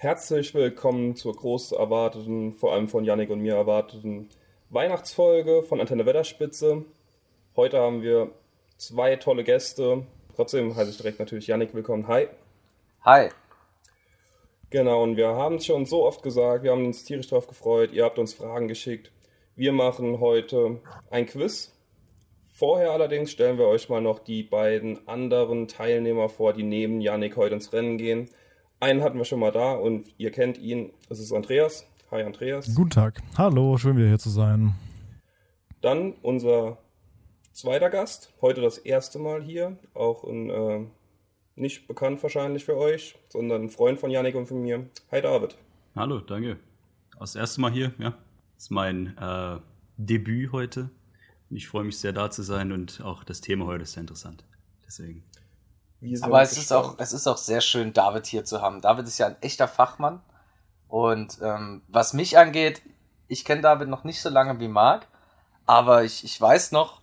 Herzlich willkommen zur groß erwarteten, vor allem von Yannick und mir erwarteten Weihnachtsfolge von Antenne Wetterspitze. Heute haben wir zwei tolle Gäste. Trotzdem heiße ich direkt natürlich Yannick willkommen. Hi. Hi. Genau, und wir haben es schon so oft gesagt, wir haben uns tierisch darauf gefreut, ihr habt uns Fragen geschickt. Wir machen heute ein Quiz. Vorher allerdings stellen wir euch mal noch die beiden anderen Teilnehmer vor, die neben Yannick heute ins Rennen gehen. Einen hatten wir schon mal da und ihr kennt ihn. Es ist Andreas. Hi Andreas. Guten Tag. Hallo, schön wieder hier zu sein. Dann unser zweiter Gast. Heute das erste Mal hier. Auch ein, äh, nicht bekannt wahrscheinlich für euch, sondern ein Freund von Yannick und von mir. Hi David. Hallo, danke. Das erste Mal hier, ja. Das ist mein äh, Debüt heute. Ich freue mich sehr, da zu sein und auch das Thema heute ist sehr interessant. Deswegen. Aber es ist, auch, es ist auch sehr schön, David hier zu haben. David ist ja ein echter Fachmann. Und ähm, was mich angeht, ich kenne David noch nicht so lange wie Marc, aber ich, ich weiß noch,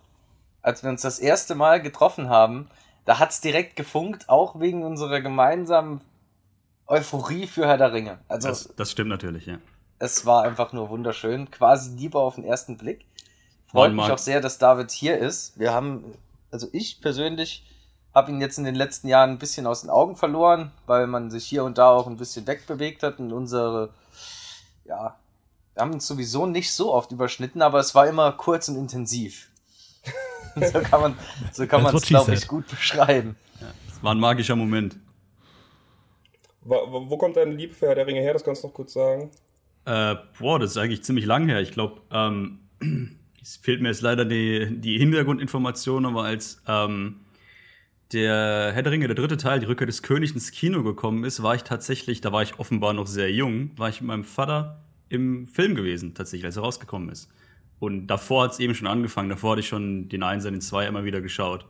als wir uns das erste Mal getroffen haben, da hat es direkt gefunkt, auch wegen unserer gemeinsamen Euphorie für Herr der Ringe. Also, das, das stimmt natürlich, ja. Es war einfach nur wunderschön, quasi Liebe auf den ersten Blick. Freut mich auch sehr, dass David hier ist. Wir haben, also ich persönlich habe ihn jetzt in den letzten Jahren ein bisschen aus den Augen verloren, weil man sich hier und da auch ein bisschen wegbewegt hat und unsere, ja, wir haben uns sowieso nicht so oft überschnitten, aber es war immer kurz und intensiv. so kann man so kann man es, glaube ich, gut beschreiben. Ja, das war ein magischer Moment. Wo, wo kommt deine Liebe für Herr der Ringe her? Das kannst du noch kurz sagen. Äh, boah, das ist eigentlich ziemlich lang her. Ich glaube, ähm, es fehlt mir jetzt leider die, die Hintergrundinformation, aber als ähm, der Herr der Ringe, der dritte Teil, die Rückkehr des Königs ins Kino gekommen ist, war ich tatsächlich, da war ich offenbar noch sehr jung, war ich mit meinem Vater im Film gewesen, tatsächlich, als er rausgekommen ist. Und davor hat es eben schon angefangen, davor hatte ich schon den Einser, den Zwei immer wieder geschaut.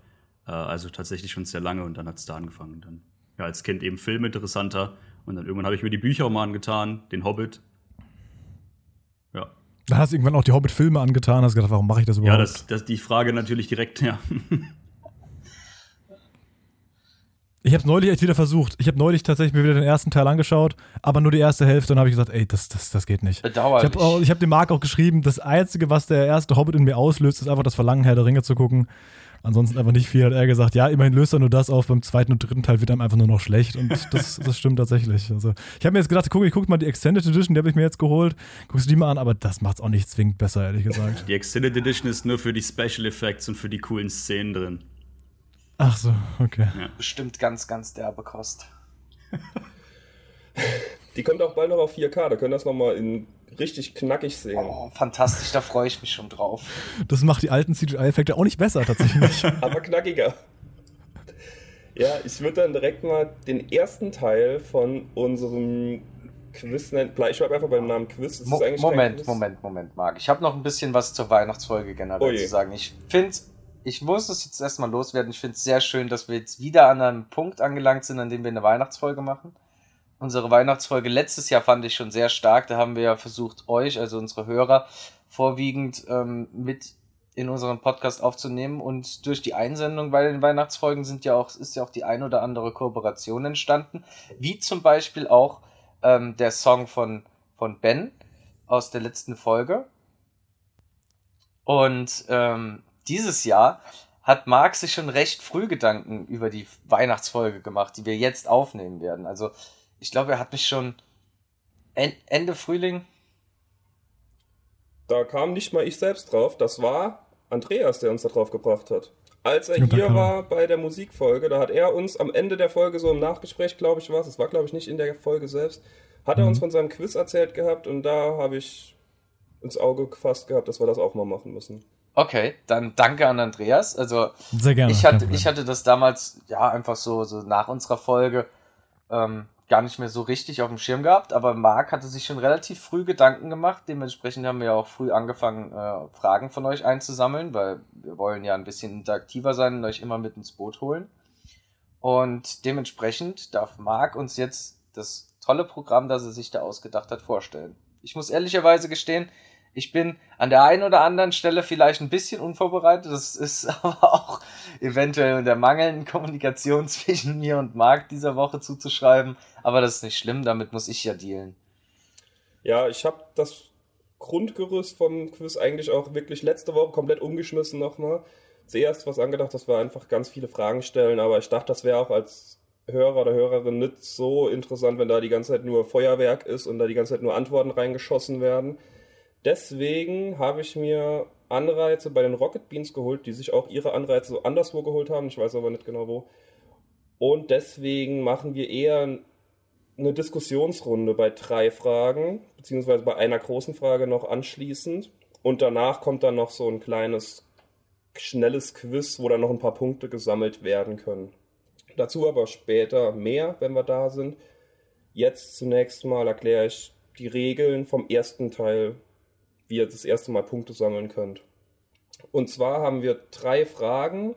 Äh, also tatsächlich schon sehr lange und dann hat es da angefangen. Und dann, ja, als Kind eben Film interessanter. Und dann irgendwann habe ich mir die Bücher auch mal angetan, den Hobbit. Ja. Dann hast du irgendwann auch die Hobbit-Filme angetan, hast gedacht, warum mache ich das überhaupt? Ja, das, das die Frage natürlich direkt, ja. Ich habe neulich echt wieder versucht. Ich habe neulich tatsächlich mir wieder den ersten Teil angeschaut, aber nur die erste Hälfte und habe ich gesagt, ey, das, das, das geht nicht. Bedauerlich. Ich habe hab dem Marc auch geschrieben, das Einzige, was der erste Hobbit in mir auslöst, ist einfach das Verlangen, Herr der Ringe zu gucken. Ansonsten einfach nicht viel, hat er gesagt. Ja, immerhin löst er nur das auf. Beim zweiten und dritten Teil wird einem einfach nur noch schlecht. Und das, das stimmt tatsächlich. Also, ich habe mir jetzt gedacht, guck, ich gucke mal die Extended Edition, die habe ich mir jetzt geholt. Guckst du die mal an, aber das macht es auch nicht zwingend besser, ehrlich gesagt. Die Extended Edition ist nur für die Special Effects und für die coolen Szenen drin. Ach so, okay. Ja. Bestimmt ganz, ganz derbe Kost. Die kommt auch bald noch auf 4K, da können das nochmal in richtig knackig sehen. Oh, fantastisch, da freue ich mich schon drauf. Das macht die alten CGI-Effekte auch nicht besser, tatsächlich. Aber knackiger. Ja, ich würde dann direkt mal den ersten Teil von unserem Quiz nennen. Ich bleibe einfach beim Namen Quiz. Mo Moment, Quiz. Moment, Moment, Marc. Ich habe noch ein bisschen was zur Weihnachtsfolge generell oh zu sagen. Ich finde ich muss es jetzt erstmal loswerden. Ich finde es sehr schön, dass wir jetzt wieder an einem Punkt angelangt sind, an dem wir eine Weihnachtsfolge machen. Unsere Weihnachtsfolge letztes Jahr fand ich schon sehr stark. Da haben wir ja versucht, euch, also unsere Hörer, vorwiegend ähm, mit in unseren Podcast aufzunehmen. Und durch die Einsendung bei den Weihnachtsfolgen sind ja auch, ist ja auch die ein oder andere Kooperation entstanden. Wie zum Beispiel auch ähm, der Song von, von Ben aus der letzten Folge. Und ähm, dieses Jahr hat Marc sich schon recht früh Gedanken über die Weihnachtsfolge gemacht, die wir jetzt aufnehmen werden. Also ich glaube, er hat mich schon Ende Frühling. Da kam nicht mal ich selbst drauf, das war Andreas, der uns da drauf gebracht hat. Als er hier war bei der Musikfolge, da hat er uns am Ende der Folge so im Nachgespräch, glaube ich, war es, es war glaube ich nicht in der Folge selbst, hat er uns mhm. von seinem Quiz erzählt gehabt und da habe ich ins Auge gefasst gehabt, dass wir das auch mal machen müssen. Okay, dann danke an Andreas. Also Sehr gerne. Ich hatte, ich hatte das damals ja einfach so, so nach unserer Folge ähm, gar nicht mehr so richtig auf dem Schirm gehabt, aber Marc hatte sich schon relativ früh Gedanken gemacht. Dementsprechend haben wir auch früh angefangen, äh, Fragen von euch einzusammeln, weil wir wollen ja ein bisschen interaktiver sein und euch immer mit ins Boot holen. Und dementsprechend darf Marc uns jetzt das tolle Programm, das er sich da ausgedacht hat, vorstellen. Ich muss ehrlicherweise gestehen, Ich bin an der einen oder anderen Stelle vielleicht ein bisschen unvorbereitet. Das ist aber auch eventuell der mangelnden Kommunikation zwischen mir und Marc dieser Woche zuzuschreiben. Aber das ist nicht schlimm, damit muss ich ja dealen. Ja, ich habe das Grundgerüst vom Quiz eigentlich auch wirklich letzte Woche komplett umgeschmissen nochmal. Zuerst was angedacht, dass wir einfach ganz viele Fragen stellen, aber ich dachte, das wäre auch als Hörer oder Hörerin nicht so interessant, wenn da die ganze Zeit nur Feuerwerk ist und da die ganze Zeit nur Antworten reingeschossen werden. Deswegen habe ich mir Anreize bei den Rocket Beans geholt, die sich auch ihre Anreize so anderswo geholt haben. Ich weiß aber nicht genau wo. Und deswegen machen wir eher eine Diskussionsrunde bei drei Fragen, beziehungsweise bei einer großen Frage noch anschließend. Und danach kommt dann noch so ein kleines, schnelles Quiz, wo dann noch ein paar Punkte gesammelt werden können. Dazu aber später mehr, wenn wir da sind. Jetzt zunächst mal erkläre ich die Regeln vom ersten Teil wie ihr das erste Mal Punkte sammeln könnt. Und zwar haben wir drei Fragen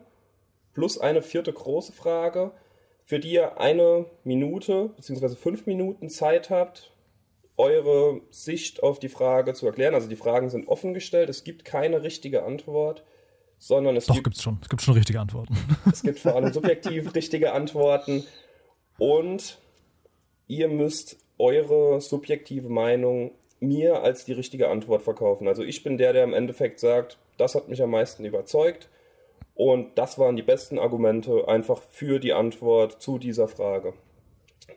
plus eine vierte große Frage, für die ihr eine Minute bzw. fünf Minuten Zeit habt, eure Sicht auf die Frage zu erklären. Also die Fragen sind offen gestellt, es gibt keine richtige Antwort, sondern es Doch, gibt es schon. Es gibt schon richtige Antworten. Es gibt vor allem subjektiv richtige Antworten und ihr müsst eure subjektive Meinung mir als die richtige Antwort verkaufen. Also ich bin der, der im Endeffekt sagt, das hat mich am meisten überzeugt und das waren die besten Argumente einfach für die Antwort zu dieser Frage.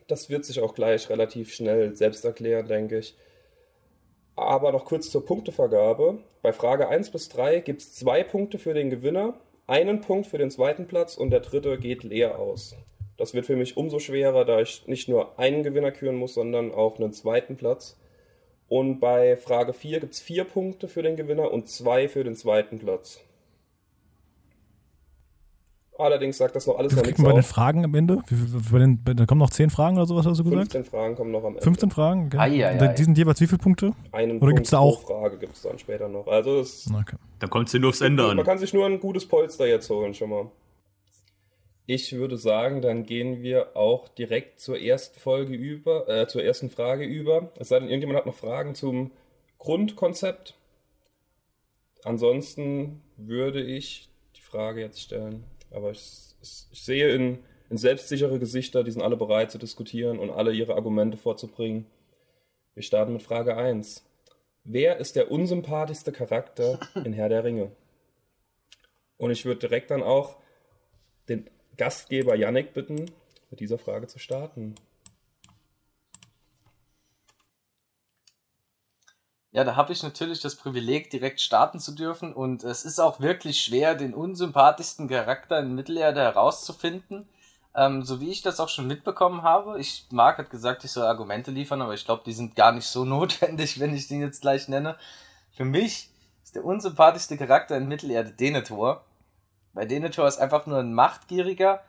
Das wird sich auch gleich relativ schnell selbst erklären, denke ich. Aber noch kurz zur Punktevergabe. Bei Frage 1 bis 3 gibt es zwei Punkte für den Gewinner, einen Punkt für den zweiten Platz und der dritte geht leer aus. Das wird für mich umso schwerer, da ich nicht nur einen Gewinner küren muss, sondern auch einen zweiten Platz. Und bei Frage 4 gibt es vier Punkte für den Gewinner und zwei für den zweiten Platz. Allerdings sagt das noch alles noch nichts bei den Fragen am Ende? Bei den, bei, da kommen noch zehn Fragen oder sowas, hast du gesagt? 15 Fragen kommen noch am Ende. 15 Fragen? Okay. Ai, ai, ai. Die sind jeweils wie viele Punkte? Einen oder gibt es da auch? Frage gibt es dann später noch. Also es okay. Da kommt es nur aufs Ende an. Man kann sich nur ein gutes Polster jetzt holen schon mal. Ich würde sagen, dann gehen wir auch direkt zur ersten Folge über, äh, zur ersten Frage über. Es sei denn, irgendjemand hat noch Fragen zum Grundkonzept. Ansonsten würde ich die Frage jetzt stellen. Aber ich, ich, sehe in, in selbstsichere Gesichter, die sind alle bereit zu diskutieren und alle ihre Argumente vorzubringen. Wir starten mit Frage 1. Wer ist der unsympathischste Charakter in Herr der Ringe? Und ich würde direkt dann auch den Gastgeber Yannick bitten, mit dieser Frage zu starten. Ja, da habe ich natürlich das Privileg, direkt starten zu dürfen. Und es ist auch wirklich schwer, den unsympathischsten Charakter in Mittelerde herauszufinden. Ähm, so wie ich das auch schon mitbekommen habe. Ich, Marc hat gesagt, ich soll Argumente liefern, aber ich glaube, die sind gar nicht so notwendig, wenn ich den jetzt gleich nenne. Für mich ist der unsympathischste Charakter in Mittelerde Denethor. Bei Denethor ist einfach nur ein machtgieriger,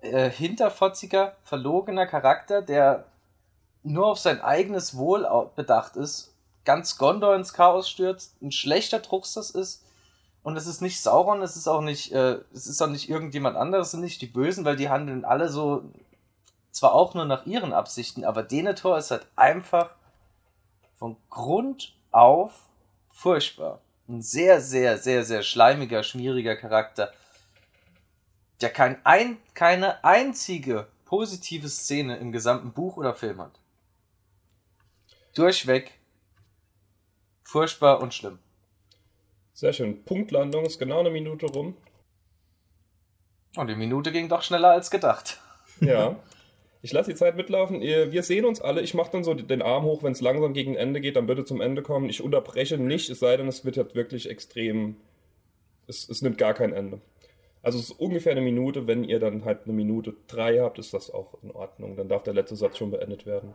äh, hinterfotziger, verlogener Charakter, der nur auf sein eigenes Wohl bedacht ist, ganz Gondor ins Chaos stürzt, ein schlechter Truxas ist. Und es ist nicht Sauron, es ist auch nicht, äh, es ist auch nicht irgendjemand anderes, es sind nicht die Bösen, weil die handeln alle so, zwar auch nur nach ihren Absichten, aber Denethor ist halt einfach von Grund auf furchtbar. Ein sehr, sehr, sehr, sehr schleimiger, schmieriger Charakter der kein ein, keine einzige positive Szene im gesamten Buch oder Film hat. Durchweg furchtbar und schlimm. Sehr schön. Punktlandung ist genau eine Minute rum. Und die Minute ging doch schneller als gedacht. Ja. Ich lasse die Zeit mitlaufen. Wir sehen uns alle. Ich mache dann so den Arm hoch, wenn es langsam gegen Ende geht, dann bitte zum Ende kommen. Ich unterbreche nicht, es sei denn, es wird halt wirklich extrem. Es, es nimmt gar kein Ende. Also es ist ungefähr eine Minute. Wenn ihr dann halt eine Minute drei habt, ist das auch in Ordnung. Dann darf der letzte Satz schon beendet werden.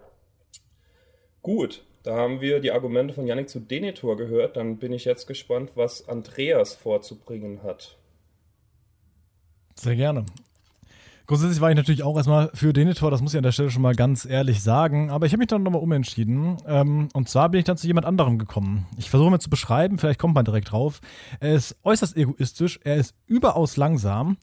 Gut, da haben wir die Argumente von Yannick zu Denethor gehört. Dann bin ich jetzt gespannt, was Andreas vorzubringen hat. Sehr gerne. Grundsätzlich war ich natürlich auch erstmal für Denethor, das muss ich an der Stelle schon mal ganz ehrlich sagen, aber ich habe mich dann nochmal umentschieden. Ähm, und zwar bin ich dann zu jemand anderem gekommen. Ich versuche mal zu beschreiben, vielleicht kommt man direkt drauf. Er ist äußerst egoistisch, er ist überaus langsam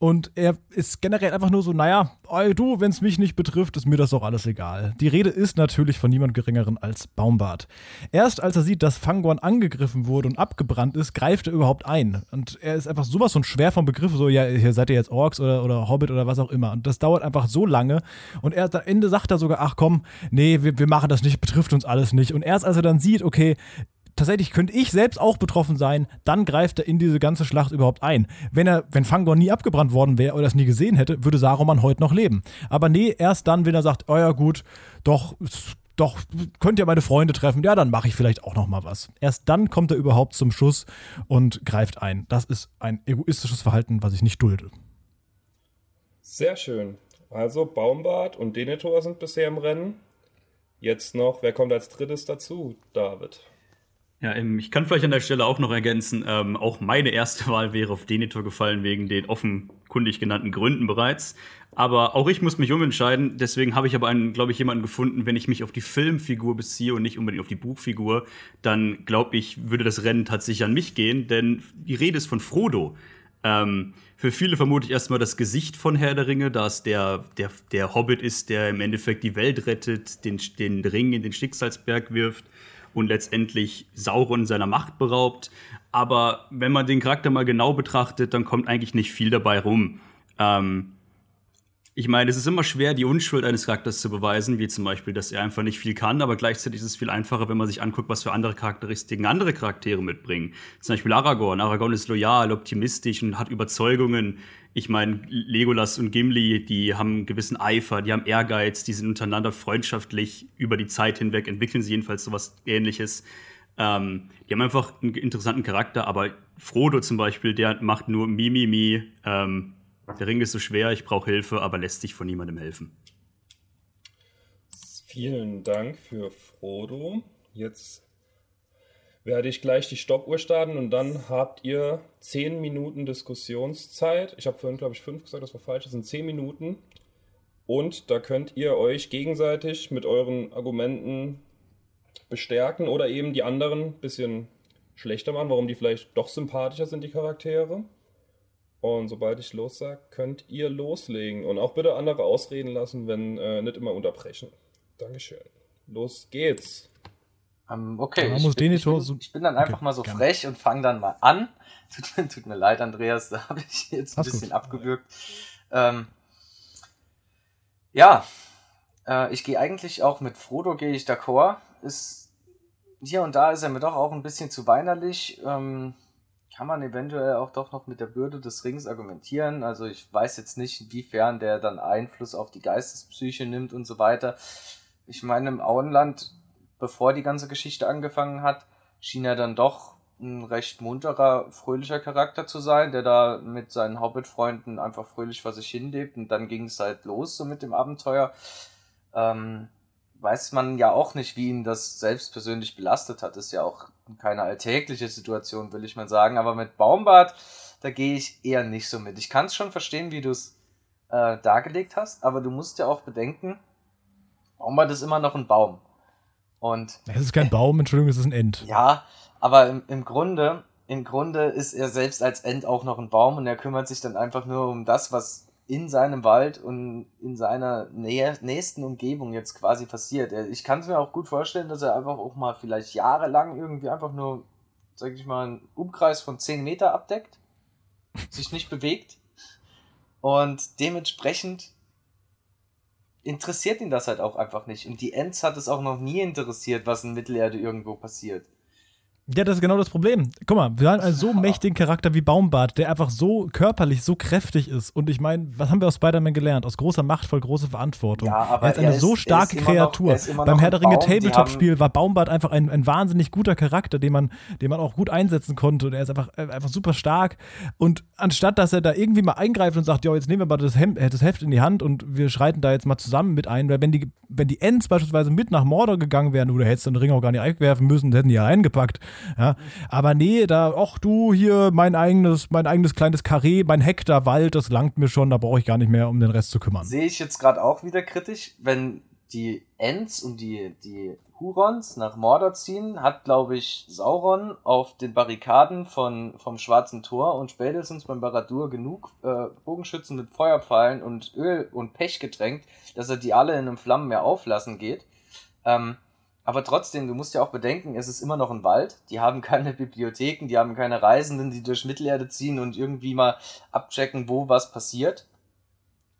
und er ist generell einfach nur so, naja, ey, du, wenn es mich nicht betrifft, ist mir das doch alles egal. Die Rede ist natürlich von niemand Geringeren als Baumbart. Erst als er sieht, dass Fangorn angegriffen wurde und abgebrannt ist, greift er überhaupt ein. Und er ist einfach sowas von schwer vom Begriff, so, ja, hier seid ihr jetzt Orks oder, oder Hobbit oder oder was auch immer. Und das dauert einfach so lange. Und erst am Ende sagt er sogar, ach komm, nee, wir, wir machen das nicht, betrifft uns alles nicht. Und erst als er dann sieht, okay, tatsächlich könnte ich selbst auch betroffen sein, dann greift er in diese ganze Schlacht überhaupt ein. Wenn er, wenn Fangor nie abgebrannt worden wäre oder es nie gesehen hätte, würde Saruman heute noch leben. Aber nee, erst dann, wenn er sagt, oh ja gut, doch, doch, könnt ihr meine Freunde treffen, ja, dann mache ich vielleicht auch noch mal was. Erst dann kommt er überhaupt zum Schuss und greift ein. Das ist ein egoistisches Verhalten, was ich nicht dulde. Sehr schön. Also Baumbart und Denethor sind bisher im Rennen. Jetzt noch, wer kommt als drittes dazu? David. Ja, ähm, ich kann vielleicht an der Stelle auch noch ergänzen, ähm, auch meine erste Wahl wäre auf Denethor gefallen, wegen den offenkundig genannten Gründen bereits. Aber auch ich muss mich umentscheiden, deswegen habe ich aber einen, glaube ich, jemanden gefunden, wenn ich mich auf die Filmfigur beziehe und nicht unbedingt auf die Buchfigur, dann glaube ich, würde das Rennen tatsächlich an mich gehen, denn die Rede ist von Frodo. Ähm, für viele vermute ich erstmal das Gesicht von Herr der Ringe, da es der, der, der Hobbit ist, der im Endeffekt die Welt rettet, den, den Ring in den Schicksalsberg wirft und letztendlich Sauron seiner Macht beraubt. Aber wenn man den Charakter mal genau betrachtet, dann kommt eigentlich nicht viel dabei rum. Ähm, ich meine, es ist immer schwer, die Unschuld eines Charakters zu beweisen, wie zum Beispiel, dass er einfach nicht viel kann, aber gleichzeitig ist es viel einfacher, wenn man sich anguckt, was für andere Charakteristiken andere Charaktere mitbringen. Zum Beispiel Aragorn. Aragorn ist loyal, optimistisch und hat Überzeugungen. Ich meine, Legolas und Gimli, die haben einen gewissen Eifer, die haben Ehrgeiz, die sind untereinander freundschaftlich über die Zeit hinweg, entwickeln sie jedenfalls sowas ähnliches. Ähm, die haben einfach einen interessanten Charakter, aber Frodo zum Beispiel, der macht nur Mimimi, mi, mi, ähm, der Ring ist so schwer, ich brauche Hilfe, aber lässt sich von niemandem helfen. Vielen Dank für Frodo. Jetzt werde ich gleich die Stoppuhr starten und dann habt ihr 10 Minuten Diskussionszeit. Ich habe vorhin, glaube ich, 5 gesagt, das war falsch. Das sind 10 Minuten. Und da könnt ihr euch gegenseitig mit euren Argumenten bestärken oder eben die anderen ein bisschen schlechter machen, warum die vielleicht doch sympathischer sind, die Charaktere. Und sobald ich los sage, könnt ihr loslegen. Und auch bitte andere ausreden lassen, wenn äh, nicht immer unterbrechen. Dankeschön. Los geht's. Ähm, okay, ich bin, ich, bin, ich bin, dann einfach okay, mal so frech und fange dann mal an. Tut, tut, mir leid, Andreas, da habe ich jetzt ein bisschen gut. abgewürgt. Ähm, ja, äh, ich gehe eigentlich auch mit Frodo, gehe ich d'accord. Ist, hier und da ist er mir doch auch ein bisschen zu weinerlich. Ähm, kann man eventuell auch doch noch mit der Bürde des Rings argumentieren. Also ich weiß jetzt nicht, inwiefern der dann Einfluss auf die Geistespsyche nimmt und so weiter. Ich meine, im Auenland, bevor die ganze Geschichte angefangen hat, schien er dann doch ein recht munterer, fröhlicher Charakter zu sein, der da mit seinen Hobbit-Freunden einfach fröhlich vor sich hin lebt und dann ging es halt los so mit dem Abenteuer. Ähm, weiß man ja auch nicht, wie ihn das selbst persönlich belastet hat. Ist ja auch keine alltägliche Situation, will ich mal sagen. Aber mit Baumbart, da gehe ich eher nicht so mit. Ich kann es schon verstehen, wie du es äh, dargelegt hast, aber du musst ja auch bedenken, Baumbart ist immer noch ein Baum. Und es ist kein Baum, Entschuldigung, es ist ein End. Ja, aber im, im Grunde, im Grunde ist er selbst als End auch noch ein Baum und er kümmert sich dann einfach nur um das, was in seinem Wald und in seiner Nähe, nächsten Umgebung jetzt quasi passiert. Ich kann es mir auch gut vorstellen, dass er einfach auch mal vielleicht jahrelang irgendwie einfach nur, sag ich mal, einen Umkreis von 10 Meter abdeckt, sich nicht bewegt und dementsprechend interessiert ihn das halt auch einfach nicht. Und die Ents hat es auch noch nie interessiert, was in Mittelerde irgendwo passiert. Ja, das ist genau das Problem. Guck mal, wir haben einen so mächtigen Charakter wie Baumbart, der einfach so körperlich so kräftig ist. Und ich meine, was haben wir aus Spider-Man gelernt? Aus großer Macht voll große Verantwortung. Ja, aber er ist eine er ist, so starke Kreatur. Noch, Beim Herr der Ringe Tabletop-Spiel war Baumbart einfach ein, ein wahnsinnig guter Charakter, den man, den man auch gut einsetzen konnte. Und er ist einfach, äh, einfach super stark. Und anstatt, dass er da irgendwie mal eingreift und sagt, ja, jetzt nehmen wir mal das, Hem äh, das Heft in die Hand und wir schreiten da jetzt mal zusammen mit ein, weil wenn die, wenn die Ents beispielsweise mit nach Mordor gegangen wären, oder hättest du den Ring auch gar nicht einwerfen müssen, hätten die ja eingepackt Ja, aber nee, da, ach du, hier mein eigenes, mein eigenes kleines Karree, mein Hektar Wald, das langt mir schon, da brauche ich gar nicht mehr um den Rest zu kümmern. Sehe ich jetzt gerade auch wieder kritisch, wenn die Ents und die, die Hurons nach Mordor ziehen, hat, glaube ich, Sauron auf den Barrikaden von, vom Schwarzen Tor und spätestens beim Baradur genug äh, Bogenschützen mit Feuerpfeilen und Öl und Pech getränkt, dass er die alle in einem Flammenmeer auflassen geht. Ähm, aber trotzdem, du musst ja auch bedenken, es ist immer noch ein Wald. Die haben keine Bibliotheken, die haben keine Reisenden, die durch Mittelerde ziehen und irgendwie mal abchecken, wo was passiert.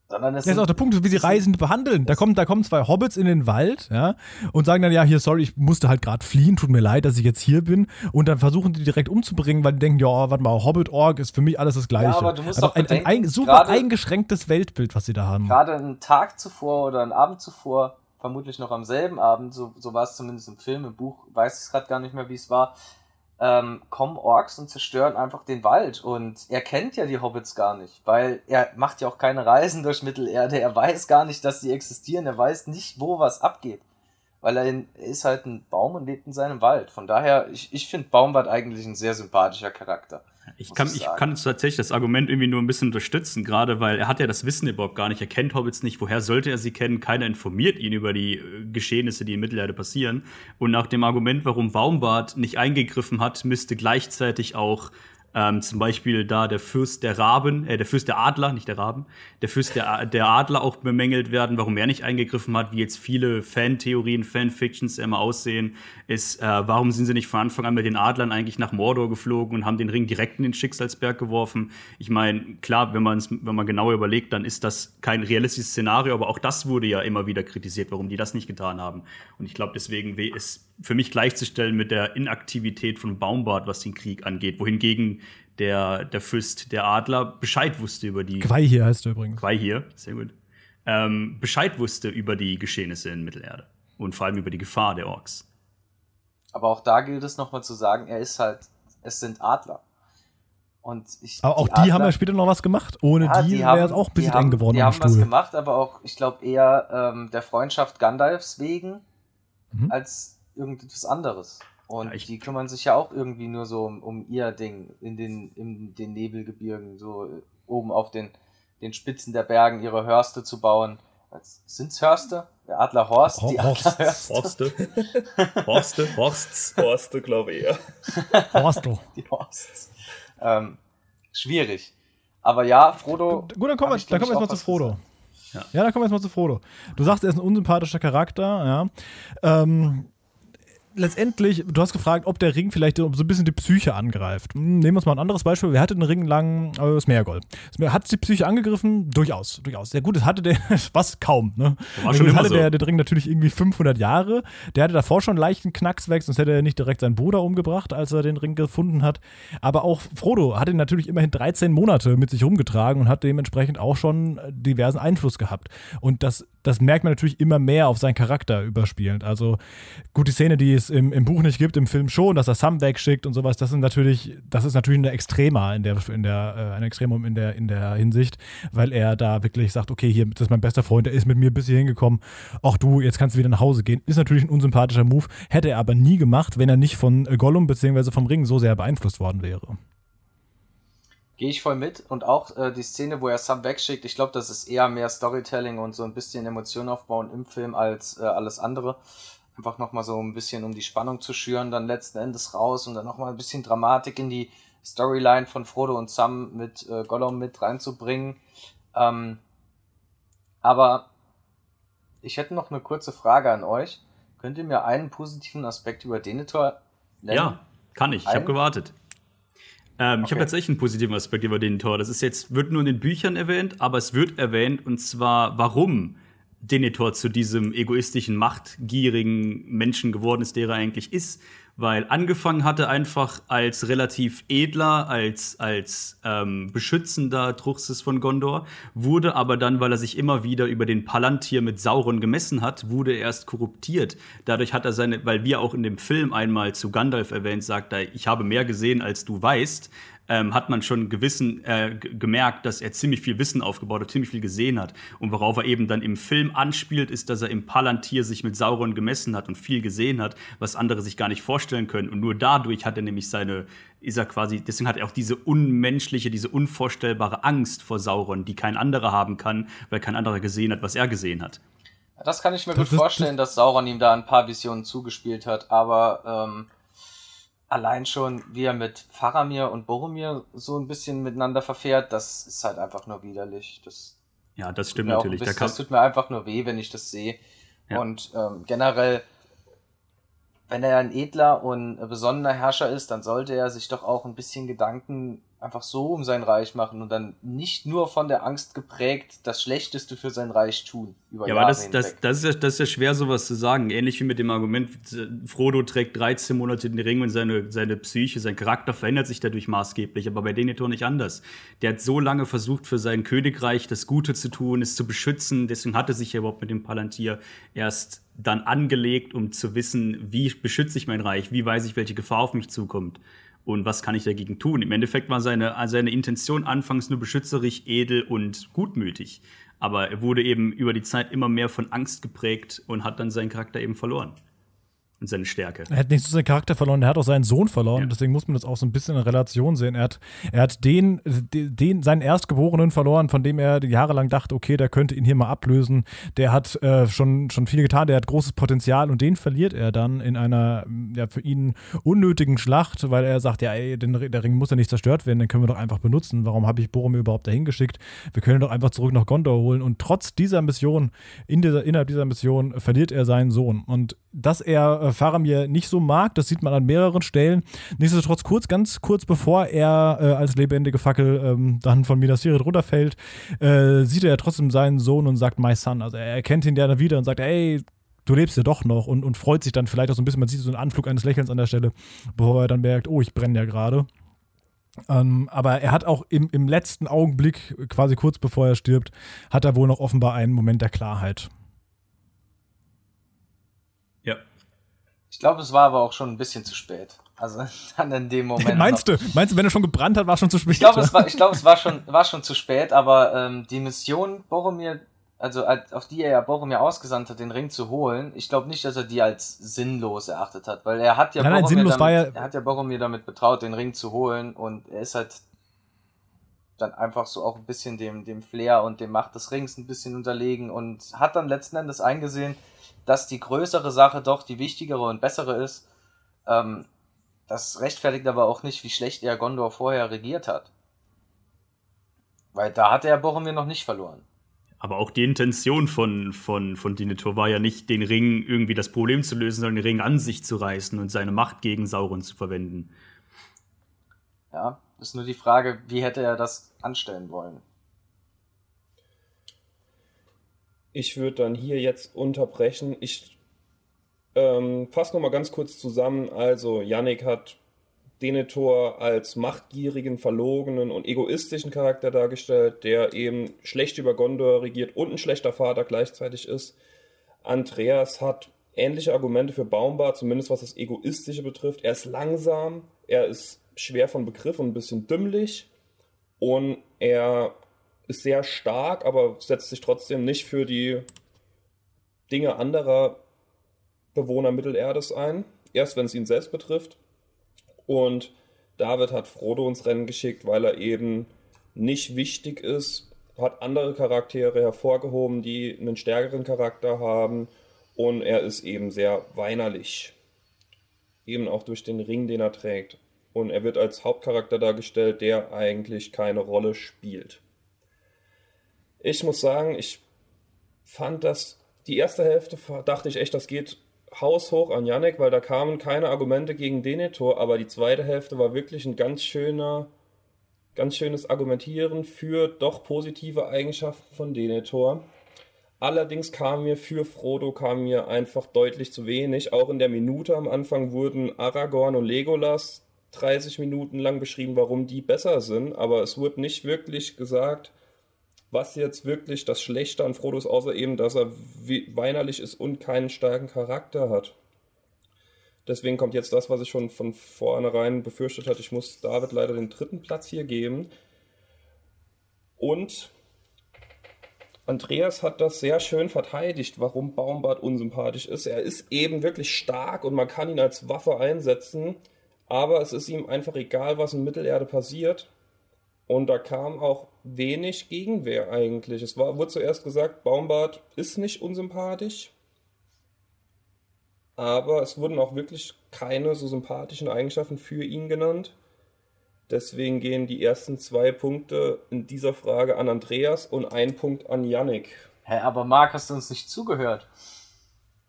Sondern das ist auch der Punkt, wie sie Reisende behandeln. Da kommen, da kommen zwei Hobbits in den Wald, ja, und sagen dann, ja, hier, sorry, ich musste halt gerade fliehen, tut mir leid, dass ich jetzt hier bin. Und dann versuchen die direkt umzubringen, weil die denken, ja, warte mal, Hobbit-Org ist für mich alles das Gleiche. Ja, aber du musst also ein, bedenken, ein, ein super grade, eingeschränktes Weltbild, was sie da haben. Gerade einen Tag zuvor oder einen Abend zuvor, vermutlich noch am selben Abend, so, so war es zumindest im Film, im Buch weiß ich gerade gar nicht mehr, wie es war, ähm, kommen Orks und zerstören einfach den Wald. Und er kennt ja die Hobbits gar nicht, weil er macht ja auch keine Reisen durch Mittelerde. Er weiß gar nicht, dass sie existieren. Er weiß nicht, wo was abgeht. Weil er, in, er ist halt ein Baum und lebt in seinem Wald. Von daher, ich, ich finde Baumbart eigentlich ein sehr sympathischer Charakter. Ich kann, ich, kann tatsächlich das Argument irgendwie nur ein bisschen unterstützen, gerade weil er hat ja das Wissen überhaupt gar nicht. Er kennt Hobbits nicht. Woher sollte er sie kennen? Keiner informiert ihn über die äh, Geschehnisse, die in Mittelerde passieren. Und nach dem Argument, warum Baumbart nicht eingegriffen hat, müsste gleichzeitig auch ähm, zum Beispiel da der Fürst der Raben, äh, der Fürst der Adler, nicht der Raben, der Fürst der, der Adler auch bemängelt werden, warum er nicht eingegriffen hat, wie jetzt viele Fantheorien, Fanfictions immer aussehen, ist, äh, warum sind sie nicht von Anfang an mit den Adlern eigentlich nach Mordor geflogen und haben den Ring direkt in den Schicksalsberg geworfen? Ich meine, klar, wenn, man's, wenn man genauer überlegt, dann ist das kein realistisches Szenario, aber auch das wurde ja immer wieder kritisiert, warum die das nicht getan haben. Und ich glaube, deswegen ist für mich gleichzustellen mit der Inaktivität von Baumbart, was den Krieg angeht, wohingegen der, der Fürst, der Adler, Bescheid wusste über die. Quai hier heißt er übrigens. Quai hier, sehr gut. Ähm, Bescheid wusste über die Geschehnisse in Mittelerde und vor allem über die Gefahr der Orks. Aber auch da gilt es nochmal zu sagen, er ist halt, es sind Adler. Und ich, aber auch die, Adler, haben ja später noch was gemacht. Ohne ja, die, die wäre es auch ein bisschen eng geworden. Die haben Stuhl. was gemacht, aber auch, ich glaube, eher ähm, der Freundschaft Gandalfs wegen, mhm. als irgendetwas anderes. Und ja, die kümmern sich ja auch irgendwie nur so um, um, ihr Ding in den, in den Nebelgebirgen, so äh, oben auf den, den Spitzen der Bergen ihre Hörste zu bauen. Sind's Hörste? Der Adler Horst? Die Adler Horste. Horste. Horsts. Horste, glaube ich eher. Horstel. Die Horsts. Ähm, schwierig. Aber ja, Frodo. Gut, dann kommen wir, dann kommen wir jetzt mal zu Frodo. Ja. ja, dann kommen wir jetzt mal zu Frodo. Du sagst, er ist ein unsympathischer Charakter, ja. Ähm, letztendlich, du hast gefragt, ob der Ring vielleicht so ein bisschen die Psyche angreift. Hm, nehmen wir uns mal ein anderes Beispiel. Wer hatte den Ring lang? Äh, das Meergold. Hat die Psyche angegriffen? Durchaus, durchaus. Sehr gut, das hatte der, was kaum. Ne? War also schon hatte so. der, der Ring natürlich irgendwie 500 Jahre. Der hatte davor schon leichten Knacks weg, sonst hätte er nicht direkt seinen Bruder umgebracht, als er den Ring gefunden hat. Aber auch Frodo hat ihn natürlich immerhin 13 Monate mit sich rumgetragen und hat dementsprechend auch schon diversen Einfluss gehabt. Und das, das merkt man natürlich immer mehr auf seinen Charakter überspielend. Also gut, die Szene, die im, im Buch nicht gibt, im Film schon, dass er Sam wegschickt und sowas, das sind natürlich, das ist natürlich eine Extrema in der, in der, äh, ein Extremum in der, in der Hinsicht, weil er da wirklich sagt, okay, hier, das ist mein bester Freund, der ist mit mir bis hier hingekommen, auch du, jetzt kannst du wieder nach Hause gehen. Ist natürlich ein unsympathischer Move, hätte er aber nie gemacht, wenn er nicht von Gollum bzw. vom Ring so sehr beeinflusst worden wäre. Gehe ich voll mit. Und auch äh, die Szene, wo er Sam wegschickt, ich glaube, das ist eher mehr Storytelling und so ein bisschen Emotionen aufbauen im Film als äh, alles andere einfach nochmal so ein bisschen, um die Spannung zu schüren, dann letzten Endes raus und dann nochmal ein bisschen Dramatik in die Storyline von Frodo und Sam mit äh, Gollum mit reinzubringen. Ähm, aber ich hätte noch eine kurze Frage an euch. Könnt ihr mir einen positiven Aspekt über Denethor nennen? Ja, kann ich. Ich habe gewartet. Ähm, okay. Ich habe tatsächlich einen positiven Aspekt über Denethor. Das ist jetzt, wird nur in den Büchern erwähnt, aber es wird erwähnt und zwar, warum Denethor zu diesem egoistischen, machtgierigen Menschen geworden ist, der er eigentlich ist. Weil angefangen hatte einfach als relativ edler, als, als ähm, beschützender Truchsess von Gondor, wurde aber dann, weil er sich immer wieder über den Palantir mit Sauron gemessen hat, wurde er erst korruptiert. Dadurch hat er seine, weil wir auch in dem Film einmal zu Gandalf erwähnt, sagt er, ich habe mehr gesehen, als du weißt, ähm, hat man schon gewissen, äh, gemerkt, dass er ziemlich viel Wissen aufgebaut hat, ziemlich viel gesehen hat. Und worauf er eben dann im Film anspielt, ist, dass er im Palantir sich mit Sauron gemessen hat und viel gesehen hat, was andere sich gar nicht vorstellen können. Und nur dadurch hat er nämlich seine, ist er quasi, deswegen hat er auch diese unmenschliche, diese unvorstellbare Angst vor Sauron, die kein anderer haben kann, weil kein anderer gesehen hat, was er gesehen hat. Das kann ich mir gut vorstellen, dass Sauron ihm da ein paar Visionen zugespielt hat, aber ähm, allein schon, wie er mit Faramir und Boromir so ein bisschen miteinander verfährt, das ist halt einfach nur widerlich. Das ja, das stimmt natürlich. Bisschen, das tut mir einfach nur weh, wenn ich das sehe. Ja. Und ähm, generell, wenn er ein edler und besonderer Herrscher ist, dann sollte er sich doch auch ein bisschen Gedanken einfach so um sein Reich machen und dann nicht nur von der Angst geprägt das Schlechteste für sein Reich tun. Ja, Jahre aber das, das, das, ist ja, das ist ja schwer, sowas zu sagen. Ähnlich wie mit dem Argument, Frodo trägt 13 Monate den Ring und seine, seine Psyche, sein Charakter verändert sich dadurch maßgeblich, aber bei Denethor nicht anders. Der hat so lange versucht, für sein Königreich das Gute zu tun, es zu beschützen, deswegen hat er sich ja überhaupt mit dem Palantir erst dann angelegt, um zu wissen, wie beschütze ich mein Reich, wie weiß ich, welche Gefahr auf mich zukommt und was kann ich dagegen tun? Im Endeffekt war seine, seine Intention anfangs nur beschützerisch, edel und gutmütig. Aber er wurde eben über die Zeit immer mehr von Angst geprägt und hat dann seinen Charakter eben verloren und seine Stärke. Er hat nicht so seinen Charakter verloren, er hat auch seinen Sohn verloren. Ja. Deswegen muss man das auch so ein bisschen in Relation sehen. Er hat, er hat den, den, seinen Erstgeborenen verloren, von dem er jahrelang dachte, okay, der könnte ihn hier mal ablösen. Der hat äh, schon, schon viel getan, der hat großes Potenzial und den verliert er dann in einer ja, für ihn unnötigen Schlacht, weil er sagt, ja, ey, den, der Ring muss ja nicht zerstört werden, den können wir doch einfach benutzen. Warum habe ich Boromir überhaupt dahin geschickt? Wir können doch einfach zurück nach Gondor holen. Und trotz dieser Mission, in dieser, innerhalb dieser Mission, verliert er seinen Sohn. Und dass er Faramir nicht so mag, das sieht man an mehreren Stellen. Nichtsdestotrotz kurz, ganz kurz bevor er äh, als lebendige Fackel ähm, dann von Minas Tirith runterfällt, äh, sieht er trotzdem seinen Sohn und sagt My Son. Also er erkennt ihn ja wieder und sagt, ey, du lebst ja doch noch und, und freut sich dann vielleicht auch so ein bisschen, man sieht so einen Anflug eines Lächelns an der Stelle, bevor er dann merkt, oh, ich brenne ja gerade. Ähm, aber er hat auch im, im letzten Augenblick, quasi kurz bevor er stirbt, hat er wohl noch offenbar einen Moment der Klarheit. Ich glaube, es war aber auch schon ein bisschen zu spät. Also dann in dem Moment. meinst du? Meinst du, wenn er schon gebrannt hat, war es schon zu spät? Ich glaube, es war, ich glaube, es war schon, war schon zu spät. Aber ähm, die Mission Boromir, also auf die er ja Boromir ausgesandt hat, den Ring zu holen, ich glaube nicht, dass er die als sinnlos erachtet hat, weil er hat ja nein, Boromir nein, damit, ja er hat ja Boromir damit betraut, den Ring zu holen und er ist halt dann einfach so auch ein bisschen dem, dem Flair und dem Macht des Rings ein bisschen unterlegen und hat dann letzten Endes eingesehen, dass die größere Sache doch die wichtigere und bessere ist. Ähm, das rechtfertigt aber auch nicht, wie schlecht er Gondor vorher regiert hat. Weil da hat er Boromir noch nicht verloren. Aber auch die Intention von, von, von Denethor war ja nicht, den Ring irgendwie das Problem zu lösen, sondern den Ring an sich zu reißen und seine Macht gegen Sauron zu verwenden. Ja, ist nur die Frage, wie hätte er das anstellen wollen? Ich würde dann hier jetzt unterbrechen. Ich ähm, fasse nochmal ganz kurz zusammen. Also, Yannick hat Denethor als machtgierigen, verlogenen und egoistischen Charakter dargestellt, der eben schlecht über Gondor regiert und ein schlechter Vater gleichzeitig ist. Andreas hat ähnliche Argumente für Baumbart, zumindest was das Egoistische betrifft. Er ist langsam, er ist schwer von Begriff und ein bisschen dümmlich und er ist sehr stark, aber setzt sich trotzdem nicht für die Dinge anderer Bewohner Mittelerdes ein. Erst wenn es ihn selbst betrifft. Und David hat Frodo ins Rennen geschickt, weil er eben nicht wichtig ist, hat andere Charaktere hervorgehoben, die einen stärkeren Charakter haben. Und er ist eben sehr weinerlich. Eben auch durch den Ring, den er trägt. Und er wird als Hauptcharakter dargestellt, der eigentlich keine Rolle spielt. Ich muss sagen, ich fand das, die erste Hälfte dachte ich echt, das geht haushoch an Yannick, weil da kamen keine Argumente gegen Denethor, aber die zweite Hälfte war wirklich ein ganz schöner, ganz schönes Argumentieren für doch positive Eigenschaften von Denethor. Allerdings kam mir für Frodo kam mir einfach deutlich zu wenig. Auch in der Minute am Anfang wurden Aragorn und Legolas 30 Minuten lang beschrieben, warum die besser sind, aber es wurde nicht wirklich gesagt, was jetzt wirklich das Schlechte an Frodo ist, außer eben, dass er weinerlich ist und keinen starken Charakter hat. Deswegen kommt jetzt das, was ich schon von vornherein befürchtet hatte. Ich muss David leider den dritten Platz hier geben. Und Andreas hat das sehr schön verteidigt, warum Baumbart unsympathisch ist. Er ist eben wirklich stark und man kann ihn als Waffe einsetzen, aber es ist ihm einfach egal, was in Mittelerde passiert. Und da kam auch wenig Gegenwehr eigentlich. Es war, wurde zuerst gesagt, Baumbart ist nicht unsympathisch, aber es wurden auch wirklich keine so sympathischen Eigenschaften für ihn genannt. Deswegen gehen die ersten zwei Punkte in dieser Frage an Andreas und ein Punkt an Yannick. Hä, aber Marc, hast du uns nicht zugehört?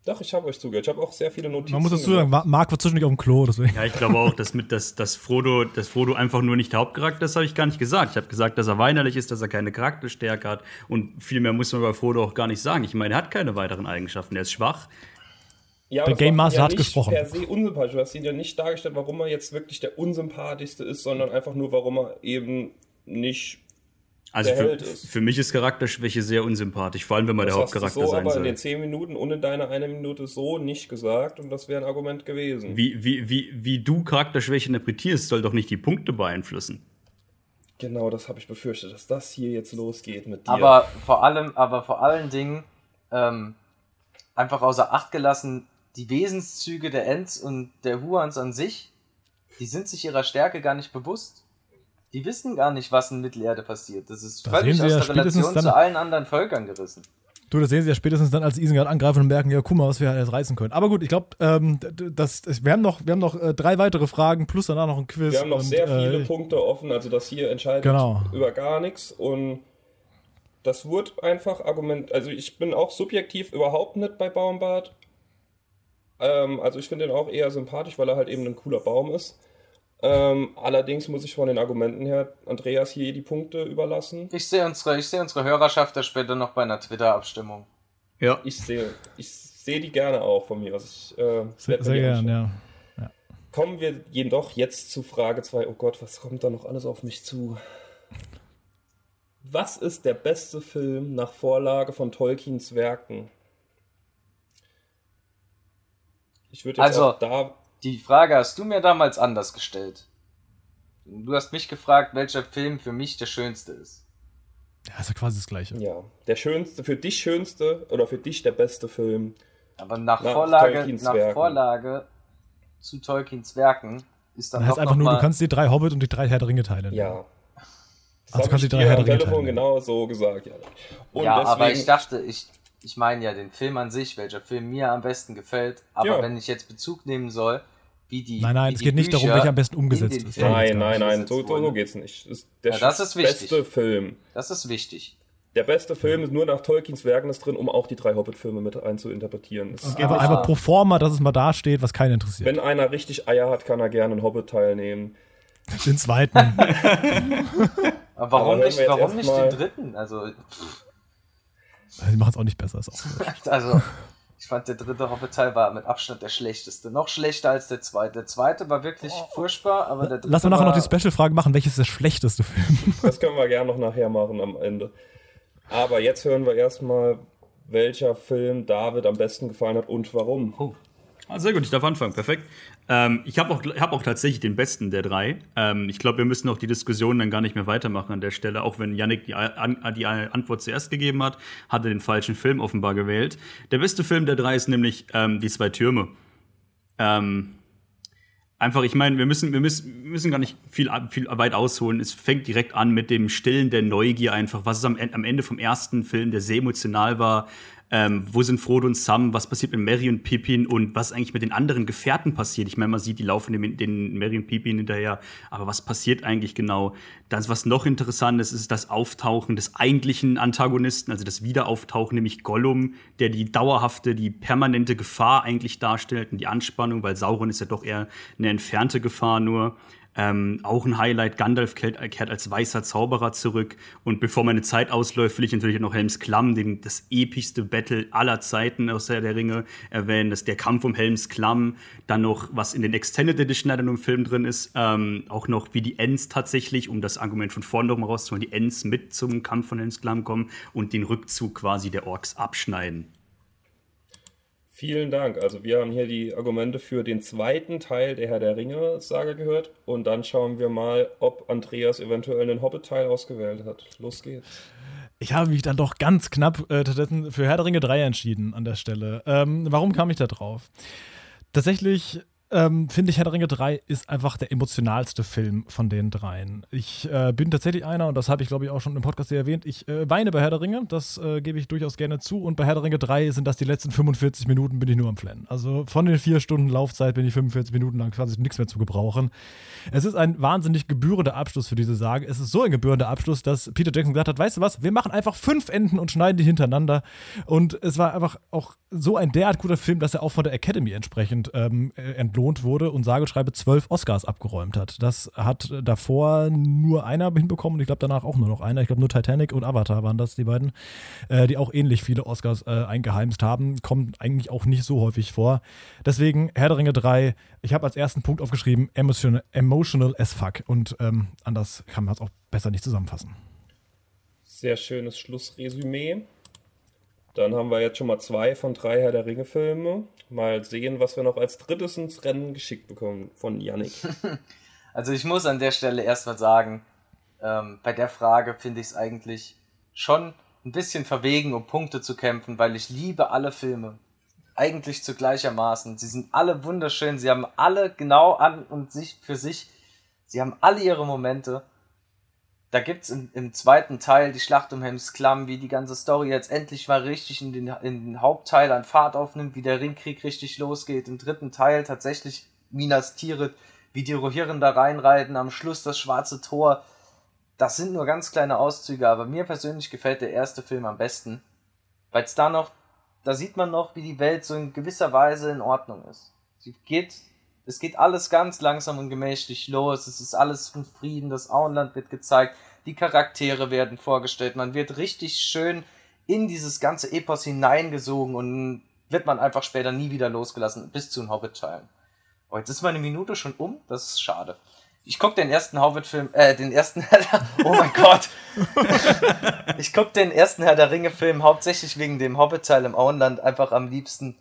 Doch, ich habe euch zugehört. Ich habe auch sehr viele Notizen. Man muss dazu sagen, Marc war zwischendurch auf dem Klo, deswegen. Ja, ich glaube auch, dass, mit, dass, dass, Frodo, dass Frodo einfach nur nicht der Hauptcharakter ist, habe ich gar nicht gesagt. Ich habe gesagt, dass er weinerlich ist, dass er keine Charakterstärke hat. Und viel mehr muss man bei Frodo auch gar nicht sagen. Ich meine, er hat keine weiteren Eigenschaften. Er ist schwach, ja, der Game Master ja hat gesprochen. per se unsympathisch. Du hast ihn ja nicht dargestellt, warum er jetzt wirklich der unsympathischste ist, sondern einfach nur, warum er eben nicht also für, für, mich ist Charakterschwäche sehr unsympathisch, vor allem wenn man das der Hauptcharakter hast du so sein aber soll. in den zehn Minuten ohne deine eine Minute so nicht gesagt und das wäre ein Argument gewesen. Wie, wie, wie, wie du Charakterschwäche interpretierst, soll doch nicht die Punkte beeinflussen. Genau, das habe ich befürchtet, dass das hier jetzt losgeht mit dir. Aber vor allem, aber vor allen Dingen ähm, einfach außer Acht gelassen, die Wesenszüge der Ents und der Huans an sich, die sind sich ihrer Stärke gar nicht bewusst. Die wissen gar nicht, was in Mittelerde passiert. Das ist das völlig aus ja der Relation zu allen anderen Völkern gerissen. Du, das sehen sie ja spätestens dann, als Isengard angreifen und merken, ja, guck mal, was wir jetzt reißen können. Aber gut, ich glaube, ähm, wir haben noch, wir haben noch äh, drei weitere Fragen plus danach noch ein Quiz. Wir haben noch und, sehr viele äh, Punkte offen, also das hier entscheidet genau. über gar nichts und das wurde einfach Argument, also ich bin auch subjektiv überhaupt nicht bei Baumbart, ähm, also ich finde ihn auch eher sympathisch, weil er halt eben ein cooler Baum ist. Ähm, allerdings muss ich von den Argumenten her Andreas hier die Punkte überlassen. Ich sehe unsere, seh unsere Hörerschaft da später noch bei einer Twitter-Abstimmung. Ja. Ich sehe ich seh die gerne auch von mir. Also ich, äh, sehr, sehr gerne, ja. ja. Kommen wir jedoch jetzt zu Frage 2. Oh Gott, was kommt da noch alles auf mich zu? Was ist der beste Film nach Vorlage von Tolkiens Werken? Ich würde also, da. Die Frage hast du mir damals anders gestellt. Du hast mich gefragt, welcher Film für mich der schönste ist. Ja, ist ja quasi das Gleiche. Ja, der schönste, für dich schönste oder für dich der beste Film. Aber nach, nach Vorlage, nach Vorlage zu Tolkiens Werken ist dann. Das heißt einfach nur, du kannst die drei Hobbit und die drei Herr der Ringe teilen. Ja. Das also kannst du die drei Herr der Ringe Telefon teilen. genau so gesagt, ja. Und ja, deswegen, aber ich dachte, ich, ich meine ja den Film an sich, welcher Film mir am besten gefällt. Aber ja. wenn ich jetzt Bezug nehmen soll, wie die. Nein, nein, es geht nicht darum, welcher am besten umgesetzt ist. Nein, nein, nein, so, so, so geht's nicht. Das ist der ja, das ist beste Film. Das ist wichtig. Der beste Film ist nur nach Tolkiens Werken ist drin, um auch die drei Hobbit-Filme mit einzuinterpretieren. aber, aber pro forma, dass es mal da steht, was keinen interessiert. Wenn einer richtig Eier hat, kann er gerne einen Hobbit teilnehmen. Den zweiten. aber warum aber nicht, warum nicht den dritten? Also. Pff. Die machen es auch nicht besser. Ist auch also, ich fand der dritte Hobbit-Teil war mit Abstand der schlechteste. Noch schlechter als der zweite. Der zweite war wirklich oh. furchtbar, aber der dritte Lass mal nachher noch die Special-Frage machen, welches ist der schlechteste Film? Das können wir gerne noch nachher machen am Ende. Aber jetzt hören wir erstmal, welcher Film David am besten gefallen hat und warum. Oh. Ah, sehr gut, ich darf anfangen. Perfekt. Ähm, ich habe auch, hab auch tatsächlich den besten der drei. Ähm, ich glaube, wir müssen auch die Diskussion dann gar nicht mehr weitermachen an der Stelle. Auch wenn Yannick die, an, die Antwort zuerst gegeben hat, hat er den falschen Film offenbar gewählt. Der beste Film der drei ist nämlich ähm, Die zwei Türme. Ähm, einfach, ich meine, wir müssen, wir müssen, wir müssen gar nicht viel, viel weit ausholen. Es fängt direkt an mit dem Stillen der Neugier einfach, was es am, am Ende vom ersten Film, der sehr emotional war, ähm, wo sind Frodo und Sam, was passiert mit Mary und Pippin und was eigentlich mit den anderen Gefährten passiert. Ich meine, man sieht, die laufen den, den Mary und Pippin hinterher, aber was passiert eigentlich genau? Das, was noch interessant ist, ist das Auftauchen des eigentlichen Antagonisten, also das Wiederauftauchen, nämlich Gollum, der die dauerhafte, die permanente Gefahr eigentlich darstellt und die Anspannung, weil Sauron ist ja doch eher eine entfernte Gefahr nur. Ähm, auch ein Highlight, Gandalf kehrt, kehrt, als weißer Zauberer zurück. Und bevor meine Zeit ausläuft, will ich natürlich noch Helms Klamm, den, das epischste Battle aller Zeiten aus der, der Ringe, erwähnen. Das ist der Kampf um Helms Klamm. Dann noch, was in den Extended Edition leider nur im Film drin ist, ähm, auch noch wie die Ents tatsächlich, um das Argument von vorne nochmal rauszuholen, die Ents mit zum Kampf von Helms Klamm kommen und den Rückzug quasi der Orks abschneiden. Vielen Dank. Also wir haben hier die Argumente für den zweiten Teil der Herr der Ringe-Sage gehört und dann schauen wir mal, ob Andreas eventuell einen Hobbit-Teil ausgewählt hat. Los geht's. Ich habe mich dann doch ganz knapp äh, für Herr der Ringe 3 entschieden an der Stelle. Ähm, warum kam ich da drauf? Tatsächlich ähm, finde ich, Herr der Ringe 3 ist einfach der emotionalste Film von den dreien. Ich äh, bin tatsächlich einer, und das habe ich glaube ich auch schon im Podcast erwähnt, ich äh, weine bei Herr der Ringe, das äh, gebe ich durchaus gerne zu. Und bei Herr der Ringe 3 sind das die letzten 45 Minuten, bin ich nur am Flennen. Also von den vier Stunden Laufzeit bin ich 45 Minuten lang quasi nichts mehr zu gebrauchen. Es ist ein wahnsinnig gebührender Abschluss für diese Sage. Es ist so ein gebührender Abschluss, dass Peter Jackson gesagt hat: Weißt du was, wir machen einfach fünf Enden und schneiden die hintereinander. Und es war einfach auch so ein derart guter Film, dass er auch von der Academy entsprechend ähm, äh, entlohnt entlohnt wurde und sage schreibe zwölf Oscars abgeräumt hat. Das hat davor nur einer hinbekommen und ich glaube danach auch nur noch einer. Ich glaube nur Titanic und Avatar waren das, die beiden, äh, die auch ähnlich viele Oscars äh, eingeheimst haben. Kommt eigentlich auch nicht so häufig vor. Deswegen Herr der Ringe 3, ich habe als ersten Punkt aufgeschrieben, emotional, emotional as fuck. Und ähm, anders kann man es auch besser nicht zusammenfassen. Sehr schönes Schlussresümee. Dann haben wir jetzt schon mal zwei von drei Herr der Ringe-Filme. Mal sehen, was wir noch als drittes ins Rennen geschickt bekommen von Yannick. Also ich muss an der Stelle erstmal sagen, ähm, bei der Frage finde ich es eigentlich schon ein bisschen verwegen, um Punkte zu kämpfen, weil ich liebe alle Filme. Eigentlich zu gleichermaßen. Sie sind alle wunderschön, sie haben alle genau an und sich für sich, sie haben alle ihre Momente da gibt's im, im zweiten Teil die Schlacht um Helms Klamm, wie die ganze Story jetzt endlich mal richtig in den, in den Hauptteil an Fahrt aufnimmt, wie der Ringkrieg richtig losgeht. Im dritten Teil tatsächlich Minas Tirith, wie die Rohirren da reinreiten, am Schluss das schwarze Tor. Das sind nur ganz kleine Auszüge, aber mir persönlich gefällt der erste Film am besten, weil es da noch, da sieht man noch, wie die Welt so in gewisser Weise in Ordnung ist. Sie geht es geht alles ganz langsam und gemächlich los. Es ist alles von Frieden. Das Auenland wird gezeigt. Die Charaktere werden vorgestellt. Man wird richtig schön in dieses ganze Epos hineingesogen und wird man einfach später nie wieder losgelassen, bis zu den Hobbit-Teilen. Oh, jetzt ist meine Minute schon um. Das ist schade. Ich guck den ersten Hobbit-Film, äh, den ersten Herr Oh mein Gott! ich guck den ersten Herr der Ringe-Film hauptsächlich wegen dem Hobbit-Teil im Auenland einfach am liebsten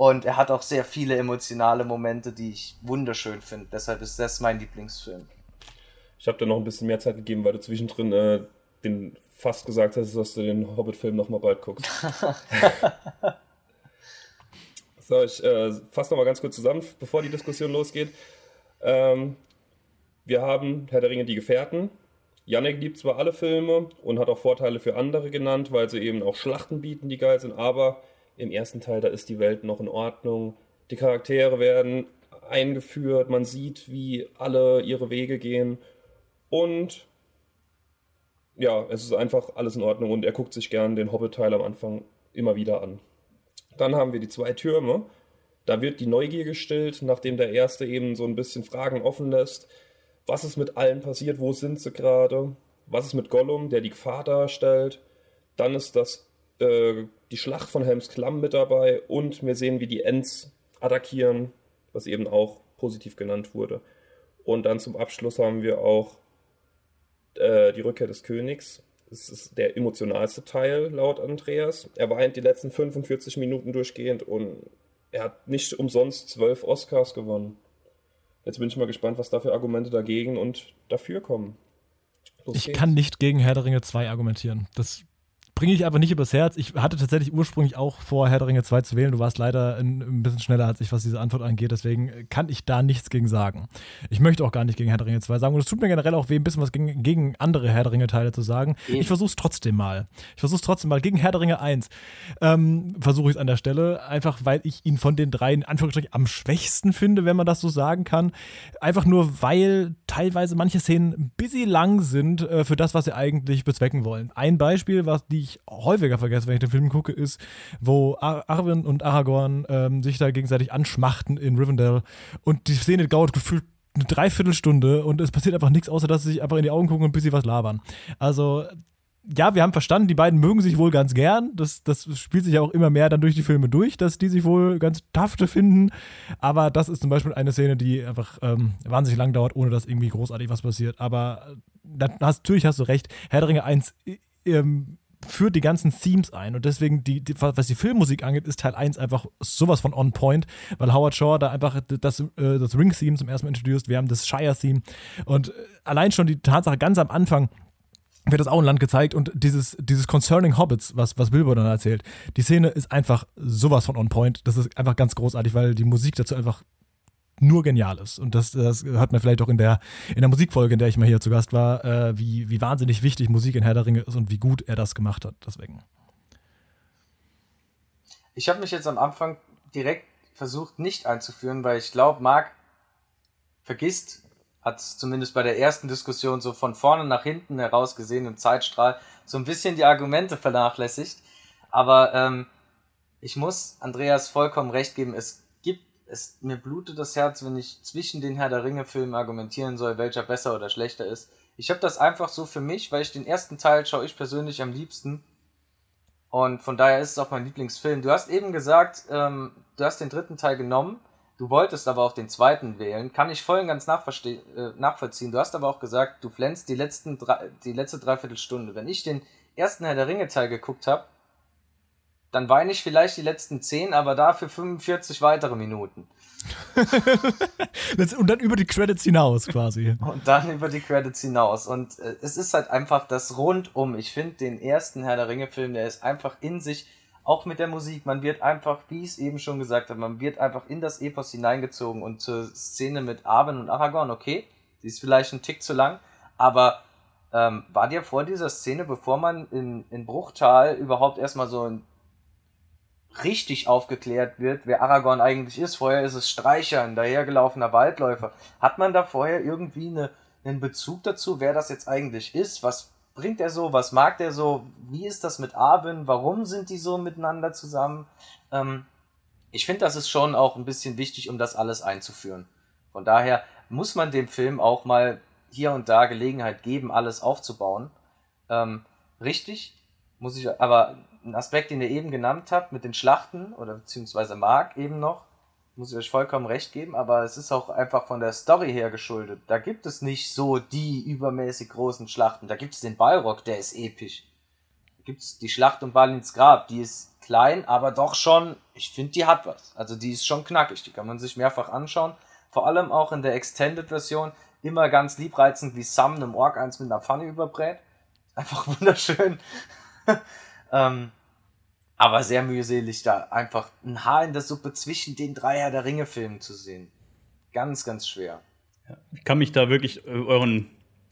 und er hat auch sehr viele emotionale Momente, die ich wunderschön finde. Deshalb ist das mein Lieblingsfilm. Ich habe dir noch ein bisschen mehr Zeit gegeben, weil du zwischendrin äh, den fast gesagt hast, dass du den Hobbit-Film nochmal bald guckst. so, ich äh, fasse nochmal ganz kurz zusammen, bevor die Diskussion losgeht. Ähm, wir haben Herr der Ringe, die Gefährten. Yannick liebt zwar alle Filme und hat auch Vorteile für andere genannt, weil sie eben auch Schlachten bieten, die geil sind, aber im ersten Teil, da ist die Welt noch in Ordnung. Die Charaktere werden eingeführt, man sieht, wie alle ihre Wege gehen. Und ja, es ist einfach alles in Ordnung und er guckt sich gern den Hobbit-Teil am Anfang immer wieder an. Dann haben wir die zwei Türme. Da wird die Neugier gestillt, nachdem der erste eben so ein bisschen Fragen offen lässt. Was ist mit allen passiert? Wo sind sie gerade? Was ist mit Gollum, der die Gefahr darstellt? Dann ist das äh, die Schlacht von Helms Klamm mit dabei und wir sehen, wie die Ents attackieren, was eben auch positiv genannt wurde. Und dann zum Abschluss haben wir auch äh, die Rückkehr des Königs. Das ist der emotionalste Teil laut Andreas. Er weint die letzten 45 Minuten durchgehend und er hat nicht umsonst zwölf Oscars gewonnen. Jetzt bin ich mal gespannt, was da für Argumente dagegen und dafür kommen. Los ich geht's. kann nicht gegen Herr der Ringe 2 argumentieren. Das bringe ich aber nicht übers Herz. Ich hatte tatsächlich ursprünglich auch vor, Herr der Ringe 2 zu wählen. Du warst leider ein, ein, bisschen schneller als ich, was diese Antwort angeht. Deswegen kann ich da nichts gegen sagen. Ich möchte auch gar nicht gegen Herr der Ringe 2 sagen. Und es tut mir generell auch weh, ein bisschen was gegen, gegen andere Herr der Ringe-Teile zu sagen. Ich versuche es trotzdem mal. Ich versuche es trotzdem mal. Gegen Herr der Ringe 1 ähm, versuche ich es an der Stelle. Einfach, weil ich ihn von den dreien, Anführungsstrichen, am schwächsten finde, wenn man das so sagen kann. Einfach nur, weil teilweise manche Szenen ein bisschen lang sind äh, für das, was sie eigentlich bezwecken wollen. Ein Beispiel, was die ich häufiger vergesse, wenn ich den Film gucke, ist, wo Ar Arwen und Aragorn ähm, sich da gegenseitig anschmachten in Rivendell und die Szene dauert gefühlt eine Dreiviertelstunde und es passiert einfach nichts, außer dass sie sich einfach in die Augen gucken und ein bisschen was labern. Also ja, wir haben verstanden, die beiden mögen sich wohl ganz gern. Das, das spielt sich ja auch immer mehr dann durch die Filme durch, dass die sich wohl ganz tafte finden. Aber das ist zum Beispiel eine Szene, die einfach ähm, wahnsinnig lang dauert, ohne dass irgendwie großartig was passiert. Aber äh, natürlich hast du recht. Herr der Ringe 1 ähm, führt die ganzen Themes ein und deswegen, die, die, was die Filmmusik angeht, ist Teil 1 einfach sowas von on point, weil Howard Shaw da einfach das, äh, das Ring-Theme zum ersten Mal introduced, wir haben das Shire-Theme und allein schon die Tatsache ganz am Anfang, wird das auch ein Land gezeigt und dieses, dieses Concerning Hobbits, was, was Bilbo dann erzählt, die Szene ist einfach sowas von on point. Das ist einfach ganz großartig, weil die Musik dazu einfach nur genial ist. Und das, das hört man vielleicht auch in der, in der Musikfolge, in der ich mal hier zu Gast war, äh, wie, wie wahnsinnig wichtig Musik in Herr der Ringe ist und wie gut er das gemacht hat. Deswegen. Ich habe mich jetzt am Anfang direkt versucht, nicht einzuführen, weil ich glaube, Marc vergisst, hat zumindest bei der ersten Diskussion so von vorne nach hinten heraus gesehen im Zeitstrahl so ein bisschen die Argumente vernachlässigt. Aber ähm, ich muss Andreas vollkommen recht geben, es es, mir blutet das Herz, wenn ich zwischen den Herr der Ringe-Filmen argumentieren soll, welcher besser oder schlechter ist. Ich habe das einfach so für mich, weil ich den ersten Teil schaue ich persönlich am liebsten. Und von daher ist es auch mein Lieblingsfilm. Du hast eben gesagt, ähm, du hast den dritten Teil genommen, du wolltest aber auch den zweiten wählen. Kann ich voll und ganz äh, nachvollziehen. Du hast aber auch gesagt, du flänzt die, letzten drei, die letzte Dreiviertelstunde. Wenn ich den ersten Herr der Ringe-Teil geguckt habe, dann weine ich vielleicht die letzten 10, aber dafür 45 weitere Minuten. und dann über die Credits hinaus quasi. Und dann über die Credits hinaus. Und äh, es ist halt einfach das Rundum. Ich finde den ersten Herr der Ringe-Film, der ist einfach in sich, auch mit der Musik, man wird einfach, wie ich es eben schon gesagt habe, man wird einfach in das Epos hineingezogen und zur Szene mit Arwen und Aragorn, okay, die ist vielleicht ein Tick zu lang, aber ähm, war dir vor dieser Szene, bevor man in, in Bruchtal überhaupt erstmal so ein richtig aufgeklärt wird, wer Aragorn eigentlich ist. Vorher ist es Streicher, ein dahergelaufener Waldläufer. Hat man da vorher irgendwie eine, einen Bezug dazu, wer das jetzt eigentlich ist? Was bringt er so? Was mag der so? Wie ist das mit Arwen? Warum sind die so miteinander zusammen? Ähm, ich finde, das ist schon auch ein bisschen wichtig, um das alles einzuführen. Von daher muss man dem Film auch mal hier und da Gelegenheit geben, alles aufzubauen. Ähm, richtig, muss ich aber ein Aspekt, den ihr eben genannt habt, mit den Schlachten oder beziehungsweise Mark eben noch, muss ich euch vollkommen recht geben, aber es ist auch einfach von der Story her geschuldet. Da gibt es nicht so die übermäßig großen Schlachten. Da gibt es den Balrog, der ist episch. Da gibt es die Schlacht um Balins Grab, die ist klein, aber doch schon, ich finde, die hat was. Also die ist schon knackig, die kann man sich mehrfach anschauen. Vor allem auch in der Extended-Version immer ganz liebreizend, wie Sam einem Ork eins mit einer Pfanne überbrät. Einfach wunderschön. Ähm, aber sehr mühselig, da einfach ein Haar in der Suppe zwischen den drei Herr der Ringe-Filmen zu sehen. Ganz, ganz schwer. Ich kann mich da wirklich äh, euren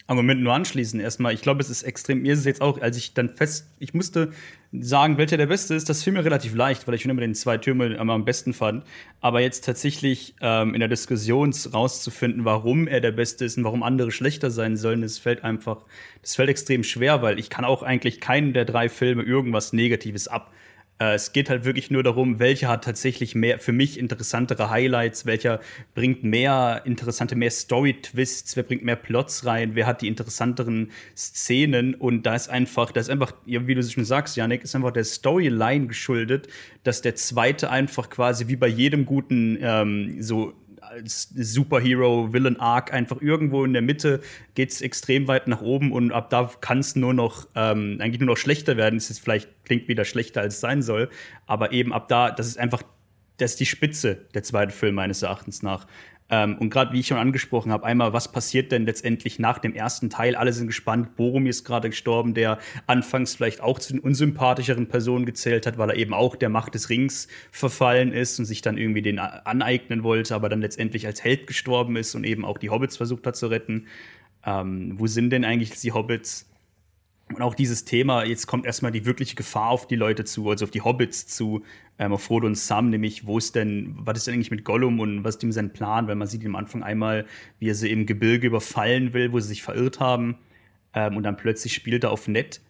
Argumenten nur anschließen. Erstmal, ich glaube, es ist extrem. Mir ist es jetzt auch, als ich dann fest, ich musste sagen, welcher der beste ist. Das fiel mir relativ leicht, weil ich schon immer den zwei Türme am besten fand. Aber jetzt tatsächlich ähm, in der Diskussion rauszufinden, warum er der Beste ist und warum andere schlechter sein sollen, das fällt einfach, das fällt extrem schwer, weil ich kann auch eigentlich keinen der drei Filme irgendwas Negatives ab äh, es geht halt wirklich nur darum, welcher hat tatsächlich mehr für mich interessantere Highlights, welcher bringt mehr interessante, mehr Story-Twists, wer bringt mehr Plots rein, wer hat die interessanteren Szenen. Und da ist einfach, das ist einfach, wie du schon sagst, Janik, ist einfach der Storyline geschuldet, dass der zweite einfach quasi wie bei jedem guten ähm, so als Superhero-Villain-Arc einfach irgendwo in der Mitte geht es extrem weit nach oben und ab da kann es nur noch ähm, eigentlich nur noch schlechter werden. Es ist vielleicht klingt wieder schlechter als es sein soll, aber eben ab da, das ist einfach das ist die Spitze der zweite Film meines Erachtens nach. Ähm, und gerade wie ich schon angesprochen habe, einmal, was passiert denn letztendlich nach dem ersten Teil? Alle sind gespannt. Boromir ist gerade gestorben, der anfangs vielleicht auch zu den unsympathischeren Personen gezählt hat, weil er eben auch der Macht des Rings verfallen ist und sich dann irgendwie den aneignen wollte, aber dann letztendlich als Held gestorben ist und eben auch die Hobbits versucht hat zu retten. Ähm, wo sind denn eigentlich die Hobbits? Und auch dieses Thema, jetzt kommt erstmal die wirkliche Gefahr auf die Leute zu, also auf die Hobbits zu, ähm, auf Frodo und Sam, nämlich wo ist denn, was ist denn eigentlich mit Gollum und was ist ihm sein Plan? Weil man sieht am Anfang einmal, wie er sie im Gebirge überfallen will, wo sie sich verirrt haben. Ähm, und dann plötzlich spielt er auf nett.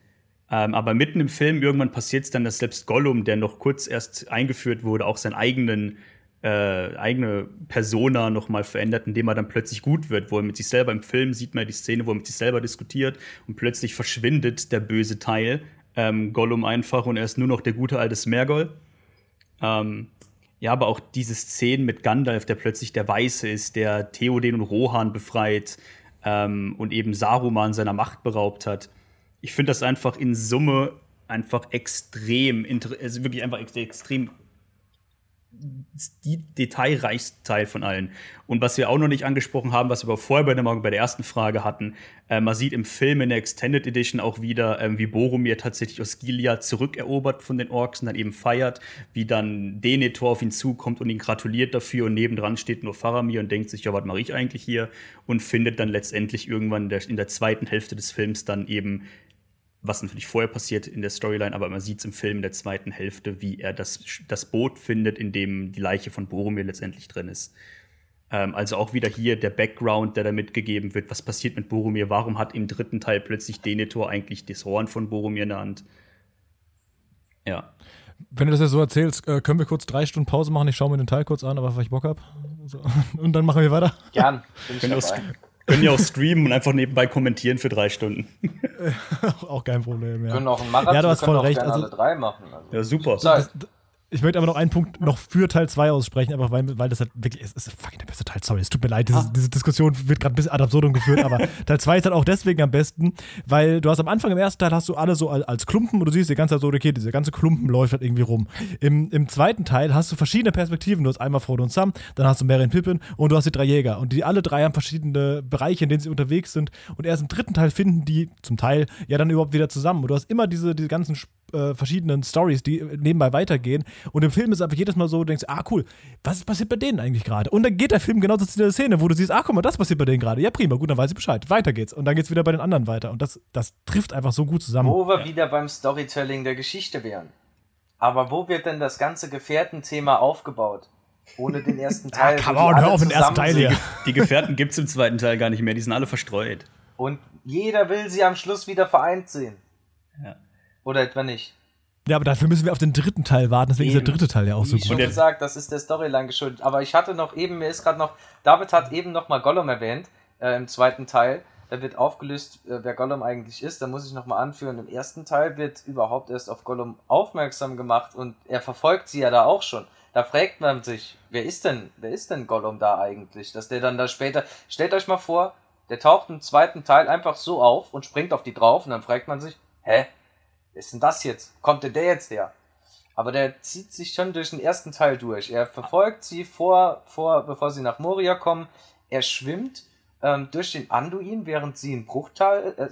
Ähm, aber mitten im Film irgendwann passiert es dann, dass selbst Gollum, der noch kurz erst eingeführt wurde, auch seinen eigenen äh, eigene Persona nochmal verändert, indem er dann plötzlich gut wird, wo er mit sich selber im Film sieht man die Szene, wo er mit sich selber diskutiert und plötzlich verschwindet der böse Teil, ähm, Gollum einfach und er ist nur noch der gute alte Smergol. Ähm, ja, aber auch diese Szenen mit Gandalf, der plötzlich der Weiße ist, der Theoden und Rohan befreit ähm, und eben Saruman seiner Macht beraubt hat. Ich finde das einfach in Summe einfach extrem, also wirklich einfach extrem die detailreichste Teil von allen. Und was wir auch noch nicht angesprochen haben, was wir aber vorher bei der, bei der ersten Frage hatten, äh, man sieht im Film in der Extended Edition auch wieder, äh, wie Boromir tatsächlich Osgiliath zurückerobert von den Orks und dann eben feiert, wie dann Denethor auf ihn zukommt und ihn gratuliert dafür und nebendran steht nur Faramir und denkt sich, ja, was mache ich eigentlich hier? Und findet dann letztendlich irgendwann der, in der zweiten Hälfte des Films dann eben was natürlich vorher passiert in der Storyline, aber man sieht es im Film in der zweiten Hälfte, wie er das, das Boot findet, in dem die Leiche von Boromir letztendlich drin ist. Ähm, also auch wieder hier der Background, der da mitgegeben wird. Was passiert mit Boromir? Warum hat im dritten Teil plötzlich Denethor eigentlich das Horn von Boromir in der Hand? Ja. Wenn du das jetzt so erzählst, äh, können wir kurz drei Stunden Pause machen. Ich schaue mir den Teil kurz an, aber weil ich Bock habe. So. Und dann machen wir weiter. Gern. Bin ich dabei. Können ja auch streamen und einfach nebenbei kommentieren für drei Stunden. auch kein Problem, ja. Können auch einen Marathon, ja, du hast voll recht. Also, alle drei machen. Also. Ja, super. Das, ich möchte aber noch einen Punkt noch für Teil 2 aussprechen, einfach weil, weil das halt wirklich, es ist fucking der beste Teil, sorry, es tut mir leid, diese, ah. diese Diskussion wird gerade ein bisschen ad absurdum geführt, aber Teil 2 ist halt auch deswegen am besten, weil du hast am Anfang im ersten Teil hast du alle so als Klumpen und du siehst die ganze Zeit so, okay, diese ganze Klumpen läuft halt irgendwie rum. Im, Im zweiten Teil hast du verschiedene Perspektiven, du hast einmal Frodo und Sam, dann hast du Merry und Pippin und du hast die drei Jäger und die alle drei haben verschiedene Bereiche, in denen sie unterwegs sind und erst im dritten Teil finden die zum Teil ja dann überhaupt wieder zusammen und du hast immer diese, diese ganzen äh, verschiedenen Stories, die nebenbei weitergehen. Und im Film ist einfach jedes Mal so, du denkst, ah cool, was passiert bei denen eigentlich gerade? Und dann geht der Film genauso zu der Szene, wo du siehst, ah guck mal, das passiert bei denen gerade. Ja prima, gut, dann weiß ich Bescheid. Weiter geht's. Und dann geht's wieder bei den anderen weiter. Und das, das trifft einfach so gut zusammen. Wo wir ja. wieder beim Storytelling der Geschichte wären. Aber wo wird denn das ganze Gefährtenthema aufgebaut? Ohne den ersten Teil. Ah, come on, hör auf den ersten Teil hier. Die Gefährten gibt es im zweiten Teil gar nicht mehr, die sind alle verstreut. Und jeder will sie am Schluss wieder vereint sehen. Ja. Oder etwa nicht? Ja, aber dafür müssen wir auf den dritten Teil warten, deswegen eben. ist der dritte Teil ja auch Wie so gut. Wie schon gesagt, das ist der Storyline geschuldet. Aber ich hatte noch eben, mir ist gerade noch, David hat eben noch mal Gollum erwähnt, äh, im zweiten Teil. Da wird aufgelöst, äh, wer Gollum eigentlich ist. Da muss ich noch mal anführen. Im ersten Teil wird überhaupt erst auf Gollum aufmerksam gemacht und er verfolgt sie ja da auch schon. Da fragt man sich, wer ist denn, wer ist denn Gollum da eigentlich? Dass der dann da später, stellt euch mal vor, der taucht im zweiten Teil einfach so auf und springt auf die drauf und dann fragt man sich, hä, ist denn das jetzt? Kommt denn der jetzt her? Aber der zieht sich schon durch den ersten Teil durch. Er verfolgt sie vor, vor bevor sie nach Moria kommen. Er schwimmt ähm, durch den Anduin, während sie in Bruchtal, äh,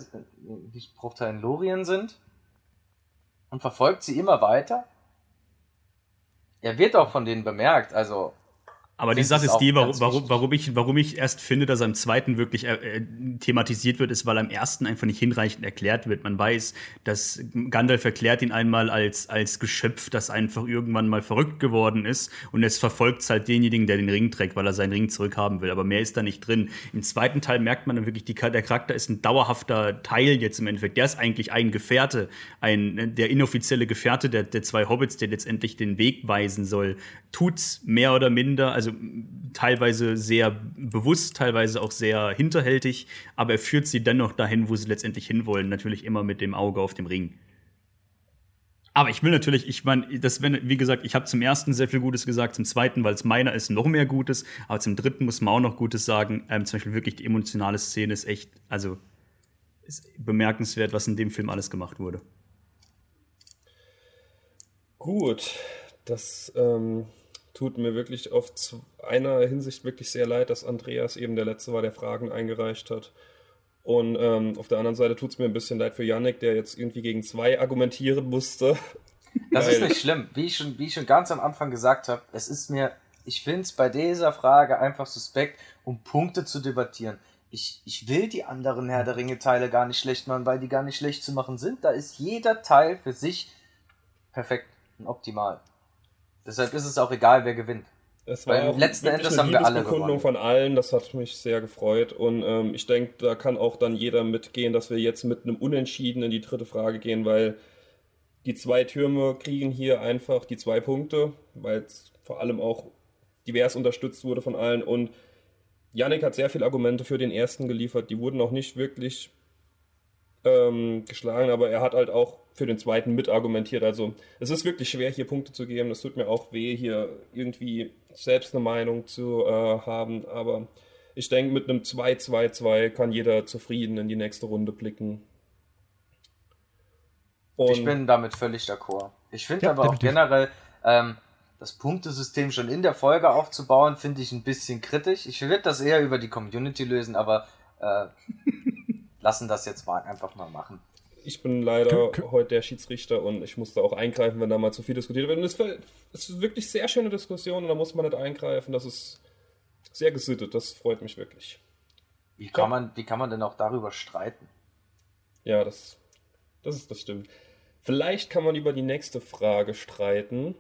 nicht Bruchtal in Lorien sind. Und verfolgt sie immer weiter. Er wird auch von denen bemerkt, also aber die Sache ist die, warum, warum, warum, ich, warum ich erst finde, dass im zweiten wirklich äh, äh, thematisiert wird, ist, weil am ersten einfach nicht hinreichend erklärt wird. Man weiß, dass Gandalf erklärt ihn einmal als, als Geschöpf, das einfach irgendwann mal verrückt geworden ist und es verfolgt halt denjenigen, der den Ring trägt, weil er seinen Ring zurückhaben will. Aber mehr ist da nicht drin. Im zweiten Teil merkt man dann wirklich, die, der Charakter ist ein dauerhafter Teil jetzt im Endeffekt. Der ist eigentlich ein Gefährte, ein, der inoffizielle Gefährte der, der zwei Hobbits, der letztendlich den Weg weisen soll. Tut's mehr oder minder, also also teilweise sehr bewusst, teilweise auch sehr hinterhältig, aber er führt sie dennoch dahin, wo sie letztendlich hinwollen, natürlich immer mit dem Auge auf dem Ring. Aber ich will natürlich, ich meine, das wenn, wie gesagt, ich habe zum ersten sehr viel Gutes gesagt, zum zweiten, weil es meiner ist, noch mehr Gutes, aber zum dritten muss man auch noch Gutes sagen. Ähm, zum Beispiel wirklich die emotionale Szene ist echt, also ist bemerkenswert, was in dem Film alles gemacht wurde. Gut, das ähm, tut mir wirklich auf einer Hinsicht wirklich sehr leid, dass Andreas eben der Letzte war, der Fragen eingereicht hat. Und ähm, auf der anderen Seite tut es mir ein bisschen leid für Yannick, der jetzt irgendwie gegen zwei argumentieren musste. Das ist nicht schlimm. Wie ich schon, wie ich schon ganz am Anfang gesagt habe, es ist mir, ich finde es bei dieser Frage einfach suspekt, um Punkte zu debattieren. Ich, ich will die anderen Herr der Ringe-Teile gar nicht schlecht machen, weil die gar nicht schlecht zu machen sind. Da ist jeder Teil für sich perfekt und optimal. Deshalb ist es auch egal, wer gewinnt. Es war auch letzten Endes haben wir alle gewonnen. von allen, das hat mich sehr gefreut. Und ähm, ich denke, da kann auch dann jeder mitgehen, dass wir jetzt mit einem Unentschieden in die dritte Frage gehen, weil die zwei Türme kriegen hier einfach die zwei Punkte, weil es vor allem auch divers unterstützt wurde von allen. Und Yannick hat sehr viele Argumente für den ersten geliefert, die wurden auch nicht wirklich ähm, geschlagen, aber er hat halt auch für den zweiten mitargumentiert. Also es ist wirklich schwer, hier Punkte zu geben. Es tut mir auch weh, hier irgendwie selbst eine Meinung zu äh, haben. Aber ich denke, mit einem 2-2-2 kann jeder zufrieden in die nächste Runde blicken. Und ich bin damit völlig d'accord. Ich finde ja, aber definitiv. auch generell, ähm, das Punktesystem schon in der Folge aufzubauen, finde ich ein bisschen kritisch. Ich würde das eher über die Community lösen, aber äh, lassen das jetzt mal einfach mal machen. Ich bin leider heute der Schiedsrichter und ich musste auch eingreifen, wenn da mal zu viel diskutiert wird. Und es ist wirklich sehr schöne Diskussion und da muss man nicht eingreifen. Das ist sehr gesittet, das freut mich wirklich. Wie kann, ja. man, wie kann man denn auch darüber streiten? Ja, das, das ist das stimmt. Vielleicht kann man über die nächste Frage streiten.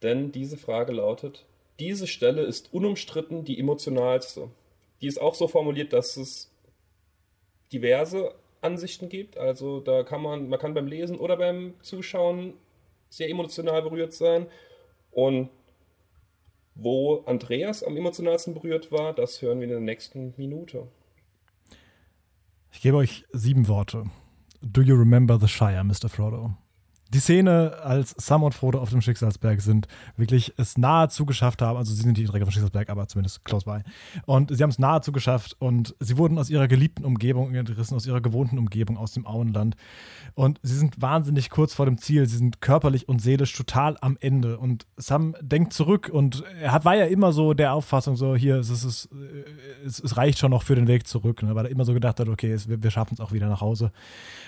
Denn diese Frage lautet, diese Stelle ist unumstritten die emotionalste. Die ist auch so formuliert, dass es diverse Ansichten gibt. Also da kann man, man kann beim Lesen oder beim Zuschauen sehr emotional berührt sein. Und wo Andreas am emotionalsten berührt war, das hören wir in der nächsten Minute. Ich gebe euch sieben Worte. Do you remember the Shire, Mr. Frodo? Die Szene, als Sam und Frodo auf dem Schicksalsberg sind, wirklich es nahezu geschafft haben. Also, sie sind die Träger vom Schicksalsberg, aber zumindest close by. Und sie haben es nahezu geschafft und sie wurden aus ihrer geliebten Umgebung gerissen, aus ihrer gewohnten Umgebung, aus dem Auenland. Und sie sind wahnsinnig kurz vor dem Ziel. Sie sind körperlich und seelisch total am Ende. Und Sam denkt zurück und er war ja immer so der Auffassung, so hier, es, ist, es, es reicht schon noch für den Weg zurück, ne? weil er immer so gedacht hat, okay, es, wir, wir schaffen es auch wieder nach Hause.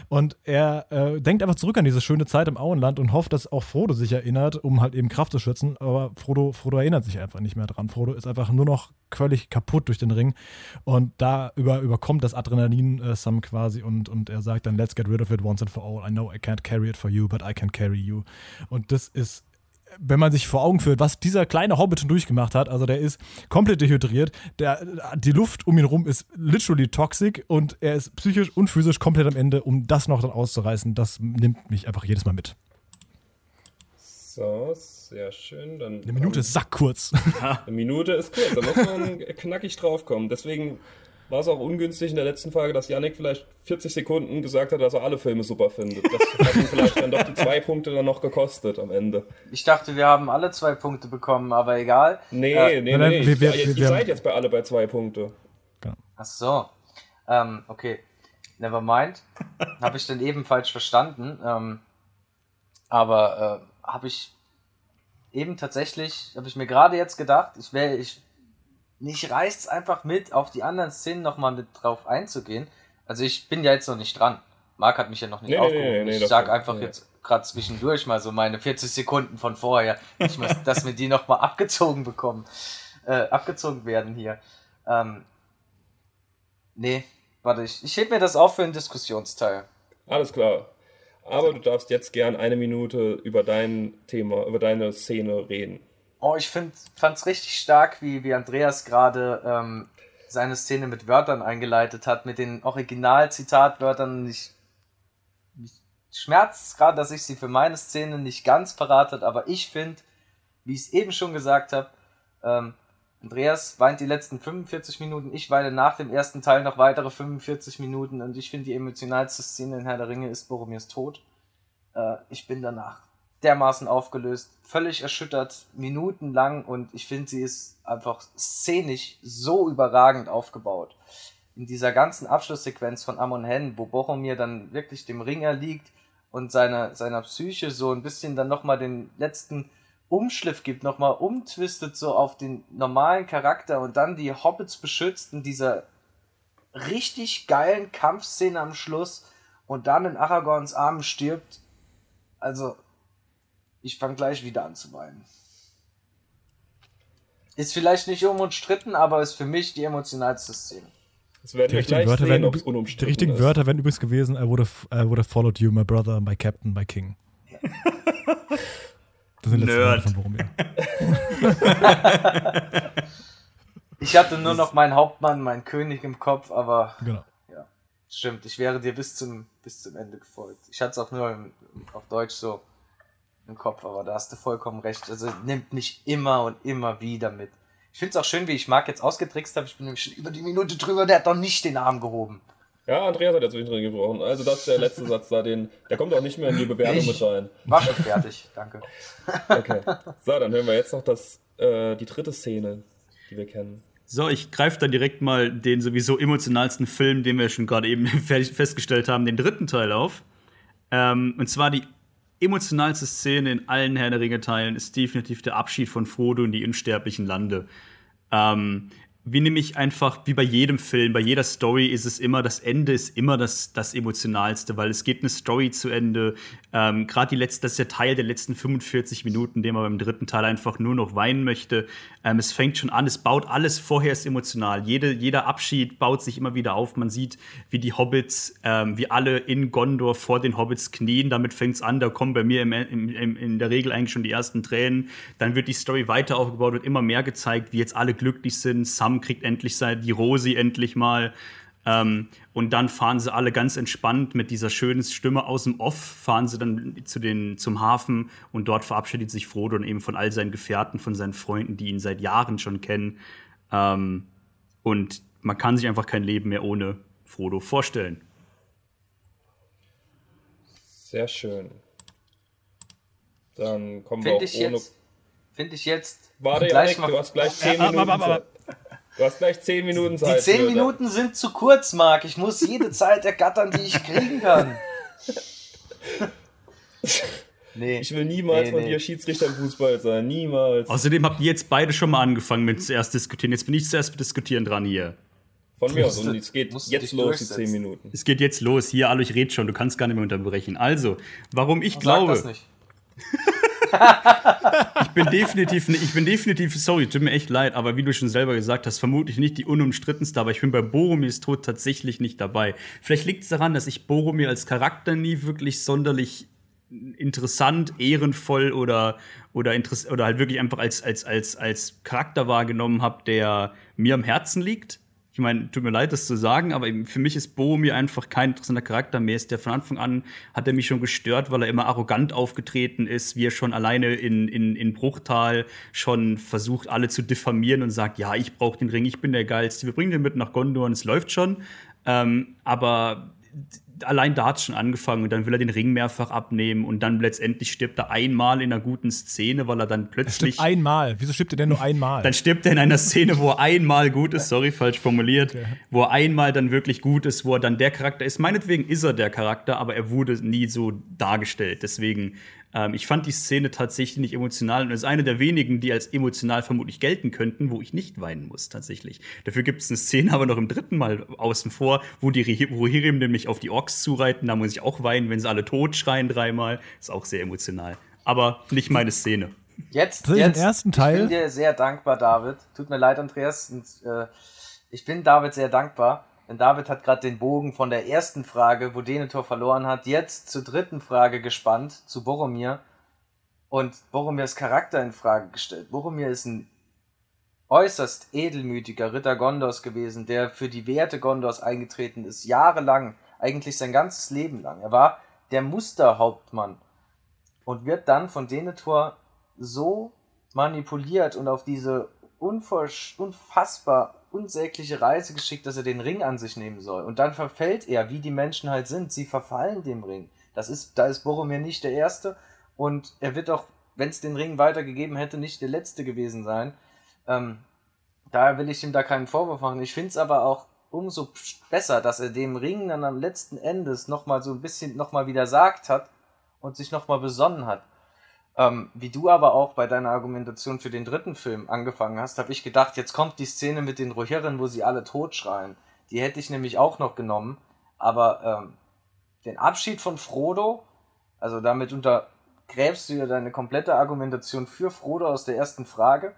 Und er äh, denkt einfach zurück an diese schöne Zeit im Auenland und hofft, dass auch Frodo sich erinnert, um halt eben Kraft zu schützen. Aber Frodo, Frodo erinnert sich einfach nicht mehr dran. Frodo ist einfach nur noch völlig kaputt durch den Ring. Und da über, überkommt das Adrenalin äh, Sam quasi und, und er sagt dann, let's get rid of it once and for all. I know I can't carry it for you, but I can carry you. Und das ist wenn man sich vor Augen führt, was dieser kleine Hobbit schon durchgemacht hat, also der ist komplett dehydriert, der, die Luft um ihn rum ist literally toxic und er ist psychisch und physisch komplett am Ende, um das noch dann auszureißen, das nimmt mich einfach jedes Mal mit. So, sehr schön. Dann Eine Minute ist sackkurz. Eine Minute ist kurz, da muss man knackig draufkommen. Deswegen war es auch ungünstig in der letzten Frage, dass Yannick vielleicht 40 Sekunden gesagt hat, dass er alle Filme super findet. Das hat ihn vielleicht dann doch die zwei Punkte dann noch gekostet am Ende. Ich dachte, wir haben alle zwei Punkte bekommen, aber egal. Nee, äh, nee, nee. nee. Wir, wir, wir, ihr seid jetzt bei alle bei zwei Punkte. Ach so. Ähm, okay. Never mind. habe ich dann eben falsch verstanden. Ähm, aber äh, habe ich eben tatsächlich, habe ich mir gerade jetzt gedacht, ich wäre, ich mich reißt es einfach mit, auf die anderen Szenen nochmal mit drauf einzugehen. Also ich bin ja jetzt noch nicht dran. Marc hat mich ja noch nicht nee, aufgehoben. Nee, nee, ich sag einfach jetzt gerade zwischendurch mal so meine 40 Sekunden von vorher. Ich muss, dass mir die nochmal abgezogen bekommen. Äh, abgezogen werden hier. Ähm, nee, warte, ich, ich heb mir das auf für einen Diskussionsteil. Alles klar. Aber du darfst jetzt gern eine Minute über dein Thema, über deine Szene reden. Oh, ich fand es richtig stark, wie, wie Andreas gerade ähm, seine Szene mit Wörtern eingeleitet hat, mit den Original-Zitatwörtern. Ich, ich schmerzt gerade, dass ich sie für meine Szene nicht ganz parat hat, aber ich finde, wie ich es eben schon gesagt habe, ähm, Andreas weint die letzten 45 Minuten, ich weine nach dem ersten Teil noch weitere 45 Minuten und ich finde die emotionalste Szene in Herr der Ringe ist Boromirs Tod. Äh, ich bin danach dermaßen aufgelöst, völlig erschüttert, minutenlang und ich finde, sie ist einfach szenisch so überragend aufgebaut. In dieser ganzen Abschlusssequenz von Amon Hen, wo Boromir dann wirklich dem Ring erliegt und seiner, seiner Psyche so ein bisschen dann nochmal den letzten Umschliff gibt, nochmal umtwistet so auf den normalen Charakter und dann die Hobbits beschützt in dieser richtig geilen Kampfszene am Schluss und dann in Aragorns Armen stirbt. Also, ich fange gleich wieder an zu weinen. Ist vielleicht nicht unumstritten, aber ist für mich die emotionalste Szene. Das werden die richtigen, Wörter, sehen, werden, die richtigen Wörter wären übrigens gewesen, I would, have, I would have followed you, my brother, my captain, my king. Ja. Das sind Wörter von Boromir. ich hatte nur noch meinen Hauptmann, meinen König im Kopf, aber genau. ja, stimmt, ich wäre dir bis zum, bis zum Ende gefolgt. Ich hatte es auch nur im, auf Deutsch so im Kopf, aber da hast du vollkommen recht. Also nimmt mich immer und immer wieder mit. Ich finde es auch schön, wie ich Marc jetzt ausgetrickst habe. Ich bin nämlich schon über die Minute drüber, der hat doch nicht den Arm gehoben. Ja, Andreas hat ja zwischendrin gebrochen. Also das ist der letzte Satz da, den, der kommt auch nicht mehr in die Bewertung ich mit rein. War schon fertig, danke. Okay. So, dann hören wir jetzt noch das, äh, die dritte Szene, die wir kennen. So, ich greife dann direkt mal den sowieso emotionalsten Film, den wir schon gerade eben festgestellt haben, den dritten Teil auf. Ähm, und zwar die emotionalste Szene in allen Herr der Ringe-Teilen ist definitiv der Abschied von Frodo in die unsterblichen Lande. Ähm, wie nämlich einfach, wie bei jedem Film, bei jeder Story ist es immer, das Ende ist immer das, das Emotionalste, weil es geht eine Story zu Ende. Ähm, Gerade die letzte, das ist der Teil der letzten 45 Minuten, dem man beim dritten Teil einfach nur noch weinen möchte. Ähm, es fängt schon an, es baut alles vorher ist emotional. Jede, jeder Abschied baut sich immer wieder auf. Man sieht, wie die Hobbits, ähm, wie alle in Gondor vor den Hobbits knien. Damit fängt es an. Da kommen bei mir im, im, in der Regel eigentlich schon die ersten Tränen. Dann wird die Story weiter aufgebaut, wird immer mehr gezeigt, wie jetzt alle glücklich sind. Sam kriegt endlich sein, die Rosi endlich mal. Ähm, und dann fahren sie alle ganz entspannt mit dieser schönen Stimme aus dem Off, fahren sie dann zu den, zum Hafen und dort verabschiedet sich Frodo und eben von all seinen Gefährten, von seinen Freunden, die ihn seit Jahren schon kennen. Ähm, und man kann sich einfach kein Leben mehr ohne Frodo vorstellen. Sehr schön. Dann kommen Find wir auch ohne. Finde ich jetzt. Warte, Janik, du hast gleich 10 Minuten. Aber, aber, aber, Du hast gleich 10 Minuten Zeit. Die 10 Minuten sind zu kurz, Marc. Ich muss jede Zeit ergattern, die ich kriegen kann. nee. Ich will niemals nee, von nee. dir Schiedsrichter im Fußball sein. Niemals. Außerdem habt ihr jetzt beide schon mal angefangen mit zuerst diskutieren. Jetzt bin ich zuerst mit diskutieren dran hier. Von mir aus. Und es geht jetzt los, die 10 Minuten. Es geht jetzt los. Hier, alle, ich rede schon. Du kannst gar nicht mehr unterbrechen. Also, warum ich Sag glaube. Das nicht. ich bin definitiv, ich bin definitiv, sorry, tut mir echt leid, aber wie du schon selber gesagt hast, vermutlich nicht die unumstrittenste, aber ich bin bei Boromirs Tod tatsächlich nicht dabei. Vielleicht liegt es daran, dass ich Boromir als Charakter nie wirklich sonderlich interessant, ehrenvoll oder, oder, oder halt wirklich einfach als, als, als, als Charakter wahrgenommen habe, der mir am Herzen liegt ich meine, tut mir leid, das zu sagen, aber für mich ist Boromir einfach kein interessanter Charakter mehr. Ist der von Anfang an hat er mich schon gestört, weil er immer arrogant aufgetreten ist, wie er schon alleine in, in, in Bruchtal schon versucht, alle zu diffamieren und sagt, ja, ich brauche den Ring, ich bin der Geilste, wir bringen den mit nach Gondor und es läuft schon. Ähm, aber allein da hat es schon angefangen und dann will er den Ring mehrfach abnehmen und dann letztendlich stirbt er einmal in einer guten Szene, weil er dann plötzlich. Er einmal. Wieso stirbt er denn nur einmal? Dann stirbt er in einer Szene, wo er einmal gut ist, sorry, falsch formuliert, okay. wo er einmal dann wirklich gut ist, wo er dann der Charakter ist. Meinetwegen ist er der Charakter, aber er wurde nie so dargestellt. Deswegen ähm, ich fand die Szene tatsächlich nicht emotional und ist eine der wenigen, die als emotional vermutlich gelten könnten, wo ich nicht weinen muss, tatsächlich. Dafür gibt es eine Szene aber noch im dritten Mal außen vor, wo die Rohirrim nämlich auf die Orks zureiten. Da muss ich auch weinen, wenn sie alle tot schreien dreimal. Ist auch sehr emotional. Aber nicht meine Szene. Jetzt, jetzt ersten Teil. Ich bin dir sehr dankbar, David. Tut mir leid, Andreas. Und, äh, ich bin David sehr dankbar denn David hat gerade den Bogen von der ersten Frage, wo Denethor verloren hat, jetzt zur dritten Frage gespannt, zu Boromir. Und Boromirs Charakter in Frage gestellt. Boromir ist ein äußerst edelmütiger Ritter Gondors gewesen, der für die Werte Gondors eingetreten ist, jahrelang, eigentlich sein ganzes Leben lang. Er war der Musterhauptmann und wird dann von Denethor so manipuliert und auf diese unfassbar unsägliche Reise geschickt, dass er den Ring an sich nehmen soll. Und dann verfällt er, wie die Menschen halt sind. Sie verfallen dem Ring. Das ist, da ist Boromir nicht der Erste. Und er wird auch, wenn es den Ring weitergegeben hätte, nicht der Letzte gewesen sein. Ähm, daher will ich ihm da keinen Vorwurf machen. Ich finde es aber auch umso besser, dass er dem Ring dann am letzten Endes nochmal so ein bisschen nochmal wieder sagt hat und sich nochmal besonnen hat. Ähm, wie du aber auch bei deiner Argumentation für den dritten Film angefangen hast, habe ich gedacht, jetzt kommt die Szene mit den Rohirren, wo sie alle totschreien. Die hätte ich nämlich auch noch genommen. Aber ähm, den Abschied von Frodo, also damit untergräbst du ja deine komplette Argumentation für Frodo aus der ersten Frage.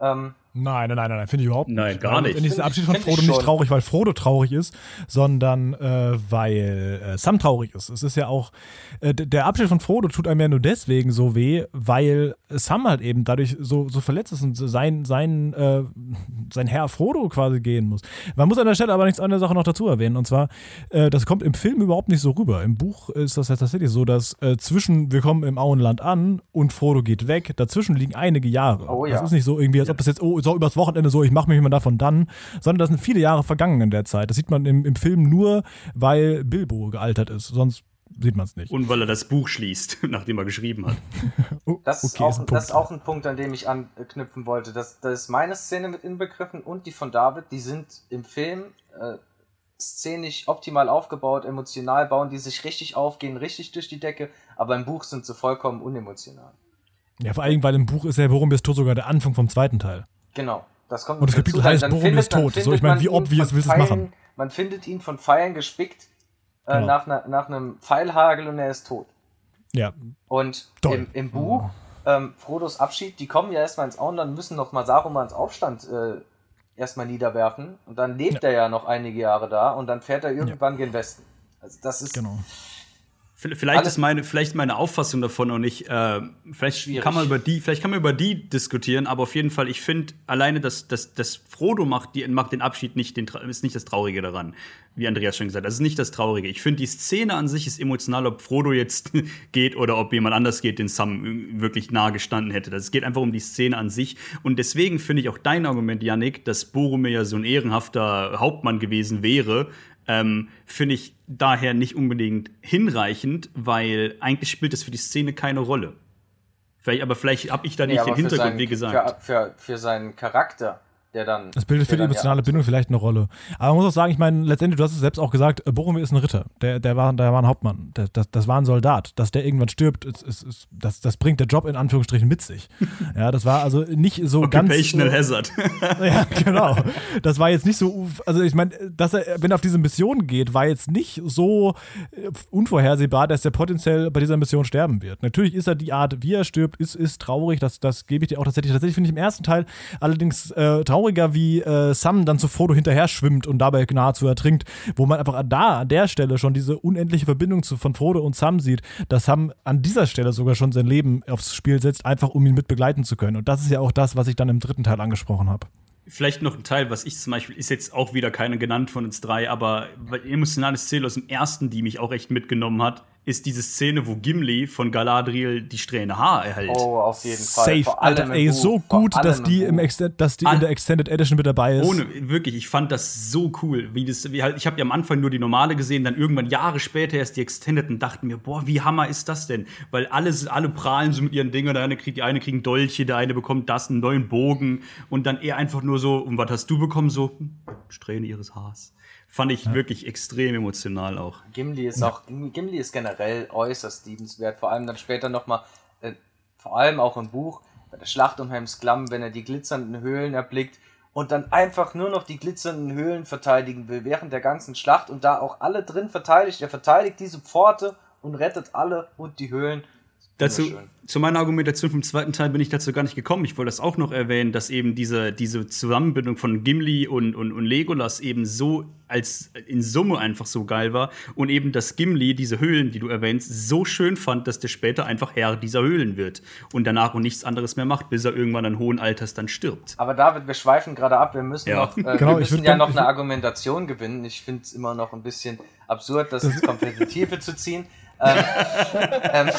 Ähm, Nein, nein, nein, nein, finde ich überhaupt nicht. Nein, gar nicht. Finde ich den Abschied von Frodo nicht traurig, weil Frodo traurig ist, sondern äh, weil äh, Sam traurig ist. Es ist ja auch, äh, der Abschied von Frodo tut einem ja nur deswegen so weh, weil Sam halt eben dadurch so, so verletzt ist und sein, sein, äh, sein Herr Frodo quasi gehen muss. Man muss an der Stelle aber nichts andere Sache noch dazu erwähnen, und zwar, äh, das kommt im Film überhaupt nicht so rüber. Im Buch ist das ja tatsächlich so, dass äh, zwischen, wir kommen im Auenland an und Frodo geht weg, dazwischen liegen einige Jahre. Oh, ja. Das ist nicht so irgendwie, als ob das jetzt, oh, so übers Wochenende so, ich mache mich mal davon dann, sondern das sind viele Jahre vergangen in der Zeit. Das sieht man im, im Film nur, weil Bilbo gealtert ist. Sonst sieht man es nicht. Und weil er das Buch schließt, nachdem er geschrieben hat. oh, das, ist auch, ist das, ist auch, ein Punkt, an dem ich anknüpfen wollte. Das, das ist meine Szene mit inbegriffen und die von David, die sind im Film äh, szenisch optimal aufgebaut, emotional bauen die sich richtig auf, gehen richtig durch die Decke, aber im Buch sind sie vollkommen unemotional. Ja, vor allem, weil im Buch ist ja Borum ist tot sogar der Anfang vom zweiten Teil. Genau. Das kommt Und das Kapitel heißt Borum findet, ist tot. So, ich meine, wie obvious willst du es machen? Man findet ihn von Pfeilen gespickt äh, genau. nach, nach einem Pfeilhagel und er ist tot. Ja. Und im, im, Buch, ähm, Frodos Abschied, die kommen ja erstmal ins Auenland, müssen nochmal Sarumans Aufstand äh, erstmal niederwerfen. Und dann lebt ja. er ja noch einige Jahre da und dann fährt er irgendwann ja. gen Westen. Also das ist. Genau. Vielleicht ist meine, vielleicht meine Auffassung davon noch nicht, äh, vielleicht schwierig. kann man über die, vielleicht kann man über die diskutieren, aber auf jeden Fall, ich finde alleine, dass, dass, dass Frodo macht, die, macht den Abschied nicht, den, ist nicht das Traurige daran, wie Andreas schon gesagt hat. Das ist nicht das Traurige. Ich finde, die Szene an sich ist emotional, ob Frodo jetzt geht oder ob jemand anders geht, den Sam wirklich nahe gestanden hätte. Es geht einfach um die Szene an sich. Und deswegen finde ich auch dein Argument, Yannick, dass Boromir ja so ein ehrenhafter Hauptmann gewesen wäre, ähm, finde ich daher nicht unbedingt hinreichend, weil eigentlich spielt es für die Szene keine Rolle. Vielleicht, aber vielleicht habe ich da nicht nee, den Hintergrund, seinen, wie gesagt. Für, für, für seinen Charakter der dann. Das bildet für die emotionale Bindung vielleicht eine Rolle. Aber man muss auch sagen, ich meine, letztendlich, du hast es selbst auch gesagt, äh, Boromir ist ein Ritter. Der, der, war, der war ein Hauptmann. Der, das, das war ein Soldat. Dass der irgendwann stirbt, ist, ist, ist, das, das bringt der Job in Anführungsstrichen mit sich. Ja, das war also nicht so Occupational ganz. Occupational Hazard. ja, genau. Das war jetzt nicht so. Also, ich meine, dass er, wenn er auf diese Mission geht, war jetzt nicht so äh, unvorhersehbar, dass er potenziell bei dieser Mission sterben wird. Natürlich ist er die Art, wie er stirbt, ist, ist traurig. Das, das gebe ich dir auch tatsächlich. Tatsächlich finde ich im ersten Teil allerdings äh, trauriger, wie. Äh, Sam dann zu Frodo hinterher schwimmt und dabei nahezu ertrinkt, wo man einfach da an der Stelle schon diese unendliche Verbindung zu, von Frodo und Sam sieht, dass Sam an dieser Stelle sogar schon sein Leben aufs Spiel setzt, einfach um ihn mit begleiten zu können. Und das ist ja auch das, was ich dann im dritten Teil angesprochen habe. Vielleicht noch ein Teil, was ich zum Beispiel, ist jetzt auch wieder keine genannt von uns drei, aber emotionale Szene aus dem ersten, die mich auch echt mitgenommen hat, ist diese Szene, wo Gimli von Galadriel die Strähne Haar erhält. Oh, auf jeden Fall. Safe, Alter, ey, so gut, dass die, im Extend, dass die in der Extended Edition mit dabei ist. Ohne, wirklich, ich fand das so cool. Wie das, wie halt, ich habe ja am Anfang nur die normale gesehen, dann irgendwann Jahre später erst die Extended und dachte mir, boah, wie hammer ist das denn? Weil alle, alle prahlen so mit ihren Dingen, der eine kriegt, die eine kriegen Dolche, der eine bekommt das, einen neuen Bogen und dann eher einfach nur so, und was hast du bekommen? So, hm, Strähne ihres Haars. Fand ich ja. wirklich extrem emotional auch. Gimli ist auch, Gimli ist generell äußerst liebenswert, vor allem dann später nochmal, äh, vor allem auch im Buch, bei der Schlacht um Helms Klamm, wenn er die glitzernden Höhlen erblickt und dann einfach nur noch die glitzernden Höhlen verteidigen will, während der ganzen Schlacht und da auch alle drin verteidigt. Er verteidigt diese Pforte und rettet alle und die Höhlen. Dazu, zu meiner Argumentation vom zweiten Teil bin ich dazu gar nicht gekommen. Ich wollte das auch noch erwähnen, dass eben diese, diese Zusammenbindung von Gimli und, und, und Legolas eben so als in Summe einfach so geil war und eben, dass Gimli diese Höhlen, die du erwähnst, so schön fand, dass der später einfach Herr dieser Höhlen wird und danach und nichts anderes mehr macht, bis er irgendwann an hohen Alters dann stirbt. Aber David, wir schweifen gerade ab. Wir müssen, ja. noch, äh, genau, wir müssen ja noch eine Argumentation gewinnen. Ich finde es immer noch ein bisschen absurd, das ins Kompetitive zu ziehen. Ähm, ähm,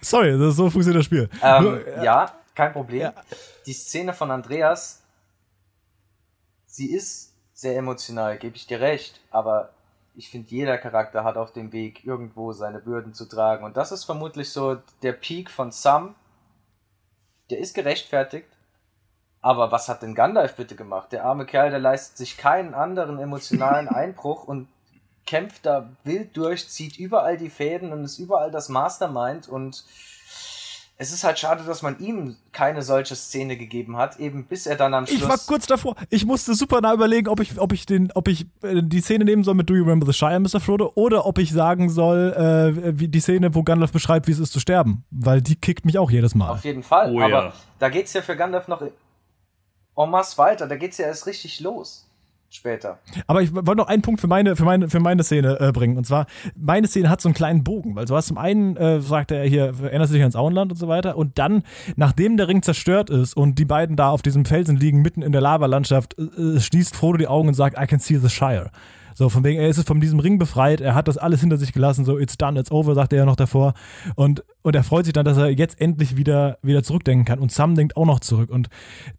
Sorry, das so funktioniert das Spiel. Ähm, Nur, ja, kein Problem. Ja. Die Szene von Andreas, sie ist sehr emotional, gebe ich dir recht, aber ich finde, jeder Charakter hat auf dem Weg irgendwo seine Bürden zu tragen. Und das ist vermutlich so der Peak von Sam. Der ist gerechtfertigt. Aber was hat denn Gandalf bitte gemacht? Der arme Kerl, der leistet sich keinen anderen emotionalen Einbruch und kämpft da wild durch, zieht überall die Fäden und ist überall das Mastermind und es ist halt schade, dass man ihm keine solche Szene gegeben hat, eben bis er dann am Schluss. Ich war kurz davor. Ich musste super nah überlegen, ob ich, ob ich, den, ob ich äh, die Szene nehmen soll mit Do You Remember the Shire, Mr. Frodo, oder ob ich sagen soll, äh, wie die Szene, wo Gandalf beschreibt, wie es ist zu sterben. Weil die kickt mich auch jedes Mal. Auf jeden Fall. Oh, Aber ja. da geht's ja für Gandalf noch en masse weiter. Da geht's ja erst richtig los später. Aber ich wollte noch einen Punkt für meine, für meine, für meine Szene äh, bringen. Und zwar, meine Szene hat so einen kleinen Bogen, weil du hast zum einen, äh, sagt er hier, erinnert sich ans Auenland und so weiter. Und dann, nachdem der Ring zerstört ist und die beiden da auf diesem Felsen liegen, mitten in der Lavalandschaft, äh, schließt Frodo die Augen und sagt, I can see the Shire. So, von wegen, er ist von diesem Ring befreit, er hat das alles hinter sich gelassen, so, it's done, it's over, sagt er ja noch davor. Und, und er freut sich dann, dass er jetzt endlich wieder, wieder zurückdenken kann. Und Sam denkt auch noch zurück. Und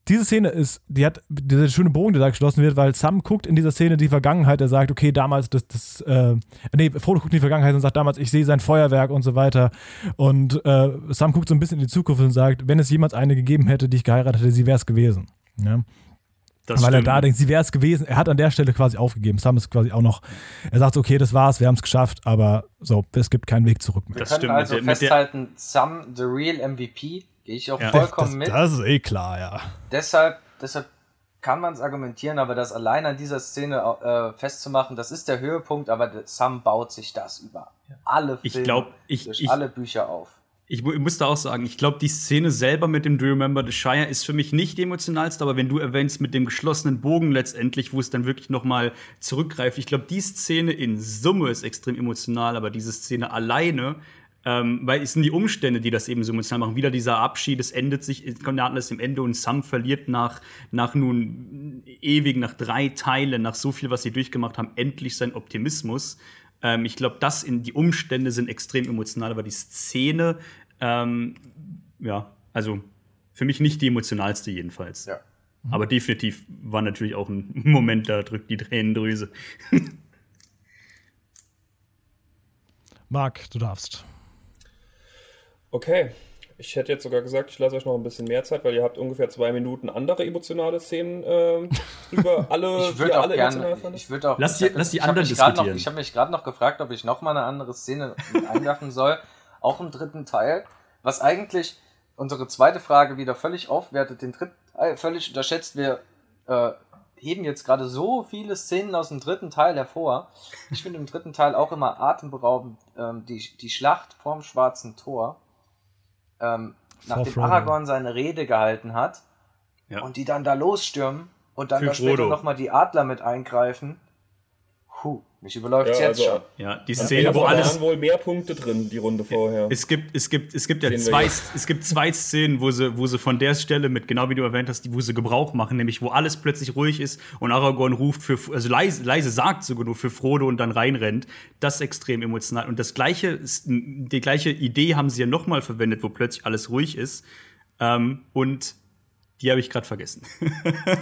diese Szene ist, die hat, dieser schöne Bogen, der da geschlossen wird, weil Sam guckt in dieser Szene die Vergangenheit, er sagt, okay, damals, das, das, äh, nee, Frodo guckt in die Vergangenheit und sagt damals, ich sehe sein Feuerwerk und so weiter. Und äh, Sam guckt so ein bisschen in die Zukunft und sagt, wenn es jemals eine gegeben hätte, die ich geheiratet hätte, sie wäre es gewesen. Ja. Das Weil stimmt. er da denkt, sie wäre es gewesen. Er hat an der Stelle quasi aufgegeben. Sam ist quasi auch noch. Er sagt, okay, das war's, wir haben es geschafft, aber so, es gibt keinen Weg zurück mehr. Wir das stimmt. also mit festhalten, Sam, the real MVP, gehe ich auch ja. vollkommen das, mit. Das ist eh klar, ja. Deshalb, deshalb kann man es argumentieren, aber das allein an dieser Szene äh, festzumachen, das ist der Höhepunkt, aber Sam baut sich das über alle Filme, ich glaub, ich, durch ich, alle Bücher auf ich, ich muss da auch sagen, ich glaube, die Szene selber mit dem Do You Remember the Shire ist für mich nicht die emotionalste, aber wenn du erwähnst mit dem geschlossenen Bogen letztendlich, wo es dann wirklich noch mal zurückgreift, ich glaube, die Szene in Summe ist extrem emotional, aber diese Szene alleine ähm, weil es sind die Umstände, die das eben so emotional machen. Wieder dieser Abschied, es endet sich, es kommt alles im Ende und Sam verliert nach, nach nun ewig, nach drei Teilen, nach so viel, was sie durchgemacht haben, endlich seinen Optimismus. Ähm, ich glaube, das in die Umstände sind extrem emotional, aber die Szene, ähm, ja, also für mich nicht die emotionalste jedenfalls. Ja. Aber definitiv war natürlich auch ein Moment, da drückt die Tränendrüse. Marc, du darfst. Okay, ich hätte jetzt sogar gesagt, ich lasse euch noch ein bisschen mehr Zeit, weil ihr habt ungefähr zwei Minuten andere emotionale Szenen äh, über alle, ich würde auch alle gerne, ich würde auch, lass die, lass die anderen diskutieren. Noch, ich habe mich gerade noch gefragt, ob ich noch mal eine andere Szene einwerfen soll, auch im dritten Teil, was eigentlich unsere zweite Frage wieder völlig aufwertet, den dritten Teil völlig unterschätzt. Wir äh, heben jetzt gerade so viele Szenen aus dem dritten Teil hervor. Ich finde im dritten Teil auch immer atemberaubend ähm, die, die Schlacht vorm Schwarzen Tor ähm, nachdem Aragorn seine Rede gehalten hat ja. und die dann da losstürmen und dann da später nochmal die Adler mit eingreifen. Puh, mich überläuft ja, jetzt also, schon. Ja, die Szene, wo alles. waren wohl mehr Punkte drin, die Runde vorher. Es gibt, es gibt, es gibt ja zwei, es gibt zwei Szenen, wo sie, wo sie von der Stelle mit, genau wie du erwähnt hast, wo sie Gebrauch machen, nämlich wo alles plötzlich ruhig ist und Aragorn ruft für, also leise, leise sagt sogar nur für Frodo und dann reinrennt. Das ist extrem emotional. Und das gleiche, die gleiche Idee haben sie ja nochmal verwendet, wo plötzlich alles ruhig ist. Ähm, und die habe ich gerade vergessen.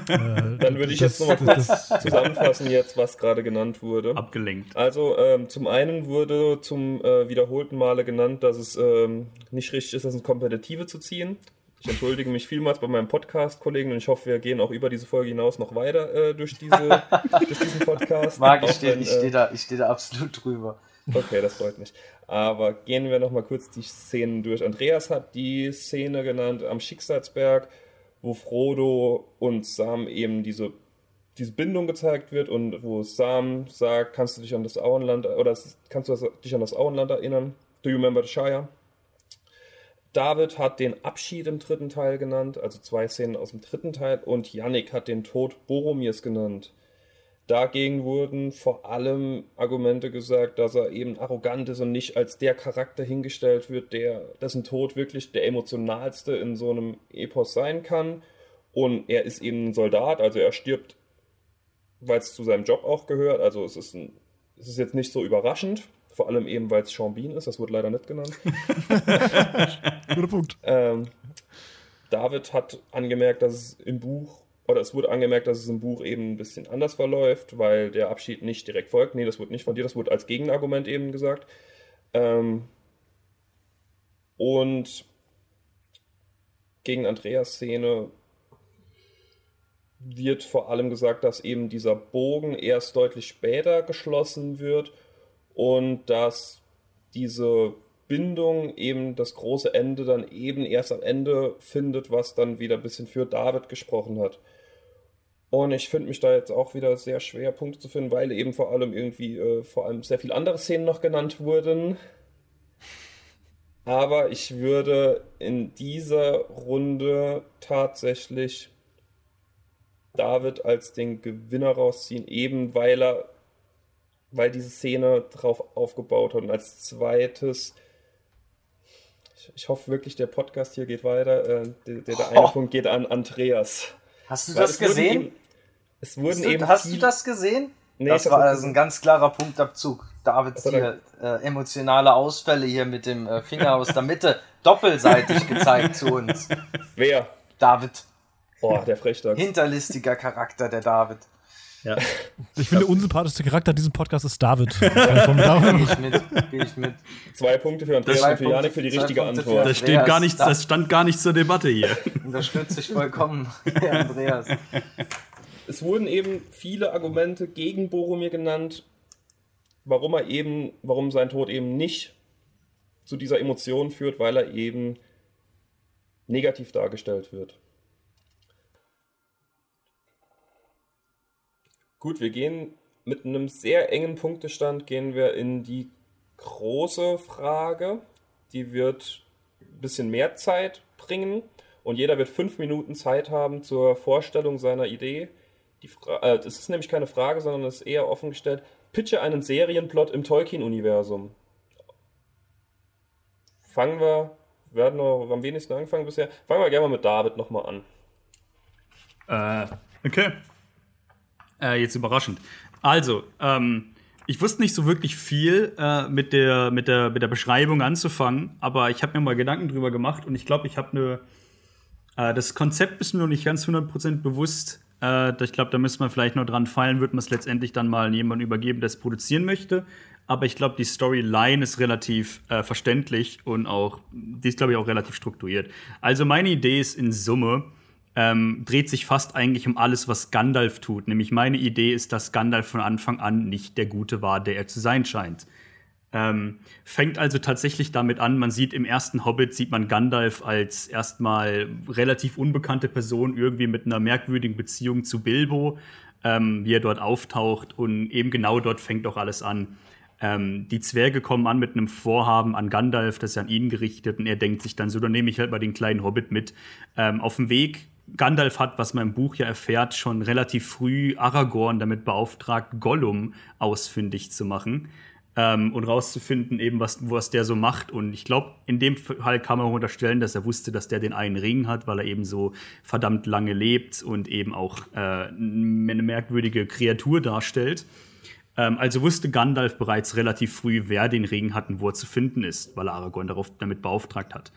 Äh, Dann würde ich das, jetzt nochmal kurz zusammenfassen, jetzt, was gerade genannt wurde. Abgelenkt. Also, ähm, zum einen wurde zum äh, wiederholten Male genannt, dass es ähm, nicht richtig ist, das ins Kompetitive zu ziehen. Ich entschuldige mich vielmals bei meinem Podcast-Kollegen und ich hoffe, wir gehen auch über diese Folge hinaus noch weiter äh, durch, diese, durch diesen Podcast. Marc, ich stehe steh da, steh da absolut drüber. Okay, das freut mich. Aber gehen wir noch mal kurz die Szenen durch. Andreas hat die Szene genannt am Schicksalsberg wo Frodo und Sam eben diese, diese Bindung gezeigt wird und wo Sam sagt, kannst du dich an das Auenland oder kannst du dich an das Auenland erinnern? Do you remember the Shire? David hat den Abschied im dritten Teil genannt, also zwei Szenen aus dem dritten Teil, und Yannick hat den Tod Boromirs genannt. Dagegen wurden vor allem Argumente gesagt, dass er eben arrogant ist und nicht als der Charakter hingestellt wird, der dessen Tod wirklich der emotionalste in so einem Epos sein kann. Und er ist eben ein Soldat, also er stirbt, weil es zu seinem Job auch gehört. Also es ist, ein, es ist jetzt nicht so überraschend, vor allem eben, weil es Sean Bean ist, das wurde leider nicht genannt. Guter Punkt. Ähm, David hat angemerkt, dass es im Buch oder es wurde angemerkt, dass es im Buch eben ein bisschen anders verläuft, weil der Abschied nicht direkt folgt. Nee, das wurde nicht von dir, das wurde als Gegenargument eben gesagt. Ähm und gegen Andreas Szene wird vor allem gesagt, dass eben dieser Bogen erst deutlich später geschlossen wird und dass diese Bindung eben das große Ende dann eben erst am Ende findet, was dann wieder ein bisschen für David gesprochen hat. Und ich finde mich da jetzt auch wieder sehr schwer, Punkte zu finden, weil eben vor allem irgendwie äh, vor allem sehr viele andere Szenen noch genannt wurden. Aber ich würde in dieser Runde tatsächlich David als den Gewinner rausziehen, eben weil er, weil diese Szene drauf aufgebaut hat. Und als zweites, ich, ich hoffe wirklich, der Podcast hier geht weiter. Äh, der, der, der eine oh. Punkt geht an Andreas. Hast du Weil das gesehen? Eben, es wurden du, eben. Hast du das gesehen? Nee, das war also ein ganz klarer Punktabzug. Davids hier äh, emotionale Ausfälle hier mit dem äh, Finger aus der Mitte doppelseitig gezeigt zu uns. Wer? David. Boah, der Frechdachs. Hinterlistiger Charakter, der David. Ja. Ich finde, der unsympathischste Charakter in diesem Podcast ist David. Gehe ich mit. Ich mit. Zwei Punkte für Andreas und für Janik für die richtige Punkte Antwort. Das, steht gar nichts, das stand gar nichts zur Debatte hier. Unterstütze ich vollkommen, Andreas. es wurden eben viele Argumente gegen Boromir genannt, warum er eben, warum sein Tod eben nicht zu dieser Emotion führt, weil er eben negativ dargestellt wird. Gut, wir gehen mit einem sehr engen Punktestand gehen wir in die große Frage. Die wird ein bisschen mehr Zeit bringen und jeder wird fünf Minuten Zeit haben zur Vorstellung seiner Idee. Die äh, das ist nämlich keine Frage, sondern es ist eher offen gestellt. Pitche einen Serienplot im Tolkien-Universum. Fangen wir, wir werden noch am wenigsten angefangen bisher. Fangen wir gerne mal mit David nochmal an. Äh, okay. Äh, jetzt überraschend. Also, ähm, ich wusste nicht so wirklich viel äh, mit, der, mit, der, mit der Beschreibung anzufangen, aber ich habe mir mal Gedanken drüber gemacht und ich glaube, ich habe eine. Äh, das Konzept ist mir noch nicht ganz 100% bewusst. Äh, ich glaube, da müsste man vielleicht noch dran fallen, wird man es letztendlich dann mal jemandem übergeben, der es produzieren möchte. Aber ich glaube, die Storyline ist relativ äh, verständlich und auch, die ist, glaube ich, auch relativ strukturiert. Also meine Idee ist in Summe, ähm, dreht sich fast eigentlich um alles, was Gandalf tut. Nämlich meine Idee ist, dass Gandalf von Anfang an nicht der Gute war, der er zu sein scheint. Ähm, fängt also tatsächlich damit an, man sieht im ersten Hobbit, sieht man Gandalf als erstmal relativ unbekannte Person, irgendwie mit einer merkwürdigen Beziehung zu Bilbo, ähm, wie er dort auftaucht und eben genau dort fängt auch alles an. Ähm, die Zwerge kommen an mit einem Vorhaben an Gandalf, das ist an ihn gerichtet und er denkt sich dann so, dann nehme ich halt mal den kleinen Hobbit mit. Ähm, auf dem Weg Gandalf hat, was man im Buch ja erfährt, schon relativ früh Aragorn damit beauftragt, Gollum ausfindig zu machen ähm, und rauszufinden, eben was, was der so macht. Und ich glaube, in dem Fall kann man unterstellen, dass er wusste, dass der den einen Ring hat, weil er eben so verdammt lange lebt und eben auch äh, eine merkwürdige Kreatur darstellt. Ähm, also wusste Gandalf bereits relativ früh, wer den Ring hat und wo er zu finden ist, weil er Aragorn darauf damit beauftragt hat.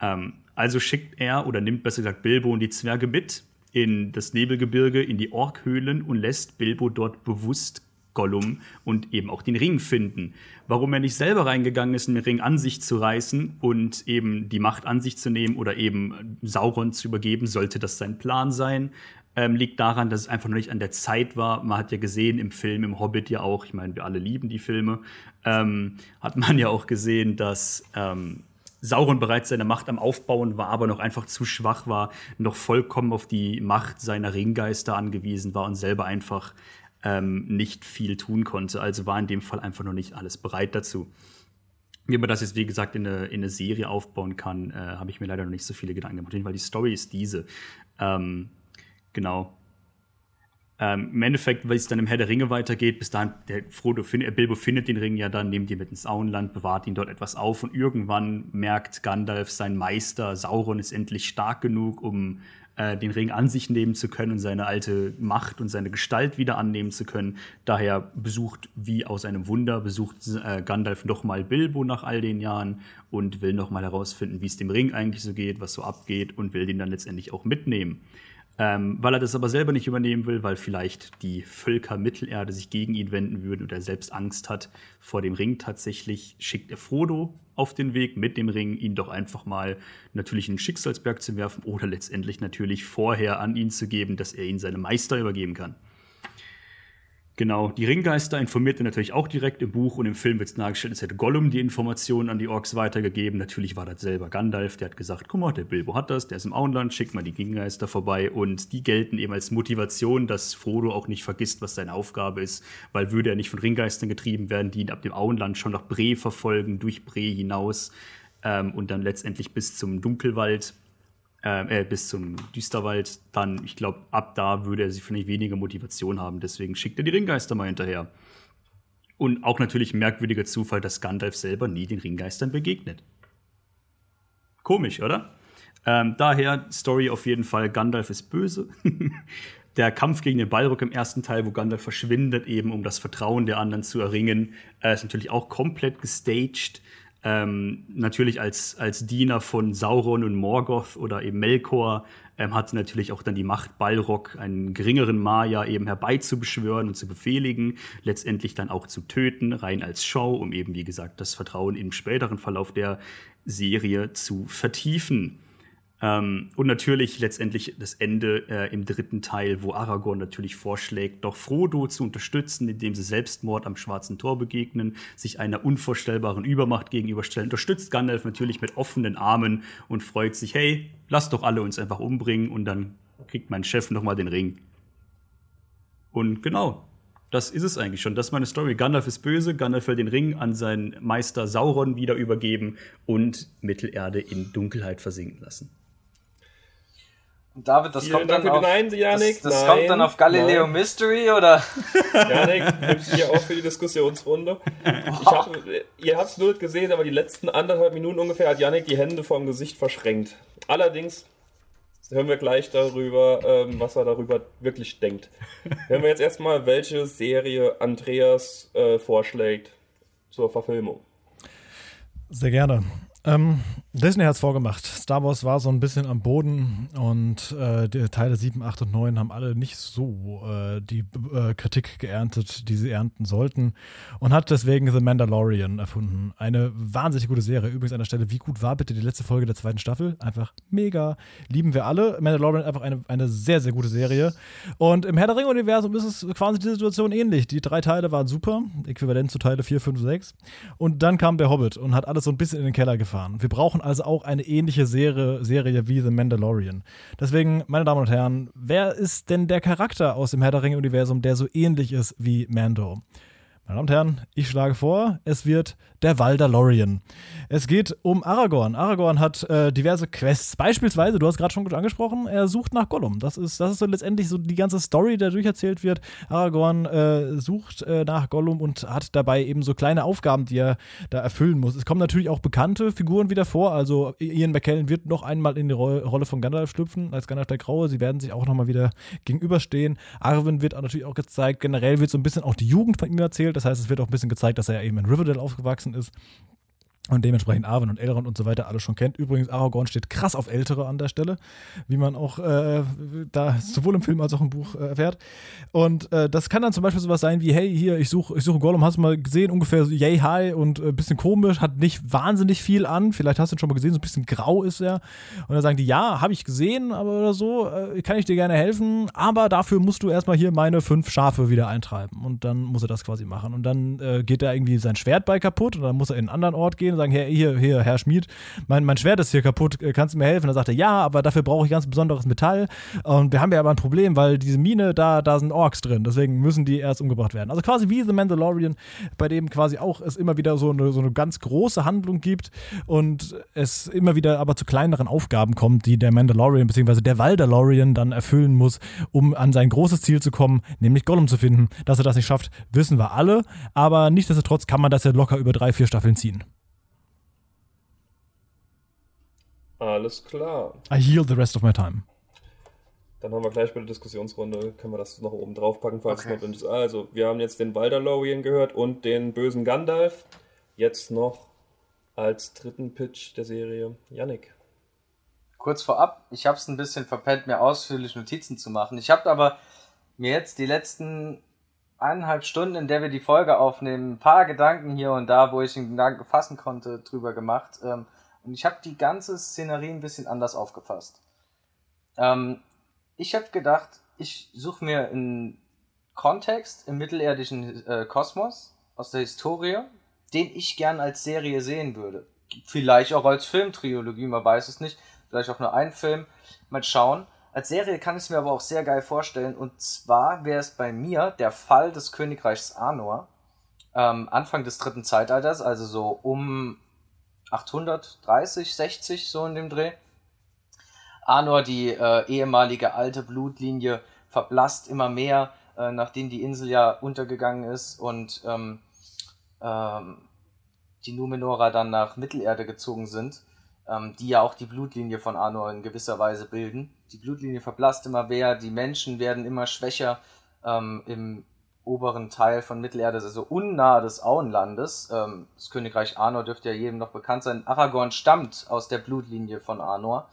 Ähm, also schickt er oder nimmt besser gesagt Bilbo und die Zwerge mit in das Nebelgebirge, in die Orkhöhlen und lässt Bilbo dort bewusst Gollum und eben auch den Ring finden. Warum er nicht selber reingegangen ist, den Ring an sich zu reißen und eben die Macht an sich zu nehmen oder eben Sauron zu übergeben, sollte das sein Plan sein. Ähm, liegt daran, dass es einfach noch nicht an der Zeit war. Man hat ja gesehen im Film, im Hobbit ja auch, ich meine, wir alle lieben die Filme, ähm, hat man ja auch gesehen, dass ähm, Sauron bereits seine Macht am Aufbauen war, aber noch einfach zu schwach war, noch vollkommen auf die Macht seiner Ringgeister angewiesen war und selber einfach ähm, nicht viel tun konnte. Also war in dem Fall einfach noch nicht alles bereit dazu. Wie man das jetzt, wie gesagt, in eine, in eine Serie aufbauen kann, äh, habe ich mir leider noch nicht so viele Gedanken gemacht, weil die Story ist diese. Ähm, genau. Ähm, Im Endeffekt, weil es dann im Herr der Ringe weitergeht, bis dahin, der Frodo findet, äh, Bilbo findet den Ring ja dann, nimmt ihn mit ins Auenland, bewahrt ihn dort etwas auf und irgendwann merkt Gandalf, sein Meister Sauron ist endlich stark genug, um äh, den Ring an sich nehmen zu können und seine alte Macht und seine Gestalt wieder annehmen zu können. Daher besucht, wie aus einem Wunder, besucht äh, Gandalf nochmal Bilbo nach all den Jahren und will nochmal herausfinden, wie es dem Ring eigentlich so geht, was so abgeht und will den dann letztendlich auch mitnehmen. Ähm, weil er das aber selber nicht übernehmen will, weil vielleicht die Völker Mittelerde sich gegen ihn wenden würden und er selbst Angst hat vor dem Ring tatsächlich, schickt er Frodo auf den Weg mit dem Ring, ihn doch einfach mal natürlich in den Schicksalsberg zu werfen oder letztendlich natürlich vorher an ihn zu geben, dass er ihn seinem Meister übergeben kann. Genau, die Ringgeister informiert er natürlich auch direkt im Buch und im Film wird es dargestellt, als hätte Gollum die Informationen an die Orks weitergegeben. Natürlich war das selber Gandalf, der hat gesagt, guck mal, der Bilbo hat das, der ist im Auenland, schickt mal die Ringgeister vorbei und die gelten eben als Motivation, dass Frodo auch nicht vergisst, was seine Aufgabe ist, weil würde er nicht von Ringgeistern getrieben werden, die ihn ab dem Auenland schon nach Bre verfolgen, durch Bre hinaus ähm, und dann letztendlich bis zum Dunkelwald äh, äh, bis zum Düsterwald, dann, ich glaube, ab da würde er sich vielleicht weniger Motivation haben. Deswegen schickt er die Ringgeister mal hinterher. Und auch natürlich ein merkwürdiger Zufall, dass Gandalf selber nie den Ringgeistern begegnet. Komisch, oder? Ähm, daher, Story auf jeden Fall, Gandalf ist böse. der Kampf gegen den Balrog im ersten Teil, wo Gandalf verschwindet, eben um das Vertrauen der anderen zu erringen, äh, ist natürlich auch komplett gestaged ähm, natürlich als, als Diener von Sauron und Morgoth oder eben Melkor ähm, hatte natürlich auch dann die Macht, Balrog, einen geringeren Maya, eben herbeizubeschwören und zu befehligen, letztendlich dann auch zu töten, rein als Show, um eben, wie gesagt, das Vertrauen im späteren Verlauf der Serie zu vertiefen. Ähm, und natürlich letztendlich das Ende äh, im dritten Teil, wo Aragorn natürlich vorschlägt, doch Frodo zu unterstützen, indem sie Selbstmord am Schwarzen Tor begegnen, sich einer unvorstellbaren Übermacht gegenüberstellen. Unterstützt Gandalf natürlich mit offenen Armen und freut sich, hey, lass doch alle uns einfach umbringen und dann kriegt mein Chef noch mal den Ring. Und genau, das ist es eigentlich schon. Das ist meine Story. Gandalf ist böse, Gandalf will den Ring an seinen Meister Sauron wieder übergeben und Mittelerde in Dunkelheit versinken lassen. Und David, das kommt dann auf, nein, Janik, das, das nein, kommt dann auf Galileo nein. Mystery oder? Janik, nimmst hier auch für die Diskussionsrunde. Hab, ihr habt es nur gesehen, aber die letzten anderthalb Minuten ungefähr hat Janik die Hände vorm Gesicht verschränkt. Allerdings hören wir gleich darüber, ähm, was er darüber wirklich denkt. Hören wir jetzt erstmal, welche Serie Andreas äh, vorschlägt zur Verfilmung. Sehr gerne. Ähm, Disney hat es vorgemacht. Star Wars war so ein bisschen am Boden und äh, die Teile 7, 8 und 9 haben alle nicht so äh, die äh, Kritik geerntet, die sie ernten sollten und hat deswegen The Mandalorian erfunden. Eine wahnsinnig gute Serie. Übrigens an der Stelle, wie gut war bitte die letzte Folge der zweiten Staffel? Einfach mega. Lieben wir alle. Mandalorian einfach eine, eine sehr, sehr gute Serie. Und im Herr der Ringe-Universum ist es quasi die Situation ähnlich. Die drei Teile waren super, äquivalent zu Teile 4, 5, 6. Und dann kam der Hobbit und hat alles so ein bisschen in den Keller gefahren. Wir brauchen also auch eine ähnliche Serie, Serie wie The Mandalorian. Deswegen, meine Damen und Herren, wer ist denn der Charakter aus dem Herr der Ringe-Universum, der so ähnlich ist wie Mando? Meine Damen und Herren, ich schlage vor, es wird der Waldalorian. Es geht um Aragorn. Aragorn hat äh, diverse Quests. Beispielsweise, du hast gerade schon angesprochen, er sucht nach Gollum. Das ist, das ist so letztendlich so die ganze Story, die durcherzählt wird. Aragorn äh, sucht äh, nach Gollum und hat dabei eben so kleine Aufgaben, die er da erfüllen muss. Es kommen natürlich auch bekannte Figuren wieder vor. Also Ian McKellen wird noch einmal in die Ro Rolle von Gandalf schlüpfen, als Gandalf der Graue. Sie werden sich auch nochmal wieder gegenüberstehen. Arwen wird natürlich auch gezeigt. Generell wird so ein bisschen auch die Jugend von ihm erzählt. Das heißt, es wird auch ein bisschen gezeigt, dass er eben in Riverdale aufgewachsen ist und dementsprechend Arwen und Elrond und so weiter alle schon kennt. Übrigens, Aragorn steht krass auf Ältere an der Stelle, wie man auch äh, da sowohl im Film als auch im Buch äh, erfährt. Und äh, das kann dann zum Beispiel sowas sein wie, hey, hier, ich suche ich such Gollum, hast du mal gesehen, ungefähr so, yay, hi und ein äh, bisschen komisch, hat nicht wahnsinnig viel an, vielleicht hast du ihn schon mal gesehen, so ein bisschen grau ist er. Und dann sagen die, ja, habe ich gesehen, aber oder so, äh, kann ich dir gerne helfen, aber dafür musst du erstmal hier meine fünf Schafe wieder eintreiben. Und dann muss er das quasi machen. Und dann äh, geht da irgendwie sein Schwert bei kaputt und dann muss er in einen anderen Ort gehen und sagen, hey, hier, hier, Herr Schmied, mein, mein Schwert ist hier kaputt, äh, kannst du mir helfen? Dann sagt er, ja, aber dafür brauche ich ganz besonderes Metall. Und wir haben ja aber ein Problem, weil diese Mine, da, da sind Orks drin, deswegen müssen die erst umgebracht werden. Also quasi wie The Mandalorian, bei dem quasi auch es immer wieder so eine, so eine ganz große Handlung gibt und es immer wieder aber zu kleineren Aufgaben kommt, die der Mandalorian bzw. der Waldalorian dann erfüllen muss, um an sein großes Ziel zu kommen, nämlich Gollum zu finden. Dass er das nicht schafft, wissen wir alle, aber nichtsdestotrotz kann man das ja locker über drei, vier Staffeln ziehen. Alles klar. I yield the rest of my time. Dann haben wir gleich bei der Diskussionsrunde, können wir das noch oben drauf packen, falls okay. es notwendig ist. Also, wir haben jetzt den Waldalorian gehört und den bösen Gandalf. Jetzt noch als dritten Pitch der Serie Yannick. Kurz vorab, ich habe es ein bisschen verpennt, mir ausführlich Notizen zu machen. Ich habe aber mir jetzt die letzten eineinhalb Stunden, in der wir die Folge aufnehmen, ein paar Gedanken hier und da, wo ich einen Gedanken fassen konnte, drüber gemacht. Ähm, und ich habe die ganze Szenerie ein bisschen anders aufgefasst. Ähm, ich habe gedacht, ich suche mir einen Kontext im mittelerdischen äh, Kosmos aus der Historie, den ich gern als Serie sehen würde. Vielleicht auch als Filmtrilogie, man weiß es nicht. Vielleicht auch nur ein Film. Mal schauen. Als Serie kann ich es mir aber auch sehr geil vorstellen. Und zwar wäre es bei mir der Fall des Königreichs Anor. Ähm, Anfang des dritten Zeitalters, also so um 830, 60 so in dem Dreh. Anor, die äh, ehemalige alte Blutlinie, verblasst immer mehr, äh, nachdem die Insel ja untergegangen ist und ähm, ähm, die Numenorer dann nach Mittelerde gezogen sind, ähm, die ja auch die Blutlinie von Anor in gewisser Weise bilden. Die Blutlinie verblasst immer mehr, die Menschen werden immer schwächer. Ähm, Im oberen Teil von Mittelerde, also unnah des Auenlandes. Ähm, das Königreich Arnor dürfte ja jedem noch bekannt sein. Aragorn stammt aus der Blutlinie von Arnor.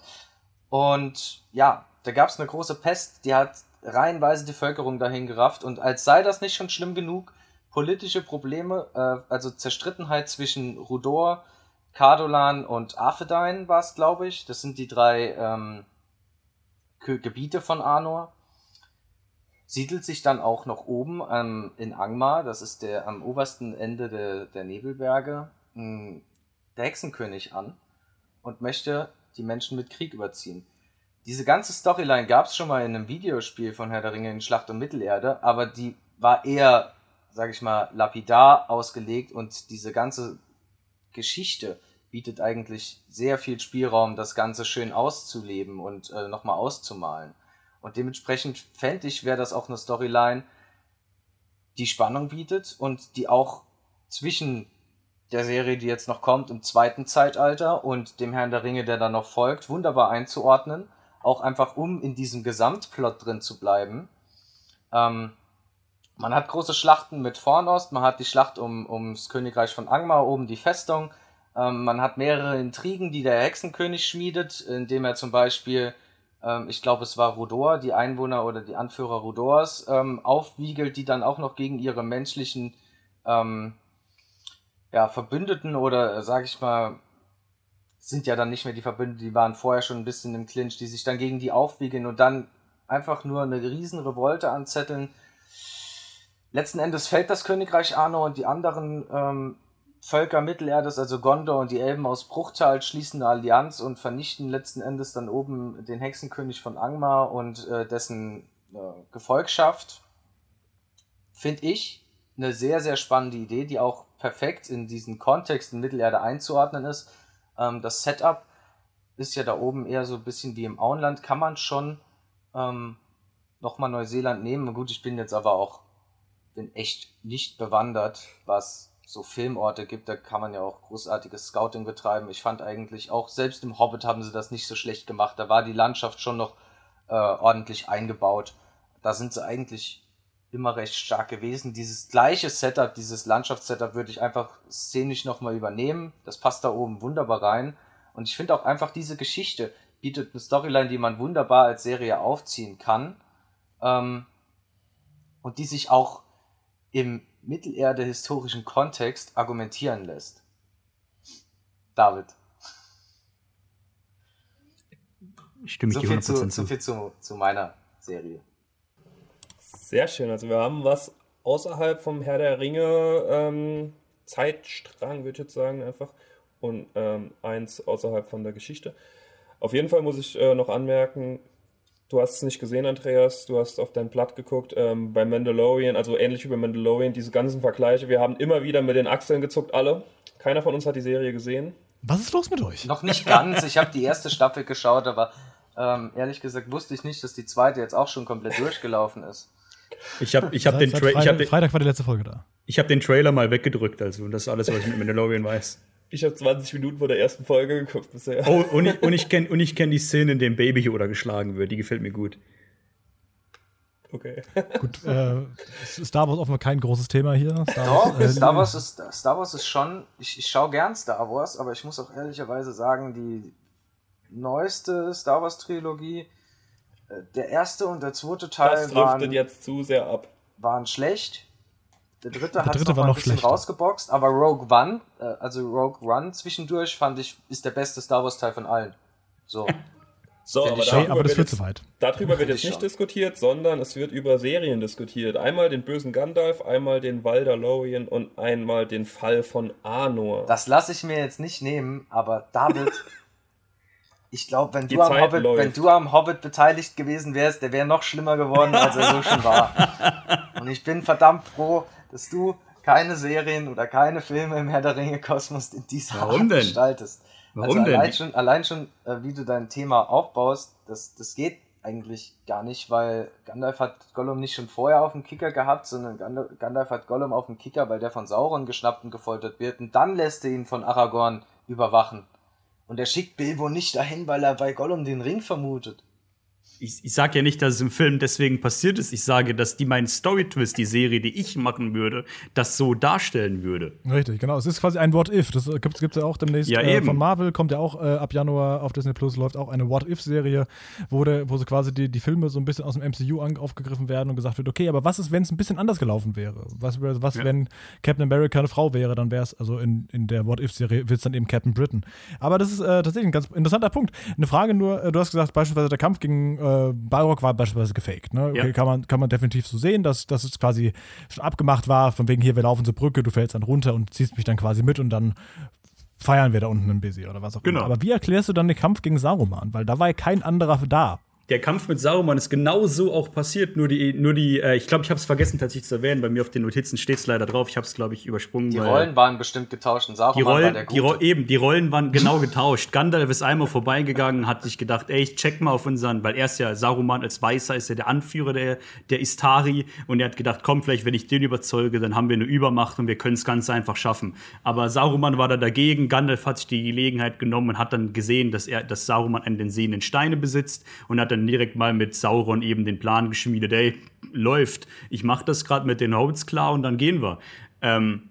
Und ja, da gab es eine große Pest, die hat reihenweise die Völkerung dahin gerafft. Und als sei das nicht schon schlimm genug, politische Probleme, äh, also Zerstrittenheit zwischen Rudor, Cardolan und Arthedain war es, glaube ich. Das sind die drei ähm, Gebiete von Arnor. Siedelt sich dann auch noch oben ähm, in Angmar, das ist der am obersten Ende de, der Nebelberge, mh, hm, der Hexenkönig an und möchte die Menschen mit Krieg überziehen. Diese ganze Storyline gab es schon mal in einem Videospiel von Herr der Ringe in Schlacht um Mittelerde, aber die war eher, sag ich mal, lapidar ausgelegt und diese ganze Geschichte bietet eigentlich sehr viel Spielraum, das Ganze schön auszuleben und äh, nochmal auszumalen. Und dementsprechend fände ich, wäre das auch eine Storyline, die Spannung bietet und die auch zwischen der Serie, die jetzt noch kommt, im zweiten Zeitalter und dem Herrn der Ringe, der dann noch folgt, wunderbar einzuordnen. Auch einfach, um in diesem Gesamtplot drin zu bleiben. Ähm, man hat große Schlachten mit Fornost, man hat die Schlacht um, ums Königreich von Angmar, oben die Festung. Ähm, man hat mehrere Intrigen, die der Hexenkönig schmiedet, indem er zum Beispiel, ähm, ich glaube, es war Rudor, die Einwohner oder die Anführer Rudors, ähm, aufwiegelt, die dann auch noch gegen ihre menschlichen ähm, ja, Verbündeten oder äh, sag ich mal, sind ja dann nicht mehr die Verbündeten, die waren vorher schon ein bisschen im Clinch, die sich dann gegen die aufwiegeln und dann einfach nur eine riesen Revolte anzetteln. Letzten Endes fällt das Königreich Arno und die anderen ähm, Völker Mittelerdes, also Gondor und die Elben aus Bruchtal, schließen eine Allianz und vernichten letzten Endes dann oben den Hexenkönig von Angmar und äh, dessen äh, Gefolgschaft. Finde ich eine sehr, sehr spannende Idee, die auch perfekt in diesen Kontext in Mittelerde einzuordnen ist. Ähm, das Setup ist ja da oben eher so ein bisschen wie im Auenland. Kann man schon ähm, nochmal Neuseeland nehmen. Gut, ich bin jetzt aber auch bin echt nicht bewandert, was so Filmorte gibt. Da kann man ja auch großartiges Scouting betreiben. Ich fand eigentlich auch, selbst im Hobbit haben sie das nicht so schlecht gemacht. Da war die Landschaft schon noch äh, ordentlich eingebaut. Da sind sie eigentlich immer recht stark gewesen. Dieses gleiche Setup, dieses Landschaftssetup würde ich einfach szenisch nochmal übernehmen. Das passt da oben wunderbar rein. Und ich finde auch einfach diese Geschichte bietet eine Storyline, die man wunderbar als Serie aufziehen kann. Ähm, und die sich auch im Mittelerde-historischen Kontext argumentieren lässt. David. Ich stimme so viel, zu, zu. so viel zu, zu meiner Serie. Sehr schön. Also wir haben was außerhalb vom Herr der Ringe ähm, Zeitstrang, würde ich jetzt sagen, einfach. Und ähm, eins außerhalb von der Geschichte. Auf jeden Fall muss ich äh, noch anmerken, du hast es nicht gesehen, Andreas, du hast auf dein Blatt geguckt, ähm, bei Mandalorian, also ähnlich wie bei Mandalorian, diese ganzen Vergleiche. Wir haben immer wieder mit den Achseln gezuckt, alle. Keiner von uns hat die Serie gesehen. Was ist los mit euch? Noch nicht ganz. Ich habe die erste Staffel geschaut, aber ähm, ehrlich gesagt wusste ich nicht, dass die zweite jetzt auch schon komplett durchgelaufen ist. Ich habe ich hab den Trailer. Freitag, Freitag war die letzte Folge da. Ich habe den Trailer mal weggedrückt, also das ist alles, was ich mit Mandalorian weiß. Ich habe 20 Minuten vor der ersten Folge geguckt bisher. Oh, und ich, und ich kenne kenn die Szene, in der Baby Yoda geschlagen wird. Die gefällt mir gut. Okay. Gut, äh, Star Wars offenbar kein großes Thema hier. Star Doch, Wars, äh, Star, Wars ist, Star Wars ist schon, ich, ich schaue gern Star Wars, aber ich muss auch ehrlicherweise sagen, die neueste Star Wars Trilogie der erste und der zweite Teil das waren, jetzt zu sehr ab. waren schlecht. Der dritte hat noch, noch ein bisschen schlechter. rausgeboxt, aber Rogue One, äh, also Rogue One zwischendurch fand ich, ist der beste Star Wars Teil von allen. So. So, aber, darüber aber das wird zu weit. Darüber wird jetzt nicht schon. diskutiert, sondern es wird über Serien diskutiert. Einmal den bösen Gandalf, einmal den Waldalorian und einmal den Fall von Arnor. Das lasse ich mir jetzt nicht nehmen, aber David, ich glaube, wenn, du am Hobbit, wenn du am Hobbit beteiligt gewesen wärst, der wäre noch schlimmer geworden, als er so schon war. Und ich bin verdammt froh, dass du keine Serien oder keine Filme im Herr der Ringe Kosmos in dieser Warum Art denn? gestaltest. Warum also allein denn? Schon, allein schon, äh, wie du dein Thema aufbaust, das, das geht eigentlich gar nicht, weil Gandalf hat Gollum nicht schon vorher auf dem Kicker gehabt, sondern Gandalf hat Gollum auf dem Kicker, weil der von Sauron geschnappt und gefoltert wird. Und dann lässt er ihn von Aragorn überwachen. Und er schickt Bilbo nicht dahin, weil er bei Gollum den Ring vermutet. Ich, ich sage ja nicht, dass es im Film deswegen passiert ist. Ich sage, dass die meinen Story-Twist, die Serie, die ich machen würde, das so darstellen würde. Richtig, genau. Es ist quasi ein What-If. Das gibt es ja auch demnächst ja, äh, von Marvel. Kommt ja auch äh, ab Januar auf Disney Plus, läuft auch eine What-If-Serie, wo, wo so quasi die, die Filme so ein bisschen aus dem MCU aufgegriffen werden und gesagt wird, okay, aber was ist, wenn es ein bisschen anders gelaufen wäre? Was, was ja. wenn Captain America eine Frau wäre? Dann wäre es, also in, in der What-If-Serie wird es dann eben Captain Britain. Aber das ist äh, tatsächlich ein ganz interessanter Punkt. Eine Frage nur, äh, du hast gesagt, beispielsweise der Kampf gegen äh, Balrog war beispielsweise gefaked. Ne? Okay, ja. kann, man, kann man definitiv so sehen, dass, dass es quasi schon abgemacht war, von wegen hier, wir laufen zur Brücke, du fällst dann runter und ziehst mich dann quasi mit und dann feiern wir da unten ein Busy oder was auch genau. immer. Aber wie erklärst du dann den Kampf gegen Saruman? Weil da war ja kein anderer da der Kampf mit Saruman ist genau so auch passiert. Nur die, nur die, äh, ich glaube, ich habe es vergessen tatsächlich zu erwähnen. Bei mir auf den Notizen steht es leider drauf. Ich habe es, glaube ich, übersprungen. Die Rollen waren bestimmt getauscht und Saruman die Rollen, war der Gute. Die Ro eben, die Rollen waren genau getauscht. Gandalf ist einmal vorbeigegangen, hat sich gedacht, ey, ich check mal auf unseren, weil er ist ja Saruman als Weißer ist ja der Anführer der, der Istari und er hat gedacht, komm, vielleicht, wenn ich den überzeuge, dann haben wir eine Übermacht und wir können es ganz einfach schaffen. Aber Saruman war da dagegen. Gandalf hat sich die Gelegenheit genommen und hat dann gesehen, dass er, dass Saruman einen den sehenden Steine besitzt und hat dann direkt mal mit Sauron eben den Plan geschmiedet, ey, läuft, ich mach das gerade mit den Hobbits klar und dann gehen wir. Ähm,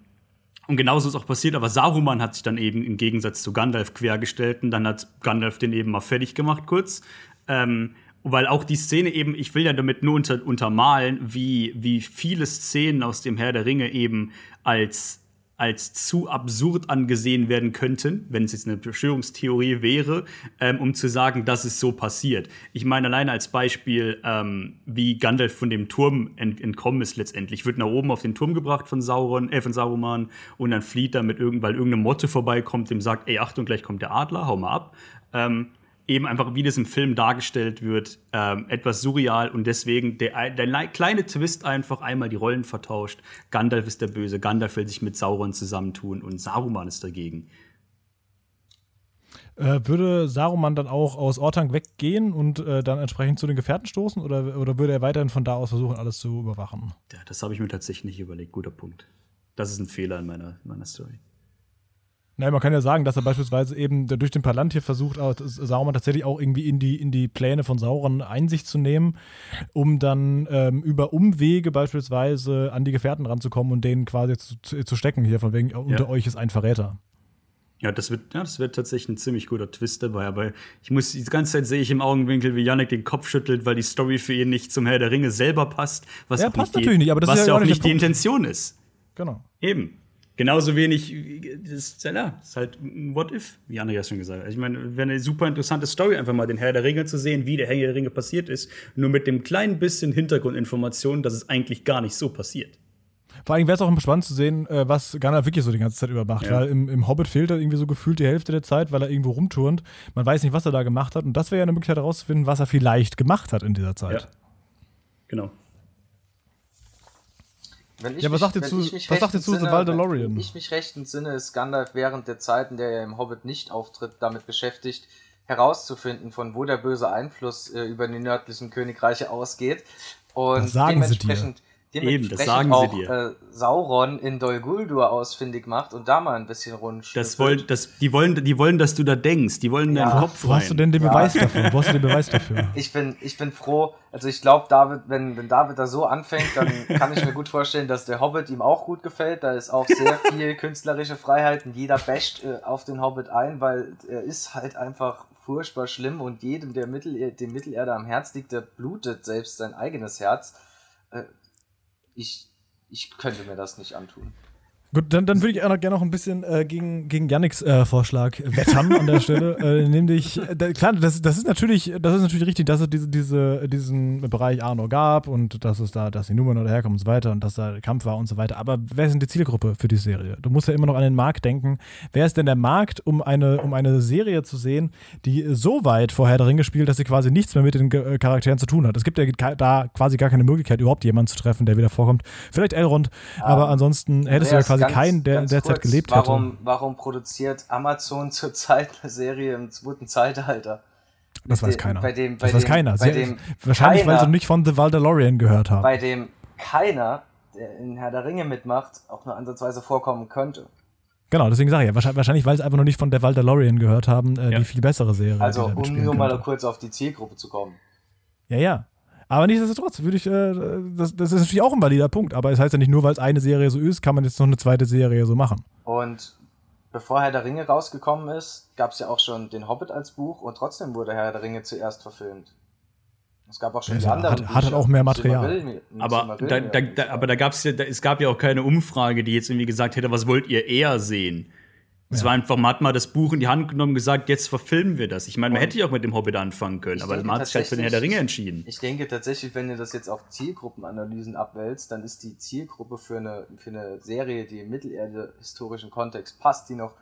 und genauso ist auch passiert, aber Saruman hat sich dann eben im Gegensatz zu Gandalf quergestellt und dann hat Gandalf den eben mal fertig gemacht kurz. Ähm, weil auch die Szene eben, ich will ja damit nur unter, untermalen, wie, wie viele Szenen aus dem Herr der Ringe eben als als zu absurd angesehen werden könnten, wenn es jetzt eine Verschwörungstheorie wäre, ähm, um zu sagen, dass es so passiert. Ich meine alleine als Beispiel, ähm, wie Gandalf von dem Turm ent entkommen ist letztendlich. Wird nach oben auf den Turm gebracht von Sauron, äh, von Saruman und dann flieht er mit irgend, weil irgendeine Motte vorbeikommt, dem sagt, ey, Achtung, gleich kommt der Adler, hau mal ab. Ähm, eben einfach, wie das im Film dargestellt wird, ähm, etwas surreal und deswegen der, der kleine Twist einfach einmal die Rollen vertauscht. Gandalf ist der Böse, Gandalf will sich mit Sauron zusammentun und Saruman ist dagegen. Äh, würde Saruman dann auch aus Ortang weggehen und äh, dann entsprechend zu den Gefährten stoßen oder, oder würde er weiterhin von da aus versuchen, alles zu überwachen? Ja, das habe ich mir tatsächlich nicht überlegt. Guter Punkt. Das ist ein Fehler in meiner, meiner Story. Nein, man kann ja sagen, dass er beispielsweise eben durch den Palantir versucht, Sauron tatsächlich auch irgendwie in die, in die Pläne von Sauron Einsicht zu nehmen, um dann ähm, über Umwege beispielsweise an die Gefährten ranzukommen und denen quasi zu, zu, stecken hier, von wegen, unter euch ist ein Verräter. Ja, das wird, ja, das wird tatsächlich ein ziemlich guter Twist dabei, aber ich muss, die ganze Zeit sehe ich im Augenwinkel, wie Yannick den Kopf schüttelt, weil die Story für ihn nicht zum Herr der Ringe selber passt, was ja, passt nicht natürlich die, nicht, aber das was ist ja auch nicht die Intention ist. Genau. Eben. Genauso wenig, das ist, ja, das ist halt ein What If, wie Andreas schon gesagt hat. Ich meine, wäre eine super interessante Story, einfach mal den Herr der Ringe zu sehen, wie der Herr der Ringe passiert ist, nur mit dem kleinen bisschen Hintergrundinformation, dass es eigentlich gar nicht so passiert. Vor allem wäre es auch spannend zu sehen, äh, was Gunnar wirklich so die ganze Zeit über macht, ja. weil im, im, Hobbit fehlt er irgendwie so gefühlt die Hälfte der Zeit, weil er irgendwo rumturnt. Man weiß nicht, was er da gemacht hat und das wäre ja eine Möglichkeit herauszufinden, was er vielleicht gemacht hat in dieser Zeit. Ja. Genau. Ja, was sagt ihr zu, was sagt ihr zu The Valdelorian? Wenn ich mich recht entsinne, ist Gandalf während der Zeit, in der er im Hobbit nicht auftritt, damit beschäftigt, herauszufinden, von wo der böse Einfluss äh, über die nördlichen Königreiche ausgeht. Und dementsprechend Eben, das sagen auch, sie dir. Äh, Sauron in Dol Guldur ausfindig macht und da mal ein bisschen rund. Das wollen, das, die wollen, die wollen, dass du da denkst. Die wollen ja. deinen Kopf Wo hast du denn den ja. Beweis dafür? Wo hast du den Beweis dafür? Ich bin, ich bin froh. Also ich glaube, David, wenn, wenn David da so anfängt, dann kann ich mir gut vorstellen, dass der Hobbit ihm auch gut gefällt. Da ist auch sehr viel künstlerische Freiheit und jeder basht äh, auf den Hobbit ein, weil er ist halt einfach furchtbar schlimm und jedem, der Mittel, dem Mittelerde am Herz liegt, der blutet selbst sein eigenes Herz. Ich, ich könnte mir das nicht antun. Gut, dann, dann würde ich auch noch gerne noch ein bisschen äh, gegen, gegen Yannicks äh, Vorschlag wettern an der Stelle. Äh, nämlich, äh, klar, das, das ist natürlich, das ist natürlich richtig, dass es diese, diese, diesen Bereich Arno gab und dass es da, dass die Nummern daherkommen und so weiter und dass da Kampf war und so weiter. Aber wer ist denn die Zielgruppe für die Serie? Du musst ja immer noch an den Markt denken. Wer ist denn der Markt, um eine, um eine Serie zu sehen, die so weit vorher darin gespielt, dass sie quasi nichts mehr mit den äh, Charakteren zu tun hat? Es gibt ja da quasi gar keine Möglichkeit, überhaupt jemanden zu treffen, der wieder vorkommt. Vielleicht Elrond, um, aber ansonsten hättest du ja quasi quasi ganz, keinen, der in der kurz, Zeit gelebt warum, hätte. Warum produziert Amazon zurzeit eine Serie im zweiten Zeitalter? Das weiß keiner. Bei dem, bei das weiß dem, keiner. Sie, dem wahrscheinlich, keiner, weil sie nicht von The Valdelorian gehört haben. Bei dem keiner, der in Herr der Ringe mitmacht, auch nur ansatzweise vorkommen könnte. Genau, deswegen sage ich ja, wahrscheinlich, weil sie einfach noch nicht von The Valdelorian gehört haben, äh, ja. die viel bessere Serie. Also, um nur mal kurz auf die Zielgruppe zu kommen. Ja, ja. Aber nichtsdestotrotz würde ich, äh, das, das ist natürlich auch ein valider Punkt, aber es heißt ja nicht nur, weil es eine Serie so ist, kann man jetzt noch eine zweite Serie so machen. Und bevor Herr der Ringe rausgekommen ist, gab es ja auch schon den Hobbit als Buch und trotzdem wurde Herr der Ringe zuerst verfilmt. Es gab auch schon Ja, die anderen. hat- hat halt auch mehr Material. Aber da, da, ja. da, aber da gab's ja, da, es gab ja auch keine Umfrage, die jetzt irgendwie gesagt hätte, was wollt ihr eher sehen? Es war einfach, man hat mal das Buch in die Hand genommen und gesagt, jetzt verfilmen wir das. Ich meine, man hätte ja auch mit dem Hobbit anfangen können, aber man hat sich halt für den Herr der Ringe entschieden. Ich denke tatsächlich, wenn ihr das jetzt auf Zielgruppenanalysen abwälzt, dann ist die Zielgruppe für eine, für eine Serie, die im Mittelerde-historischen Kontext passt, die noch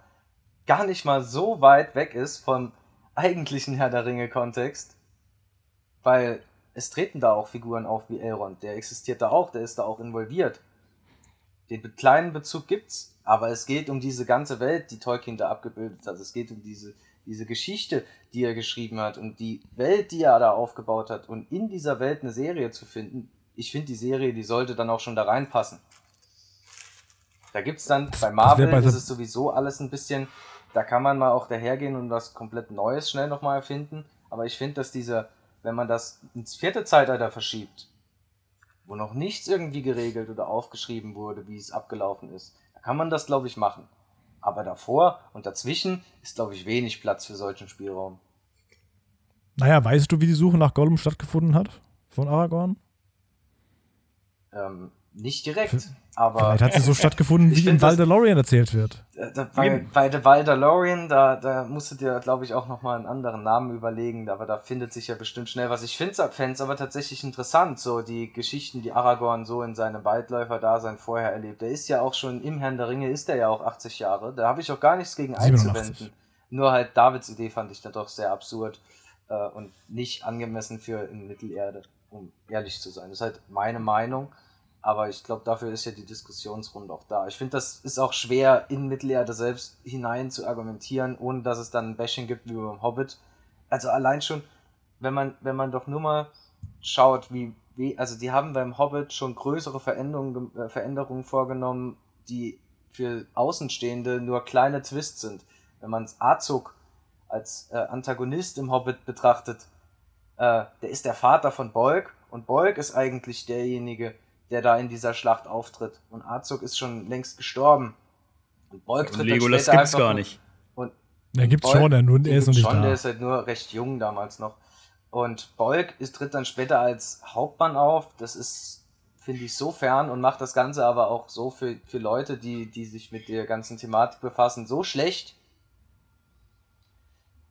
gar nicht mal so weit weg ist vom eigentlichen Herr der Ringe-Kontext, weil es treten da auch Figuren auf wie Elrond, der existiert da auch, der ist da auch involviert. Den kleinen Bezug gibt's, aber es geht um diese ganze Welt, die Tolkien da abgebildet hat. Es geht um diese, diese Geschichte, die er geschrieben hat und die Welt, die er da aufgebaut hat. Und in dieser Welt eine Serie zu finden, ich finde, die Serie, die sollte dann auch schon da reinpassen. Da gibt's dann, bei Marvel bei ist es sowieso alles ein bisschen, da kann man mal auch dahergehen und was komplett Neues schnell nochmal erfinden. Aber ich finde, dass diese, wenn man das ins vierte Zeitalter verschiebt, wo noch nichts irgendwie geregelt oder aufgeschrieben wurde, wie es abgelaufen ist, kann man das, glaube ich, machen. Aber davor und dazwischen ist, glaube ich, wenig Platz für solchen Spielraum. Naja, weißt du, wie die Suche nach Gollum stattgefunden hat? Von Aragorn? Ähm, nicht direkt, aber Vielleicht hat sie so stattgefunden, wie in Valdalorian erzählt wird. äh, da, bei, bei The Valdalorian, da, da musst du dir, glaube ich, auch nochmal einen anderen Namen überlegen, aber da findet sich ja bestimmt schnell was. Ich finde es aber tatsächlich interessant, so die Geschichten, die Aragorn so in seinem Waldläufer-Dasein vorher erlebt. Der ist ja auch schon im Herrn der Ringe, ist er ja auch 80 Jahre. Da habe ich auch gar nichts gegen 87. einzuwenden. Nur halt Davids Idee fand ich da doch sehr absurd äh, und nicht angemessen für in Mittelerde, um ehrlich zu sein. Das ist halt meine Meinung. Aber ich glaube, dafür ist ja die Diskussionsrunde auch da. Ich finde, das ist auch schwer, in Mittelerde selbst hinein zu argumentieren, ohne dass es dann ein Bashing gibt wie beim Hobbit. Also allein schon, wenn man, wenn man doch nur mal schaut, wie, wie also die haben beim Hobbit schon größere Veränderungen, äh, Veränderungen vorgenommen, die für Außenstehende nur kleine Twists sind. Wenn man Azog als äh, Antagonist im Hobbit betrachtet, äh, der ist der Vater von Bolg und Bolg ist eigentlich derjenige, der da in dieser Schlacht auftritt. Und Azog ist schon längst gestorben. Und Bolg tritt dann Legolas später gibt's gar nicht. Und Der gibt's Bolg- schon, der, nur, er ist noch nicht schon, Der da. ist halt nur recht jung damals noch. Und Bolg ist, tritt dann später als Hauptmann auf. Das ist, finde ich, so fern und macht das Ganze aber auch so für, für Leute, die, die sich mit der ganzen Thematik befassen, so schlecht.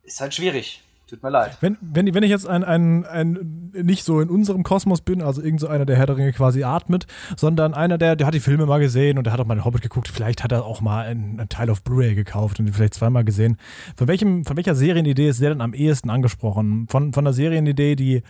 Ist halt schwierig. Tut mir leid. Wenn, wenn, wenn ich jetzt ein, ein, ein nicht so in unserem Kosmos bin, also irgend so einer, der Herr der Ringe quasi atmet, sondern einer, der, der hat die Filme mal gesehen und der hat auch mal den Hobbit geguckt, vielleicht hat er auch mal einen, einen Teil auf Blu-ray gekauft und vielleicht zweimal gesehen. Von, welchem, von welcher Serienidee ist der denn am ehesten angesprochen? Von, von einer Serienidee, die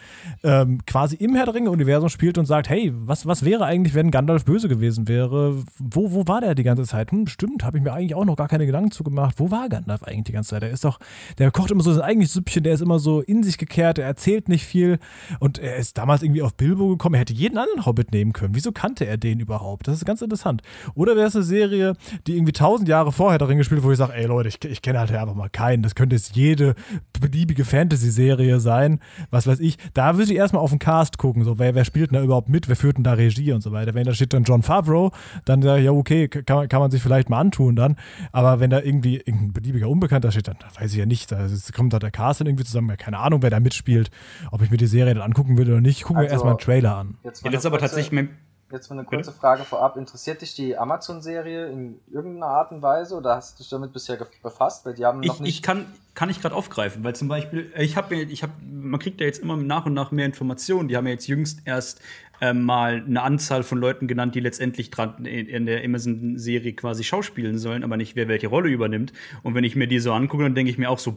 ähm, quasi im Herr der Ringe-Universum spielt und sagt, hey, was, was wäre eigentlich, wenn Gandalf böse gewesen wäre? Wo, wo war der die ganze Zeit? Hm, stimmt, habe ich mir eigentlich auch noch gar keine Gedanken zu gemacht. Wo war Gandalf eigentlich die ganze Zeit? Der ist doch, der kocht immer so sein eigenes Süppchen, der ist immer so in sich gekehrt, er erzählt nicht viel und er ist damals irgendwie auf Bilbo gekommen, er hätte jeden anderen Hobbit nehmen können. Wieso kannte er den überhaupt? Das ist ganz interessant. Oder wäre es eine Serie, die irgendwie tausend Jahre vorher darin gespielt, wo ich sage, ey Leute, ich, ich kenne halt einfach mal keinen. Das könnte jetzt jede beliebige Fantasy-Serie sein, was weiß ich. Da würde ich erstmal auf den Cast gucken, so wer, wer spielt denn da überhaupt mit, wer führt denn da Regie und so weiter. Wenn da steht dann John Favreau, dann sage ich, ja okay, kann, man- kann man sich vielleicht mal antun dann. Aber wenn da irgendwie irgendein beliebiger Unbekannter steht, dann weiß ich ja nicht. Da kommt da der Cast dann irgendwie zusammen, ja, keine Ahnung, wer da mitspielt, ob ich mir die Serie dann angucken würde oder nicht. Ich gucke mir Also- erstmal einen Trailer an. Jetzt Ja, das ist aber tatsächlich mein, Jetzt mal eine kurze Frage vorab. Interessiert dich die Amazon-Serie in irgendeiner Art und Weise oder hast du dich damit bisher befasst? Weil die haben noch Ich, nicht. ich kann, kann ich gerade aufgreifen, weil zum Beispiel, äh, ich habe mir, ich habe, man kriegt ja jetzt immer nach und nach mehr Informationen. Die haben ja jetzt jüngst erst ähm, mal eine Anzahl von Leuten genannt, die letztendlich dran in, in der Amazon-Serie quasi schauspielen sollen, aber nicht wer welche Rolle übernimmt. Und wenn ich mir die so angucke, dann denke ich mir auch so,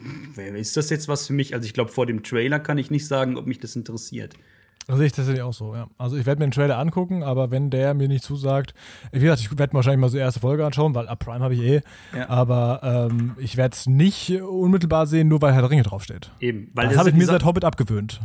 ist das jetzt was für mich? Also ich glaube, vor dem Trailer kann ich nicht sagen, ob mich das interessiert. Das sehe ich tatsächlich auch so, ja. Also ich werde mir den Trailer angucken, aber wenn der mir nicht zusagt, wie gesagt, ich werde mir wahrscheinlich mal so die erste Folge anschauen, weil ab Prime habe ich eh. Ja. Aber ähm, ich werde es nicht unmittelbar sehen, nur weil Herr der Ringe draufsteht. Eben, weil das habe ich mir seit Hobbit abgewöhnt.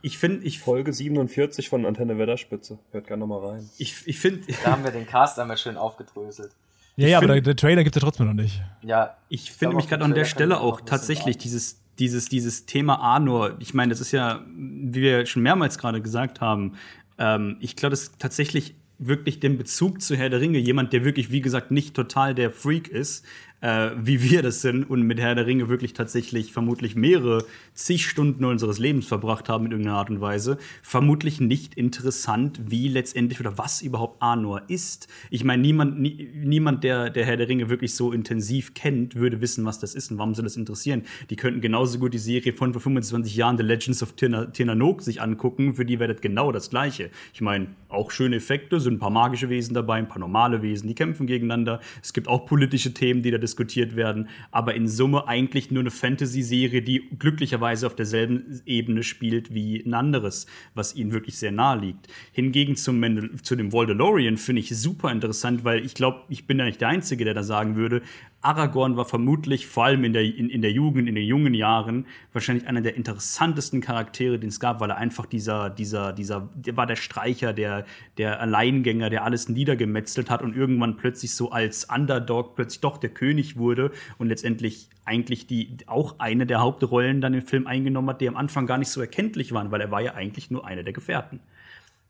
Ich finde, ich, Folge 47 von Antenne Wedderspitze. Hört gerne nochmal rein. ich, ich finde, Da haben wir den Cast einmal schön aufgedröselt. Ja, ja, aber find- der, der Trailer gibt es ja trotzdem noch nicht. Ja, Ich finde mich gerade an der Stelle auch tatsächlich dieses, dieses, dieses Thema Arnor, ich meine, das ist ja, wie wir schon mehrmals gerade gesagt haben, ähm, ich glaube, das ist tatsächlich wirklich den Bezug zu Herr der Ringe, jemand, der wirklich, wie gesagt, nicht total der Freak ist, äh, wie wir das sind und mit Herr der Ringe wirklich tatsächlich vermutlich mehrere zig Stunden unseres Lebens verbracht haben in irgendeiner Art und Weise, vermutlich nicht interessant, wie letztendlich oder was überhaupt Arnor ist. Ich meine, niemand, nie, niemand, der, der Herr der Ringe wirklich so intensiv kennt, würde wissen, was das ist und warum soll das interessieren. Die könnten genauso gut die Serie von vor 25 Jahren, The Legends of Tirnanok, sich angucken, für die wäre das genau das Gleiche. Ich meine, auch schöne Effekte, sind ein paar magische Wesen dabei, ein paar normale Wesen, die kämpfen gegeneinander. Es gibt auch politische Themen, die da diskutiert werden, aber in Summe eigentlich nur eine Fantasy-Serie, die glücklicherweise auf derselben Ebene spielt wie ein anderes, was ihnen wirklich sehr nahe liegt. Hingegen zum zu dem Voldemorian finde ich super interessant, weil ich glaube, ich bin ja nicht der Einzige, der da sagen würde, Aragorn war vermutlich, vor allem in der, in, in der Jugend, in den jungen Jahren, wahrscheinlich einer der interessantesten Charaktere, den es gab, weil er einfach dieser, dieser, dieser, der war der Streicher, der, der Alleingänger, der alles niedergemetzelt hat und irgendwann plötzlich so als Underdog plötzlich doch der König wurde und letztendlich eigentlich die, auch eine der Hauptrollen dann im Film eingenommen hat, die am Anfang gar nicht so erkenntlich waren, weil er war ja eigentlich nur einer der Gefährten.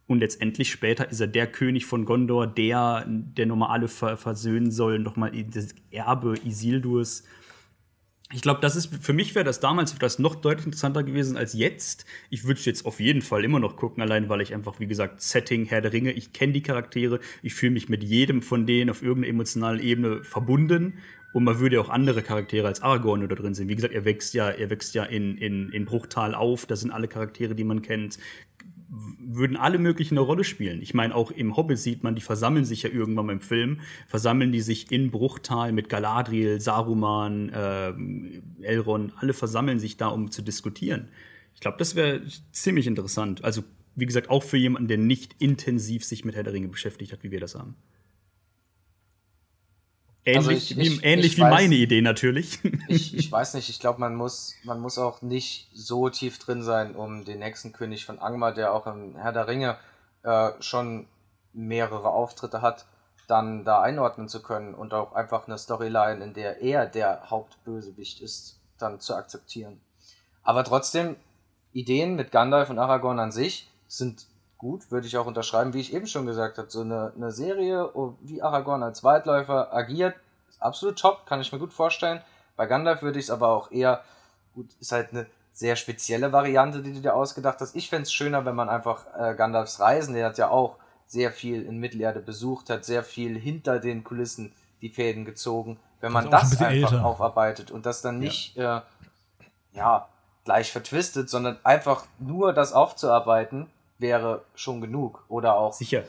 Und letztendlich später ist er der König von Gondor, der, der nochmal alle ver versöhnen soll, nochmal das Erbe Isildurs. Ich glaube, das ist für mich wäre das damals das noch deutlich interessanter gewesen als jetzt. Ich würde es jetzt auf jeden Fall immer noch gucken, allein weil ich einfach, wie gesagt, Setting, Herr der Ringe, ich kenne die Charaktere, ich fühle mich mit jedem von denen auf irgendeiner emotionalen Ebene verbunden. Und man würde ja auch andere Charaktere als Aragorn da drin sehen. Wie gesagt, er wächst ja, er wächst ja in, in, in Bruchtal auf. Das sind alle Charaktere, die man kennt würden alle möglichen eine Rolle spielen. Ich meine, auch im Hobbit sieht man, die versammeln sich ja irgendwann im Film, versammeln die sich in Bruchtal mit Galadriel, Saruman, äh, Elrond, alle versammeln sich da, um zu diskutieren. Ich glaube, das wäre ziemlich interessant. Also, wie gesagt, auch für jemanden, der nicht intensiv sich mit Herr der Ringe beschäftigt hat, wie wir das haben. Ähnlich, also ich, wie, ich, ähnlich ich wie weiß, meine Idee natürlich. Ich, ich weiß nicht, ich glaube, man muss, man muss auch nicht so tief drin sein, um den nächsten König von Angmar, der auch im Herr der Ringe äh, schon mehrere Auftritte hat, dann da einordnen zu können und auch einfach eine Storyline, in der er der Hauptbösewicht ist, dann zu akzeptieren. Aber trotzdem, Ideen mit Gandalf und Aragorn an sich sind gut, würde ich auch unterschreiben, wie ich eben schon gesagt habe. So eine, eine Serie, oh, wie Aragorn als Waldläufer agiert, ist absolut top, kann ich mir gut vorstellen. Bei Gandalf würde ich es aber auch eher, gut, ist halt eine sehr spezielle Variante, die du dir ausgedacht hast. Ich fände es schöner, wenn man einfach äh, Gandalfs Reisen, der hat ja auch sehr viel in Mittelerde besucht, hat sehr viel hinter den Kulissen die Fäden gezogen. Wenn man das, das ein einfach älter. aufarbeitet und das dann nicht, ja. Äh, ja, gleich vertwistet, sondern einfach nur das aufzuarbeiten, wäre schon genug. Oder auch. Sicher.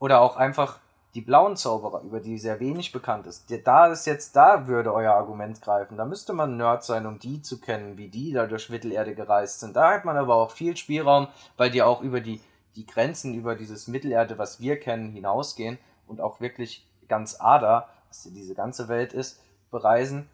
Oder auch einfach die blauen Zauberer, über die sehr wenig bekannt ist. Da ist jetzt, da würde euer Argument greifen. Da müsste man Nerd sein, um die zu kennen, wie die da durch Mittelerde gereist sind. Da hat man aber auch viel Spielraum, weil die auch über die, die Grenzen, über dieses Mittelerde, was wir kennen, hinausgehen und auch wirklich ganz Ada, was diese ganze Welt ist, bereisen.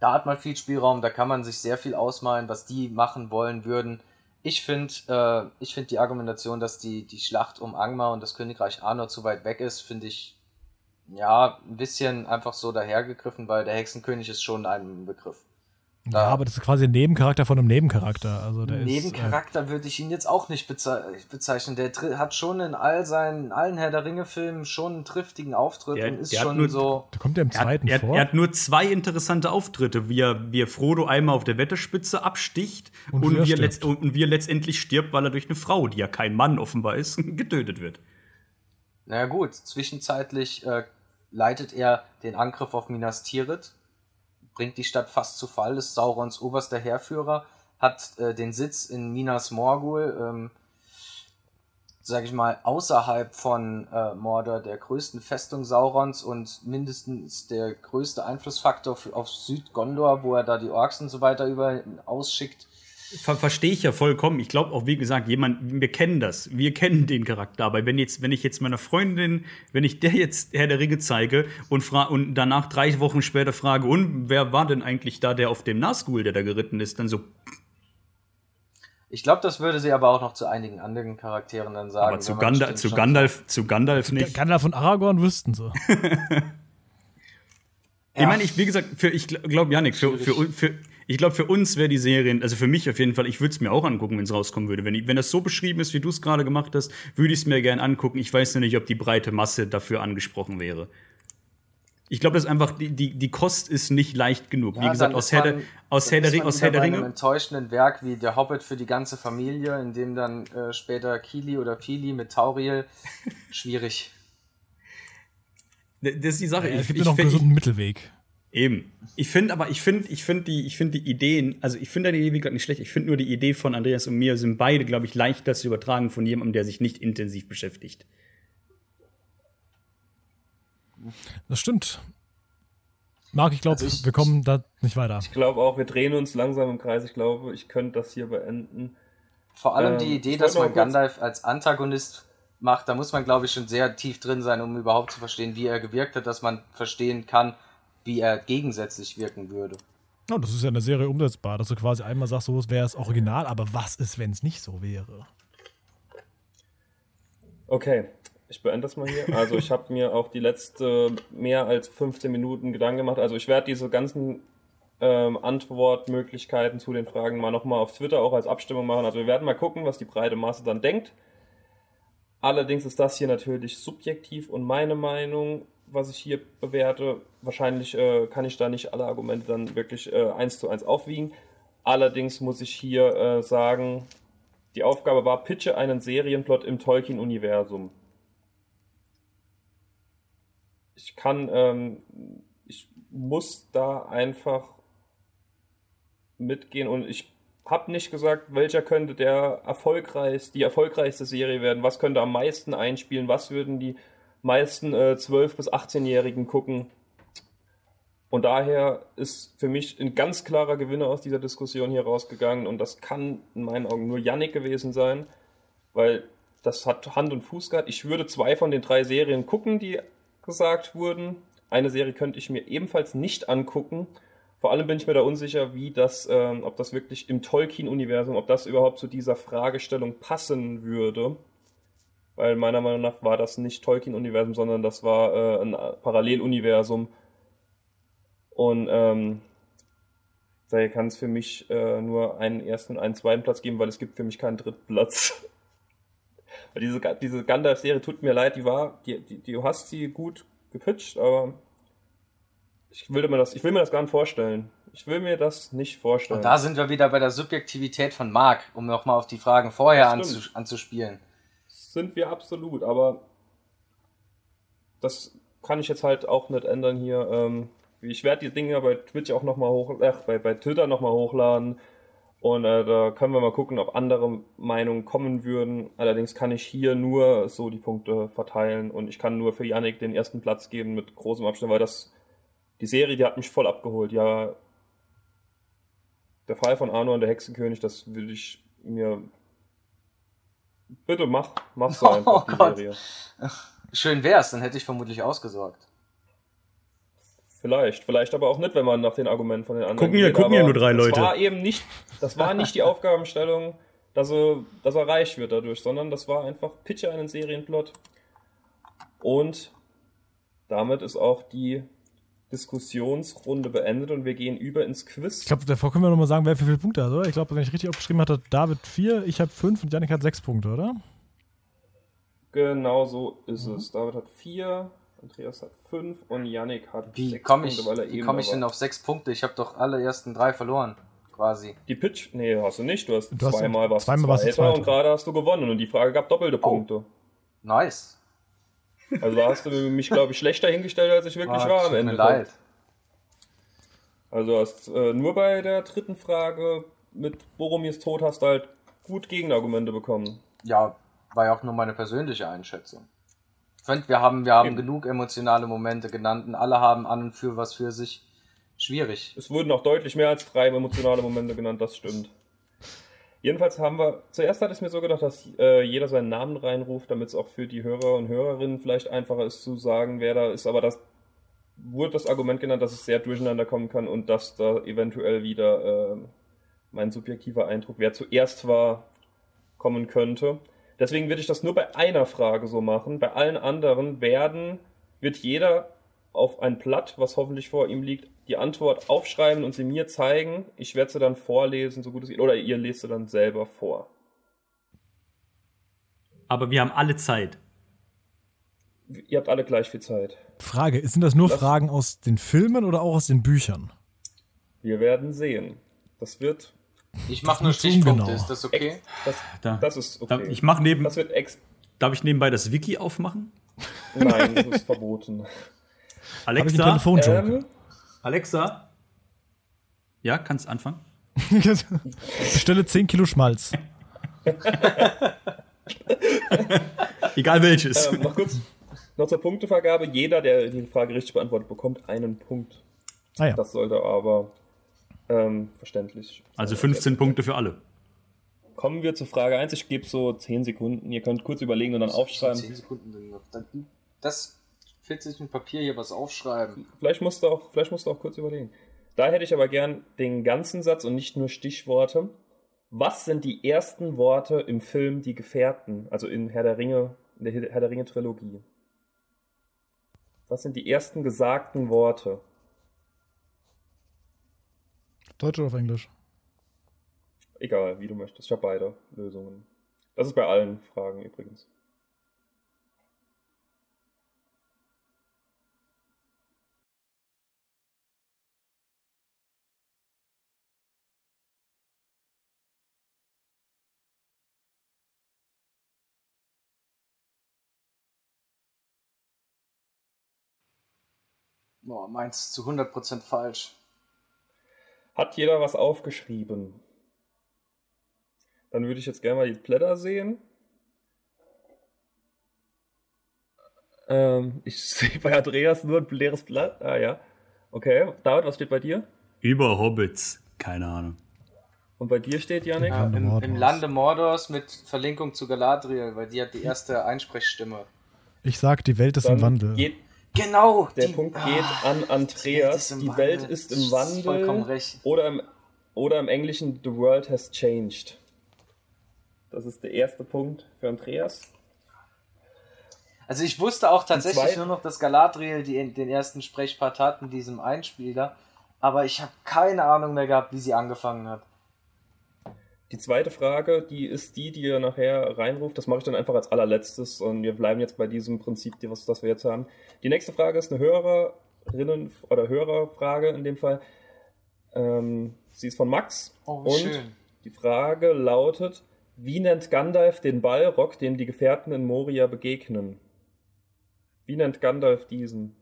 Da hat man viel Spielraum, da kann man sich sehr viel ausmalen, was die machen wollen würden ich finde äh, ich find die Argumentation, dass die, die Schlacht um Angmar und das Königreich Arnor zu weit weg ist, finde ich ja ein bisschen einfach so dahergegriffen, weil der Hexenkönig ist schon ein Begriff. Ja, aber das ist quasi ein Nebencharakter von einem Nebencharakter. Also der Nebencharakter ist, äh, würde ich ihn jetzt auch nicht bezeichnen. Der hat schon in all seinen, allen Herr der Ringe-Filmen schon einen triftigen Auftritt der, und ist schon nur, so. Da kommt er im zweiten er, vor. Er, hat nur zwei interessante Auftritte, wie er, wie er Frodo einmal auf der Wetterspitze absticht und, und, wie, er letzt, und wie er letztendlich stirbt, weil er durch eine Frau, die ja kein Mann offenbar ist, getötet wird. Na naja, gut, zwischenzeitlich äh, leitet er den Angriff auf Minas Tirith bringt die Stadt fast zu Fall, ist Saurons oberster Heerführer, hat äh, den Sitz in Minas Morgul, ähm, sag ich mal, außerhalb von äh, Mordor, der größten Festung Saurons und mindestens der größte Einflussfaktor auf Südgondor, wo er da die Orks und so weiter über ausschickt. Ver Verstehe ich ja vollkommen. Ich glaube auch, wie gesagt, jemand, wir kennen das. Wir kennen den Charakter. Aber wenn jetzt, wenn ich jetzt meiner Freundin, wenn ich der jetzt Herr der Ringe zeige und, und danach drei Wochen später frage, und wer war denn eigentlich da, der auf dem Nazgul, der da geritten ist, dann so. Ich glaube, das würde sie aber auch noch zu einigen anderen Charakteren dann sagen. Aber zu, Ganda zu Gandalf, zu Gandalf nicht. Gandalf und Aragorn wüssten sie. ich meine, ich, wie gesagt, für, ich glaube, Janik, für, für, für, Ich glaube, für uns wäre die Serie, also für mich auf jeden Fall, ich würde es mir auch angucken, wenn es rauskommen würde. Wenn, wenn das so beschrieben ist, wie du es gerade gemacht hast, würde ich es mir gerne angucken. Ich weiß nur nicht, ob die breite Masse dafür angesprochen wäre. Ich glaube, das einfach, die, die, die Kost ist nicht leicht genug. Ja, wie gesagt, aus Herr, der, aus Herr der Ringe. Aus Herr der Ringe. einem enttäuschenden Werk wie Der Hobbit für die ganze Familie, in dem dann äh, später Kili oder Fili mit Tauriel. Schwierig. Das ist die Sache. Ja, es gibt ich, noch einen gesunden Mittelweg. Eben. Ich finde aber, ich finde, ich finde die, ich finde die Ideen, also ich finde die Idee gerade nicht schlecht. Ich finde nur die Idee von Andreas und mir sind beide, glaube ich, leichter zu übertragen von jemandem, der sich nicht intensiv beschäftigt. Das stimmt. Marc, ich glaube, also wir kommen da nicht weiter. Ich glaube auch, wir drehen uns langsam im Kreis. Ich glaube, ich könnte das hier beenden. Vor allem ähm, die Idee, dass man Gandalf als Antagonist macht, da muss man, glaube ich, schon sehr tief drin sein, um überhaupt zu verstehen, wie er gewirkt hat, dass man verstehen kann, wie er gegensätzlich wirken würde. Oh, das ist ja eine Serie umsetzbar, dass du quasi einmal sagst, so wäre es original, aber was ist, wenn es nicht so wäre? Okay, ich beende das mal hier. Also ich habe mir auch die letzte mehr als 15 Minuten Gedanken gemacht. Also ich werde diese ganzen ähm, Antwortmöglichkeiten zu den Fragen mal nochmal auf Twitter auch als Abstimmung machen. Also wir werden mal gucken, was die breite Masse dann denkt. Allerdings ist das hier natürlich subjektiv und meine Meinung, was ich hier bewerte. Wahrscheinlich äh, kann ich da nicht alle Argumente dann wirklich äh, eins zu eins aufwiegen. Allerdings muss ich hier äh, sagen, die Aufgabe war, pitche einen Serienplot im Tolkien-Universum ich kann, ähm, ich muss da einfach mitgehen und ich habe nicht gesagt, welcher könnte der erfolgreich, die erfolgreichste Serie werden, was könnte am meisten einspielen, was würden die meisten äh, 12- bis 18-Jährigen gucken. Und daher ist für mich ein ganz klarer Gewinner aus dieser Diskussion hier rausgegangen und das kann in meinen Augen nur Yannick gewesen sein, weil das hat Hand und Fuß gehabt. Ich würde zwei von den drei Serien gucken, die gesagt wurden. Eine Serie könnte ich mir ebenfalls nicht angucken. Vor allem bin ich mir da unsicher, wie das, ähm, ob das wirklich im Tolkien-Universum, ob das überhaupt zu dieser Fragestellung passen würde. Weil meiner Meinung nach war das nicht Tolkien-Universum, sondern das war äh, ein Paralleluniversum. Und ähm, daher kann es für mich äh, nur einen ersten und einen zweiten Platz geben, weil es gibt für mich keinen dritten Platz. Diese, diese Gandalf-Serie tut mir leid, die war, die, die, du hast sie gut gepitcht, aber ich will mir das, ich will mir das gar nicht vorstellen. Ich will mir das nicht vorstellen. Und da sind wir wieder bei der Subjektivität von Marc, um nochmal auf die Fragen vorher anzus anzuspielen. Sind wir absolut, aber das kann ich jetzt halt auch nicht ändern hier. Ähm, ich werde die Dinge bei Twitch auch nochmal hoch, äh, bei, bei Twitter nochmal hochladen. Und äh, da können wir mal gucken, ob andere Meinungen kommen würden. Allerdings kann ich hier nur so die Punkte verteilen und ich kann nur für Yannick den ersten Platz geben mit großem Abstand, weil das die Serie, die hat mich voll abgeholt. Ja, der Fall von Arno und der Hexenkönig, das würde ich mir bitte mach, mach so einfach oh die Gott. Serie. Schön wär's, dann hätte ich vermutlich ausgesorgt. Vielleicht, vielleicht aber auch nicht, wenn man nach den Argumenten von den anderen gucken geht. Gucken ja nur drei Leute. Das war eben nicht, das war nicht die Aufgabenstellung, dass er, dass er reich wird dadurch, sondern das war einfach Pitcher einen Serienplot. Und damit ist auch die Diskussionsrunde beendet und wir gehen über ins Quiz. Ich glaube, davor können wir nochmal sagen, wer wie viele Punkte hat, oder? Ich glaube, wenn ich richtig aufgeschrieben hatte, David vier, ich habe fünf und Janik hat sechs Punkte, oder? Genau so ist mhm. es. David hat vier, Andreas hat fünf und Yannick hat wie sechs komm ich, Punkte, weil er Wie komme ich denn auf sechs Punkte? Ich habe doch alle ersten drei verloren, quasi. Die Pitch? Nee, hast du nicht. Du hast, du zweimal was zweimal warst Zweiter und gerade hast du gewonnen und die Frage gab doppelte oh. Punkte. Nice. Also da hast du mich, glaube ich, schlechter hingestellt, als ich wirklich ah, war Ende. Mir leid. Also hast äh, nur bei der dritten Frage mit Boromirs Tod hast du halt gut Gegenargumente bekommen. Ja, war ja auch nur meine persönliche Einschätzung. Ich finde, wir haben, wir haben Eben. genug emotionale Momente genannt und alle haben an und für was für sich. Schwierig. Es wurden auch deutlich mehr als drei emotionale Momente genannt, das stimmt. Jedenfalls haben wir, zuerst hatte ich mir so gedacht, dass äh, jeder seinen Namen reinruft, damit es auch für die Hörer und Hörerinnen vielleicht einfacher ist zu sagen, wer da ist, aber das wurde das Argument genannt, dass es sehr durcheinander kommen kann und dass da eventuell wieder äh, mein subjektiver Eindruck, wer zuerst war, kommen könnte. Deswegen würde ich das nur bei einer Frage so machen. Bei allen anderen werden, wird jeder auf ein Blatt, was hoffentlich vor ihm liegt, die Antwort aufschreiben und sie mir zeigen. Ich werde sie dann vorlesen, so gut es geht. Oder ihr lest sie dann selber vor. Aber wir haben alle Zeit. Ihr habt alle gleich viel Zeit. Frage, sind das nur das Fragen aus den Filmen oder auch aus den Büchern? Wir werden sehen. Das wird. Ich mache nur Stichpunkte, genau. ist das okay? Das, da, das ist okay. Ich mache neben. Das wird ex Darf ich nebenbei das Wiki aufmachen? Nein, das ist verboten. Alexa, ähm, Alexa. Ja, kannst anfangen. Bestelle 10 Kilo Schmalz. Egal welches. Ähm, noch kurz noch zur Punktevergabe. Jeder, der die Frage richtig beantwortet, bekommt einen Punkt. Ah, ja. Das sollte aber ähm, verständlich sein. Also 15 Punkte für alle. Kommen wir zur Frage 1. Ich gebe so 10 Sekunden. Ihr könnt kurz überlegen und dann aufschreiben. 10 Sekunden. Das 40 mit Papier hier was aufschreiben. Vielleicht musst, du auch, vielleicht musst du auch kurz überlegen. Da hätte ich aber gern den ganzen Satz und nicht nur Stichworte. Was sind die ersten Worte im Film Die Gefährten, also in Herr der Ringe, in der Herr der Ringe Trilogie? Was sind die ersten gesagten Worte? Deutsch oder auf Englisch? Egal, wie du möchtest. Ich habe beide Lösungen. Das ist bei allen Fragen übrigens. Boah, meins zu 100% falsch. Hat jeder was aufgeschrieben? Dann würde ich jetzt gerne mal die Blätter sehen. Ähm, ich sehe bei Andreas nur ein leeres Blatt. Ah ja. Okay. David, was steht bei dir? Über Hobbits. Keine Ahnung. Und bei dir steht, Janik? Ja, im, Im Lande Mordors mit Verlinkung zu Galadriel, weil die hat die erste Einsprechstimme. Ich sag, die Welt ist Dann im Wandel. Geht, Genau. Der die, Punkt geht ah, an Andreas. Die, die Welt ist im Wandel. Vollkommen recht. Oder im, oder im Englischen The World has changed. Das ist der erste Punkt für Andreas. Also ich wusste auch tatsächlich nur noch, dass Galadriel die, den ersten Sprechpart hat in diesem Einspieler, aber ich habe keine Ahnung mehr gehabt, wie sie angefangen hat. Die zweite Frage, die ist die, die ihr nachher reinruft. Das mache ich dann einfach als allerletztes und wir bleiben jetzt bei diesem Prinzip, was, das wir jetzt haben. Die nächste Frage ist eine Hörerinnen- oder Hörerfrage in dem Fall. Ähm, sie ist von Max. Oh, und schön. die Frage lautet: Wie nennt Gandalf den Ballrock, dem die Gefährten in Moria begegnen? Wie nennt Gandalf diesen?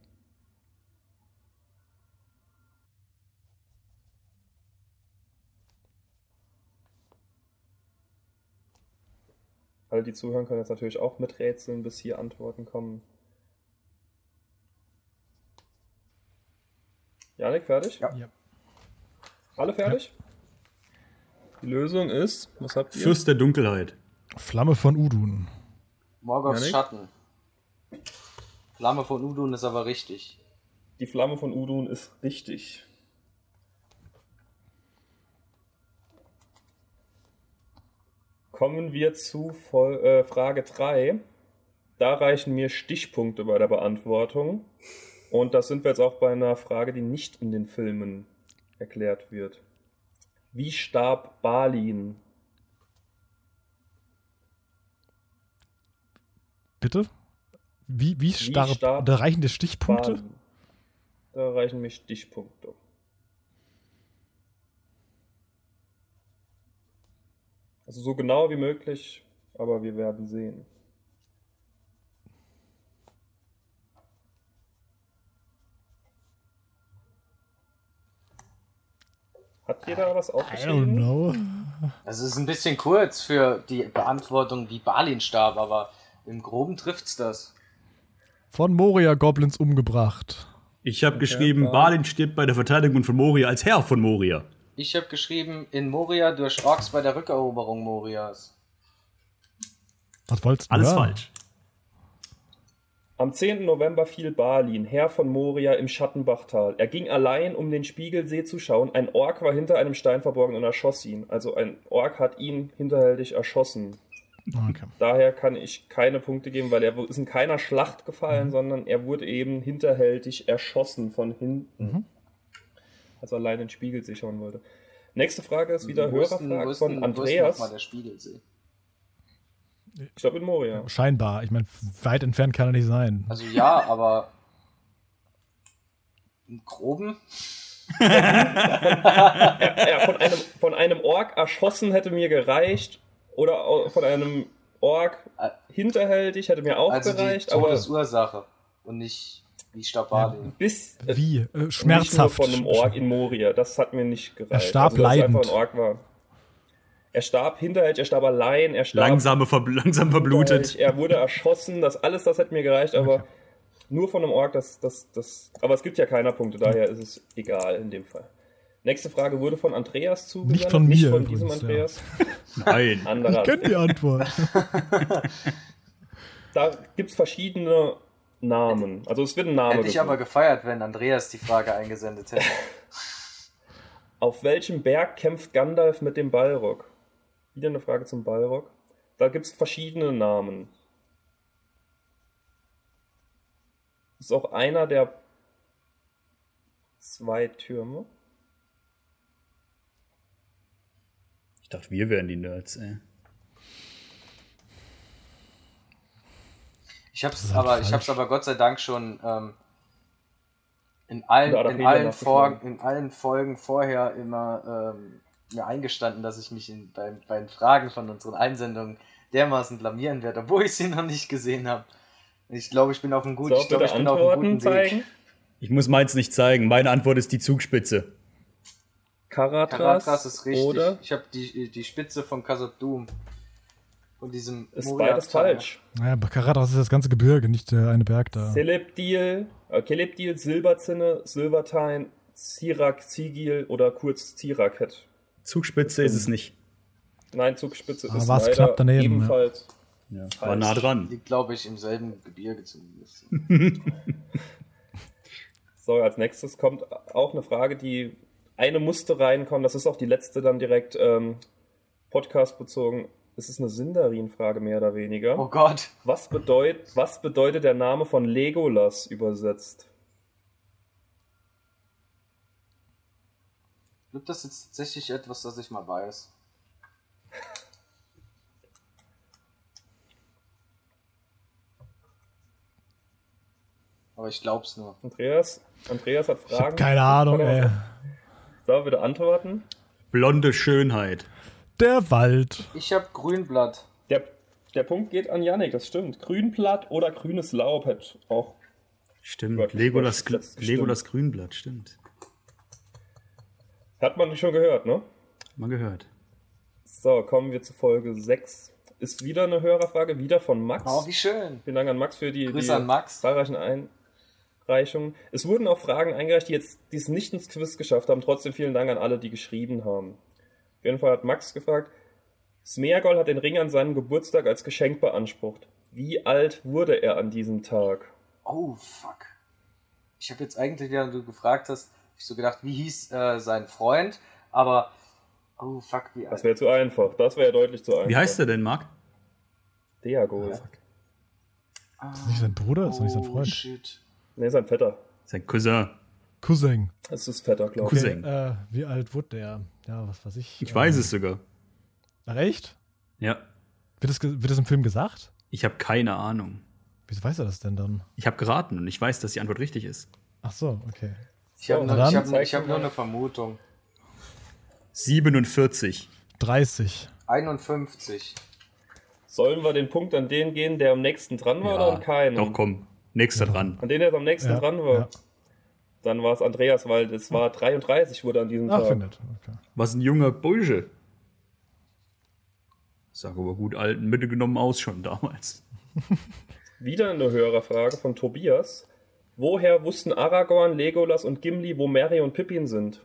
Alle, die zuhören, können jetzt natürlich auch miträtseln, bis hier Antworten kommen. Janik, fertig? Ja. ja. Alle fertig? Ja. Die Lösung ist, was habt ihr? Fürst der Dunkelheit. Flamme von Udun. Morgoths Schatten. Flamme von Udun ist aber richtig. Die Flamme von Udun ist richtig. Kommen wir zu Vol äh, Frage 3. Da reichen mir Stichpunkte bei der Beantwortung. Und das sind wir jetzt auch bei einer Frage, die nicht in den Filmen erklärt wird. Wie starb Balin? Bitte? Wie, wie, starb, wie starb da reichen dir Stichpunkte? Balin. Da reichen mir Stichpunkte. Also so genau wie möglich, aber wir werden sehen. Hat jeder was aufgeschrieben? I don't know. Also es ist ein bisschen kurz für die Beantwortung, wie Balin starb, aber im Groben trifft's das. Von Moria Goblins umgebracht. Ich habe okay, geschrieben. Balin stirbt bei der Verteidigung von Moria als Herr von Moria. Ich habe geschrieben, in Moria durch Orks bei der Rückeroberung Morias. Was wolltest du? Alles hören? falsch. Am 10. November fiel Balin, Herr von Moria im Schattenbachtal. Er ging allein, um den Spiegelsee zu schauen. Ein Ork war hinter einem Stein verborgen und erschoss ihn. Also ein Ork hat ihn hinterhältig erschossen. Okay. Daher kann ich keine Punkte geben, weil er ist in keiner Schlacht gefallen, mhm. sondern er wurde eben hinterhältig erschossen von hinten. Mhm. Als er allein den Spiegelsee schauen wollte. Nächste Frage ist wieder Hörerfrage von Andreas. Mal der Spiegelsee? Ich glaube in Moria. Scheinbar. Ich meine, weit entfernt kann er nicht sein. Also ja, aber im Groben. ja, ja, von, einem, von einem Ork erschossen hätte mir gereicht. Oder von einem Ork hinterhältig hätte mir auch also gereicht. Die Todesursache und nicht wie starb ja, Bis, wie? Äh, schmerzhaft. von einem Ork in Moria. Das hat mir nicht gereicht. Er starb also, leidend. Einfach ein Ork war. Er starb hinterhältig, er starb allein, er starb. Langsame, ver langsam verblutet. Er wurde erschossen, das alles, das hat mir gereicht, aber okay. nur von einem Ork, das, das, das. Aber es gibt ja keiner Punkte, daher ist es egal in dem Fall. Nächste Frage wurde von Andreas zugesendet. Nicht von mir. Nicht von diesem übrigens, Andreas. Ja. Nein. Anderer. Ich kenne die Antwort. da gibt es verschiedene Namen. Also es wird ein Name. Hätte ich aber gefeiert, wenn Andreas die Frage eingesendet hätte. Auf welchem Berg kämpft Gandalf mit dem Balrog? Wieder eine Frage zum Balrog. Da gibt es verschiedene Namen. Ist auch einer der zwei Türme. Ich dachte, wir wären die Nerds, ey. Ich hab's halt aber, ich hab's aber Gott sei Dank schon ähm, in allen, in allen, Vor in allen Folgen vorher immer ähm, mir eingestanden, dass ich mich in, bei, bei den Fragen von unseren Einsendungen dermaßen blamieren werde, obwohl ich sie noch nicht gesehen habe. Ich glaube, ich bin auf einem guten, so, ich glaub, ich bin auf einem guten zeigen? Weg. Ich muss meins nicht zeigen. Meine Antwort ist die Zugspitze. Karatras, Karatras ist richtig. Oder? Ich habe die, die Spitze von Khazad Doom. Von diesem Ist beides falsch. Naja, Karatras ist das ganze Gebirge, nicht der eine Berg da. Celebdil, äh, Celebdil, Silberzinne, Silvertine, Zirak, Zigil oder kurz Ziraket. Zugspitze ist es nicht. Nein, Zugspitze Aber ist leider knapp daneben, ebenfalls. Ja. Ja, war nah dran. Liegt, glaube ich, im selben Gebirge zumindest. so, als nächstes kommt auch eine Frage, die eine musste reinkommen. Das ist auch die letzte dann direkt ähm, Podcast bezogen. Es ist eine Sindarin-Frage mehr oder weniger. Oh Gott. Was, bedeut, was bedeutet der Name von Legolas übersetzt? Gibt das jetzt tatsächlich etwas, das ich mal weiß? Aber ich glaub's nur. Andreas, Andreas hat Fragen. keine Ahnung, ey. So, bitte antworten. Blonde Schönheit. Der Wald. Ich hab Grünblatt. Der, der Punkt geht an Yannick, das stimmt. Grünblatt oder grünes Laub hat auch. Stimmt, Legolas, Legolas Grünblatt, stimmt. Hat man schon gehört, ne? Mal gehört. So, kommen wir zu Folge 6. Ist wieder eine Hörerfrage, wieder von Max. Oh, wie schön. Vielen Dank an Max für die, Grüße die an Max. zahlreichen Einreichungen. Es wurden auch Fragen eingereicht, die jetzt dies nicht ins Quiz geschafft haben. Trotzdem vielen Dank an alle, die geschrieben haben. Auf jeden Fall hat Max gefragt, Smeagol hat den Ring an seinem Geburtstag als Geschenk beansprucht. Wie alt wurde er an diesem Tag? Oh, fuck. Ich habe jetzt eigentlich, während du gefragt hast, ich so gedacht, wie hieß äh, sein Freund, aber oh fuck, wie Das wäre zu einfach. Das wäre deutlich zu einfach. Wie heißt er denn, Marc? Deago. Ja. Ist das nicht sein Bruder? Ist das nicht sein oh, Freund? Shit. Nee, sein Vetter. Sein Cousin. Cousin. Das ist Vetter, glaube ich. Cousin. Äh, wie alt wurde der? Ja, was weiß ich. Ich äh, weiß es sogar. Ach, echt? Ja. Wird das, wird das im Film gesagt? Ich habe keine Ahnung. Wieso weiß er das denn dann? Ich habe geraten und ich weiß, dass die Antwort richtig ist. Ach so, okay. Ich habe nur, hab, hab nur eine Vermutung. 47. 30. 51. Sollen wir den Punkt an den gehen, der am nächsten dran war ja, oder an keinen? Doch, komm. Nächster ja. dran. An den, der am nächsten ja, dran war. Dann war es Andreas, weil es war 33 wurde an diesem Ach, Tag. Findet. Okay. Was ein junger Bursche. Sag aber gut alten Mitte genommen aus schon damals. Wieder eine höhere Frage von Tobias. Woher wussten Aragorn, Legolas und Gimli, wo Merry und Pippin sind?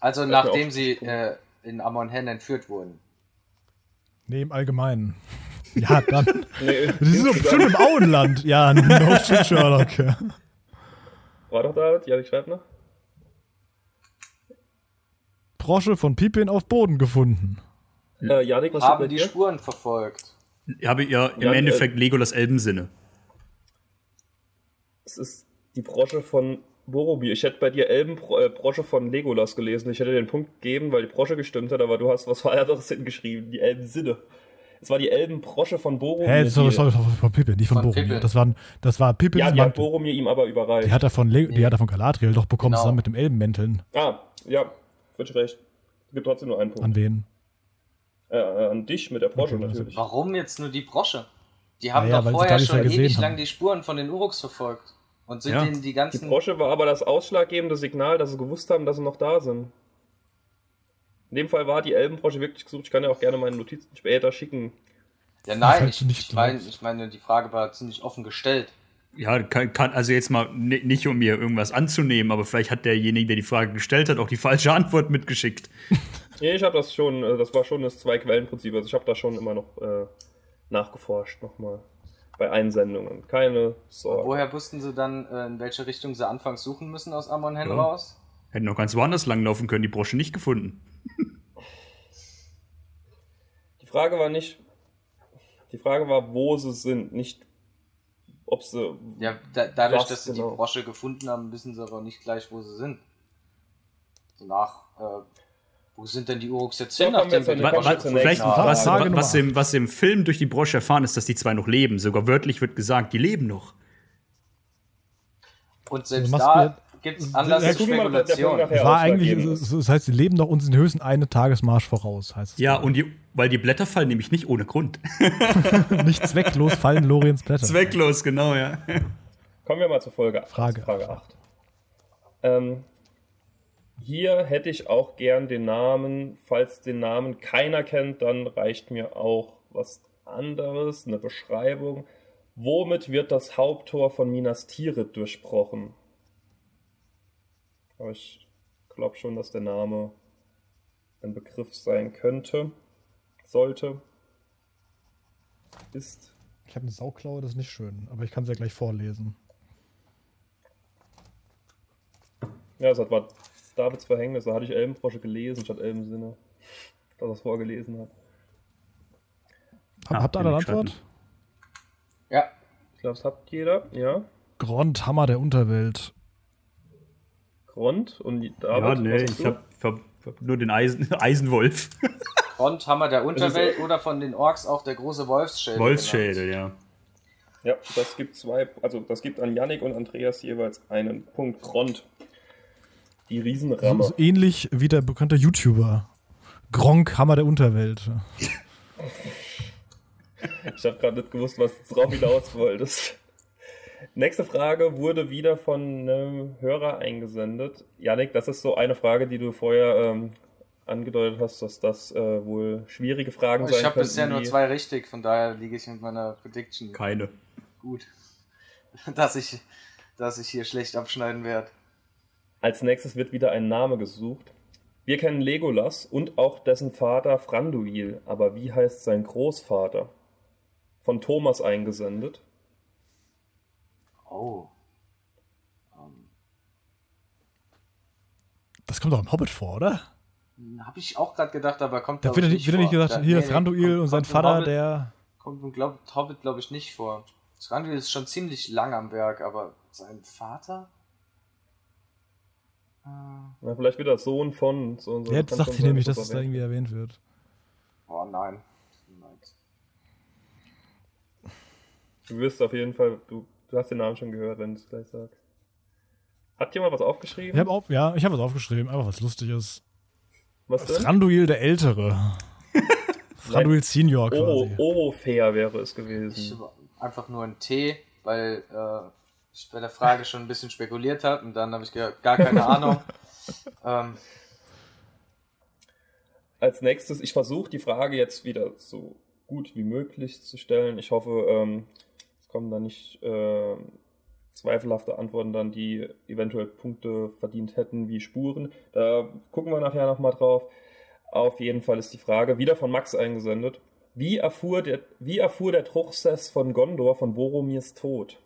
Also nachdem sie äh, in Amon Hen entführt wurden. Nee, im Allgemeinen. Ja, dann. nee, die sind doch bestimmt im Auenland. Ja, no shit, Sherlock. War doch da, ja, ich schreibe noch. Brosche von Pippin auf Boden gefunden. Äh, Janik, was Haben die Spuren verfolgt. Habe ja im Jan, Endeffekt äh, Legolas Elbensinne. Es ist die Brosche von Boromir. Ich hätte bei dir Elbenbrosche äh, von Legolas gelesen. Ich hätte den Punkt gegeben, weil die Brosche gestimmt hat, aber du hast was anderes hingeschrieben. Die Elbensinne. Es war die Elbenbrosche von Boromir. Hä, das war, das war von Pippin, nicht von, von Boromir. Das war, das war Pippin. Ja, die hat Boromir ihm aber überreicht. Die hat er von, Le die hat er von Galadriel doch bekommen, genau. zusammen mit dem Elbenmänteln. Ah, ja, völlig recht. Es gibt trotzdem nur einen Punkt. An wen? Äh, an dich mit der Brosche okay, also natürlich. Warum jetzt nur die Brosche? Die haben ja, doch vorher schon ewig lang die Spuren von den Uruks verfolgt. Und sind ja. denen die ganzen. Die Brosche war aber das ausschlaggebende Signal, dass sie gewusst haben, dass sie noch da sind. In dem Fall war die Elbenbrosche wirklich gesucht. Ich kann ja auch gerne meine Notizen später schicken. Ja, nein, ich, ich, mein, ich meine, die Frage war ziemlich offen gestellt. Ja, kann, kann, also jetzt mal nicht, um mir irgendwas anzunehmen, aber vielleicht hat derjenige, der die Frage gestellt hat, auch die falsche Antwort mitgeschickt. nee, ich habe das schon, äh, das war schon das Zwei-Quellen-Prinzip. Also ich habe da schon immer noch äh, nachgeforscht nochmal bei Einsendungen. Keine Sorge. Woher wussten sie dann, äh, in welche Richtung sie anfangs suchen müssen aus Amon Hen ja. raus? Hätten noch ganz woanders langlaufen können, die Brosche nicht gefunden. die Frage war nicht, die Frage war, wo sie sind, nicht ob sie. Ja, da, dadurch, dass sie genau. die Brosche gefunden haben, wissen sie aber nicht gleich, wo sie sind. Danach, äh, wo sind denn die Uruks jetzt hin? Nachdem Brosche vielleicht, was, was, was, im, was im Film durch die Brosche erfahren ist, dass die zwei noch leben. Sogar wörtlich wird gesagt, die leben noch. Und selbst da gibt es Anlass ja, zur Spekulation. War eigentlich, das heißt, sie leben noch uns in höchsten eine Tagesmarsch voraus, heißt es. Ja, und die, weil die Blätter fallen nämlich nicht ohne Grund. nicht zwecklos fallen Loriens Blätter. Zwecklos, genau, ja. Kommen wir mal zur Folge Frage, Frage 8. Ähm, hier hätte ich auch gern den Namen. Falls den Namen keiner kennt, dann reicht mir auch was anderes, eine Beschreibung. Womit wird das Haupttor von Minas Tirith durchbrochen? Aber ich glaube schon, dass der Name ein Begriff sein könnte, sollte, ist. Ich habe eine Sauklaue, das ist nicht schön, aber ich kann es ja gleich vorlesen. Ja, das war Davids Verhängnis, da hatte ich Elbenbrosche gelesen statt Elbensinne, dass er es vorgelesen hat. Hab, habt ihr eine Antwort? Ja. Ich glaube, es habt jeder, ja. Grond, Hammer der Unterwelt. Grond und David, Ja, nee, ich habe hab nur den Eisen, Eisenwolf. Grond, Hammer der Unterwelt oder von den Orks auch der große Wolfsschädel. Wolfsschädel, ja. Ja, das gibt zwei, also das gibt an Yannick und Andreas jeweils einen Punkt Grond. Die Riesenramme. So, so ähnlich wie der bekannte YouTuber. Gronk, Hammer der Unterwelt. ich habe gerade nicht gewusst, was du drauf hinaus wolltest. Nächste Frage wurde wieder von einem Hörer eingesendet. Janik, das ist so eine Frage, die du vorher ähm, angedeutet hast, dass das äh, wohl schwierige Fragen oh, sein Ich habe bisher nur zwei richtig, von daher liege ich mit meiner Prediction. Keine. Gut. Dass ich, dass ich hier schlecht abschneiden werde. Als nächstes wird wieder ein Name gesucht. Wir kennen Legolas und auch dessen Vater Franduil, aber wie heißt sein Großvater? Von Thomas eingesendet. Oh. Um. Das kommt doch im Hobbit vor, oder? Habe ich auch gerade gedacht, aber kommt da wieder nicht, wieder nicht gesagt, hier nee, ist Randuil und sein Vater, Hobbit, der. Kommt im glaub, Hobbit, glaube ich, nicht vor. Randuil ist schon ziemlich lang am Werk, aber sein Vater? Ja, vielleicht wieder Sohn von. So, so Jetzt sagt sie nämlich, dass es da irgendwie erwähnt wird. Oh nein. Du wirst auf jeden Fall, du Du hast den Namen schon gehört, wenn du es gleich sagst. Hat jemand was aufgeschrieben? Ich hab auf, ja, ich habe was aufgeschrieben, einfach was Lustiges. Was denn? Randuil der Ältere. Randuil Senior quasi. Oh, fair wäre es gewesen. Ich einfach nur ein T, weil äh, ich bei der Frage schon ein bisschen spekuliert habe und dann habe ich gar keine Ahnung. ähm. Als nächstes, ich versuche die Frage jetzt wieder so gut wie möglich zu stellen. Ich hoffe, ähm, kommen da nicht äh, zweifelhafte Antworten dann, die eventuell Punkte verdient hätten wie Spuren. Da gucken wir nachher nochmal drauf. Auf jeden Fall ist die Frage wieder von Max eingesendet. Wie erfuhr der, wie erfuhr der Truchsess von Gondor von Boromirs Tod?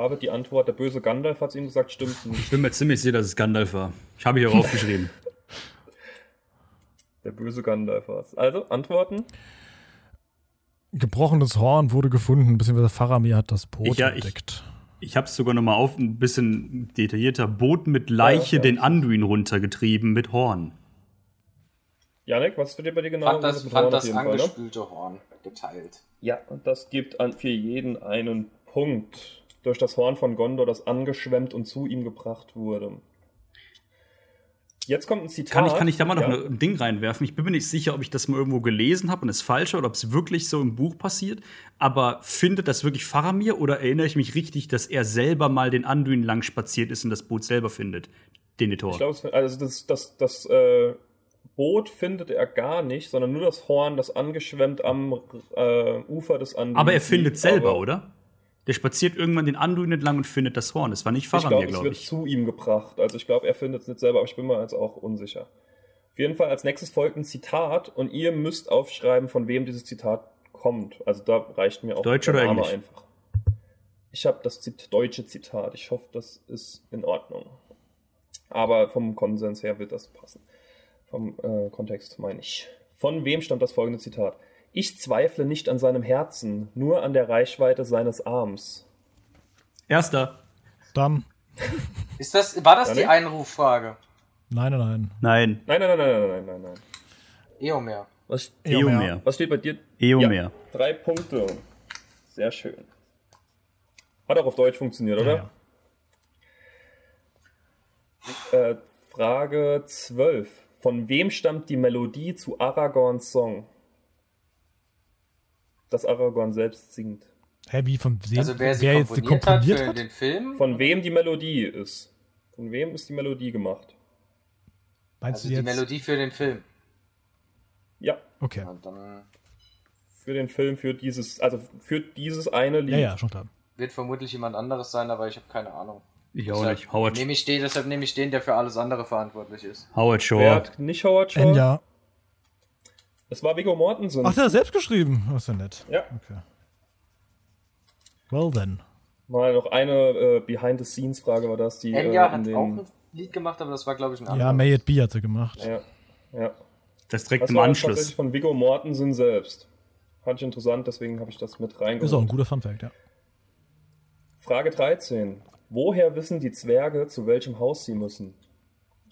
David, die Antwort, der böse Gandalf hat es ihm gesagt, stimmt nicht. Ich bin mir ziemlich sicher, dass es Gandalf war. Ich habe hier aufgeschrieben. Der böse Gandalf war es. Also, Antworten? Gebrochenes Horn wurde gefunden, beziehungsweise Faramir hat das Boot Ich- ja, entdeckt. Ich habe es sogar noch mal auf, ein bisschen detaillierter. Boot mit Leiche Ja, ja. den Anduin runtergetrieben mit Horn. Janik, was steht bei dir genau? Fand das, Mit fand das Fall, ne? angespülte Horn geteilt. Ja, und das gibt an, für jeden einen Punkt. Durch das Horn von Gondor, das angeschwemmt und zu ihm gebracht wurde. Jetzt kommt ein Zitat. Kann ich, kann ich da mal noch ja? ein Ding reinwerfen? Ich bin mir nicht sicher, ob ich das mal irgendwo gelesen habe und es falsch oder ob es wirklich so im Buch passiert. Aber findet das wirklich Faramir oder erinnere ich mich richtig, dass er selber mal den Anduin lang spaziert ist und das Boot selber findet? Denethor. Ich glaube, also das, das, das äh, Boot findet er gar nicht, sondern nur das Horn, das angeschwemmt am äh, Ufer des Anduins Aber er liegt. findet selber, Aber oder? Der spaziert irgendwann den Anduin entlang und findet das Horn. Das war nicht Ich Faramir, glaube, es glaube wird ich. zu ihm gebracht. Also ich glaube, er findet es nicht selber, aber ich bin mir jetzt auch unsicher. Auf jeden Fall als nächstes folgt ein Zitat und ihr müsst aufschreiben, von wem dieses Zitat kommt. Also da reicht mir auch Deutsch der oder Name Englisch? einfach. Ich habe das Zit deutsche Zitat. Ich hoffe, das ist in Ordnung. Aber vom Konsens her wird das passen. Vom äh, Kontext meine ich. Von wem stammt das folgende Zitat? Ich zweifle nicht an seinem Herzen, nur an der Reichweite seines Arms. Erster. Dann, Ist das, war das die Janik? Einruffrage? nein, nein, nein. Nein. Nein, nein, nein, nein, nein, nein, nein. Eomer. Was, Eomer. Eomer. was steht bei dir? Eomer. Ja, drei Punkte. Sehr schön. Hat auch auf Deutsch funktioniert, oder? Ja, ja. Äh, Frage 12. Von wem stammt die Melodie zu Aragorns Song? Das Aragorn selbst singt. Hä, wie von wem? Also wer sie wer jetzt die komponiert, hat hat? für den Film? Von wem die Melodie ist? Von wem ist die Melodie gemacht? Meinst also du die jetzt? Melodie für den Film. Ja, Okay. Und dann für den Film, für dieses, also für dieses eine Lied. Ja, ja, schon klar. wird vermutlich jemand anderes sein, aber ich habe keine Ahnung. Ich auch Deshalb nicht. Howard, Nehme ich den, deshalb nehme ich den, der für alles andere verantwortlich ist. Howard Wer Shore. hat nicht Howard Shore? Enya. Es war Viggo Mortensen. Ach, der hat selbst geschrieben. Das ist ja nett. Ja. Okay. Well then. Mal noch eine äh, Behind-the-Scenes-Frage war das, die Enya äh, hat den, auch ein Lied gemacht, aber das war, glaube ich, ein Ja, anderes. May It Be hat sie gemacht. Ja, ja. Das direkt Das im war Anschluss. tatsächlich von Viggo Mortensen selbst. Fand ich interessant, deswegen habe ich das mit Ist auch ein reingeholt. guter Funfact, ja. Frage 13. Woher wissen die Zwerge, zu welchem Haus sie müssen?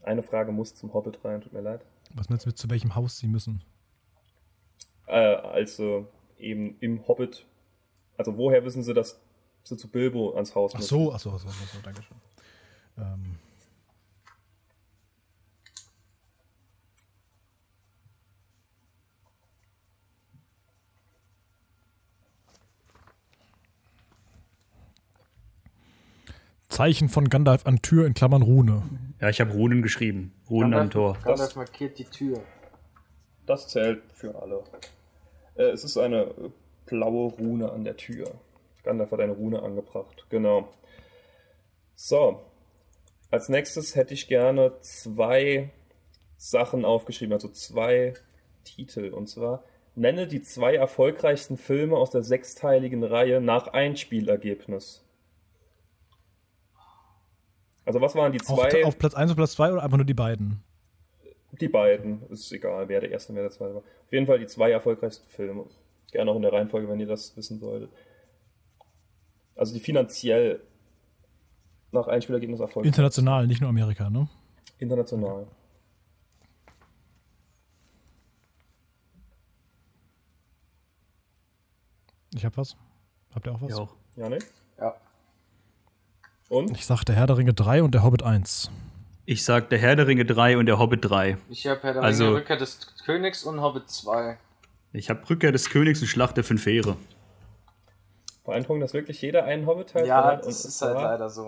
Eine Frage muss zum Hobbit rein, tut mir leid. Was meinst du mit zu welchem Haus sie müssen? Äh, also eben im Hobbit. Also woher wissen sie, dass sie zu Bilbo ans Haus Ach müssen? so, ach so, ach so, ach so danke schön. Ähm, Zeichen von Gandalf an Tür in Klammern Rune. Ja, ich habe Runen geschrieben. Runen am Tor. Gandalf markiert die Tür. Das zählt für alle. Äh, es ist eine äh, blaue Rune an der Tür. Gandalf hat eine Rune angebracht, genau. So, als nächstes hätte ich gerne zwei Sachen aufgeschrieben, also zwei Titel. Und zwar, nenne die zwei erfolgreichsten Filme aus der sechsteiligen Reihe nach Einspielergebnis. Also was waren die Auf, zwei? auf Platz 1 und Platz 2 oder einfach nur die beiden? Die beiden, ist egal, wer der erste und wer der zweite war. Auf jeden Fall die zwei erfolgreichsten Filme. Gerne auch in der Reihenfolge, wenn ihr das wissen solltet. Also die finanziell nach Einspielergebnis erfolgreich. International, nicht nur Amerika, ne? International. Ich hab was. Habt ihr auch was? Ja, auch. Ja, ne? Ja. Und? Ich sag der Herr der Ringe 3 und der Hobbit 1. Ich sag der Herr der Ringe 3 und der Hobbit 3. Ich habe Herr der Also- Ringe Rückkehr des Königs und Hobbit 2. Ich habe Rückkehr des Königs und Schlacht der fünf Heere. Beeindruckend, dass wirklich jeder einen Hobbit-Teil Ja, hat. das es ist halt war, leider so.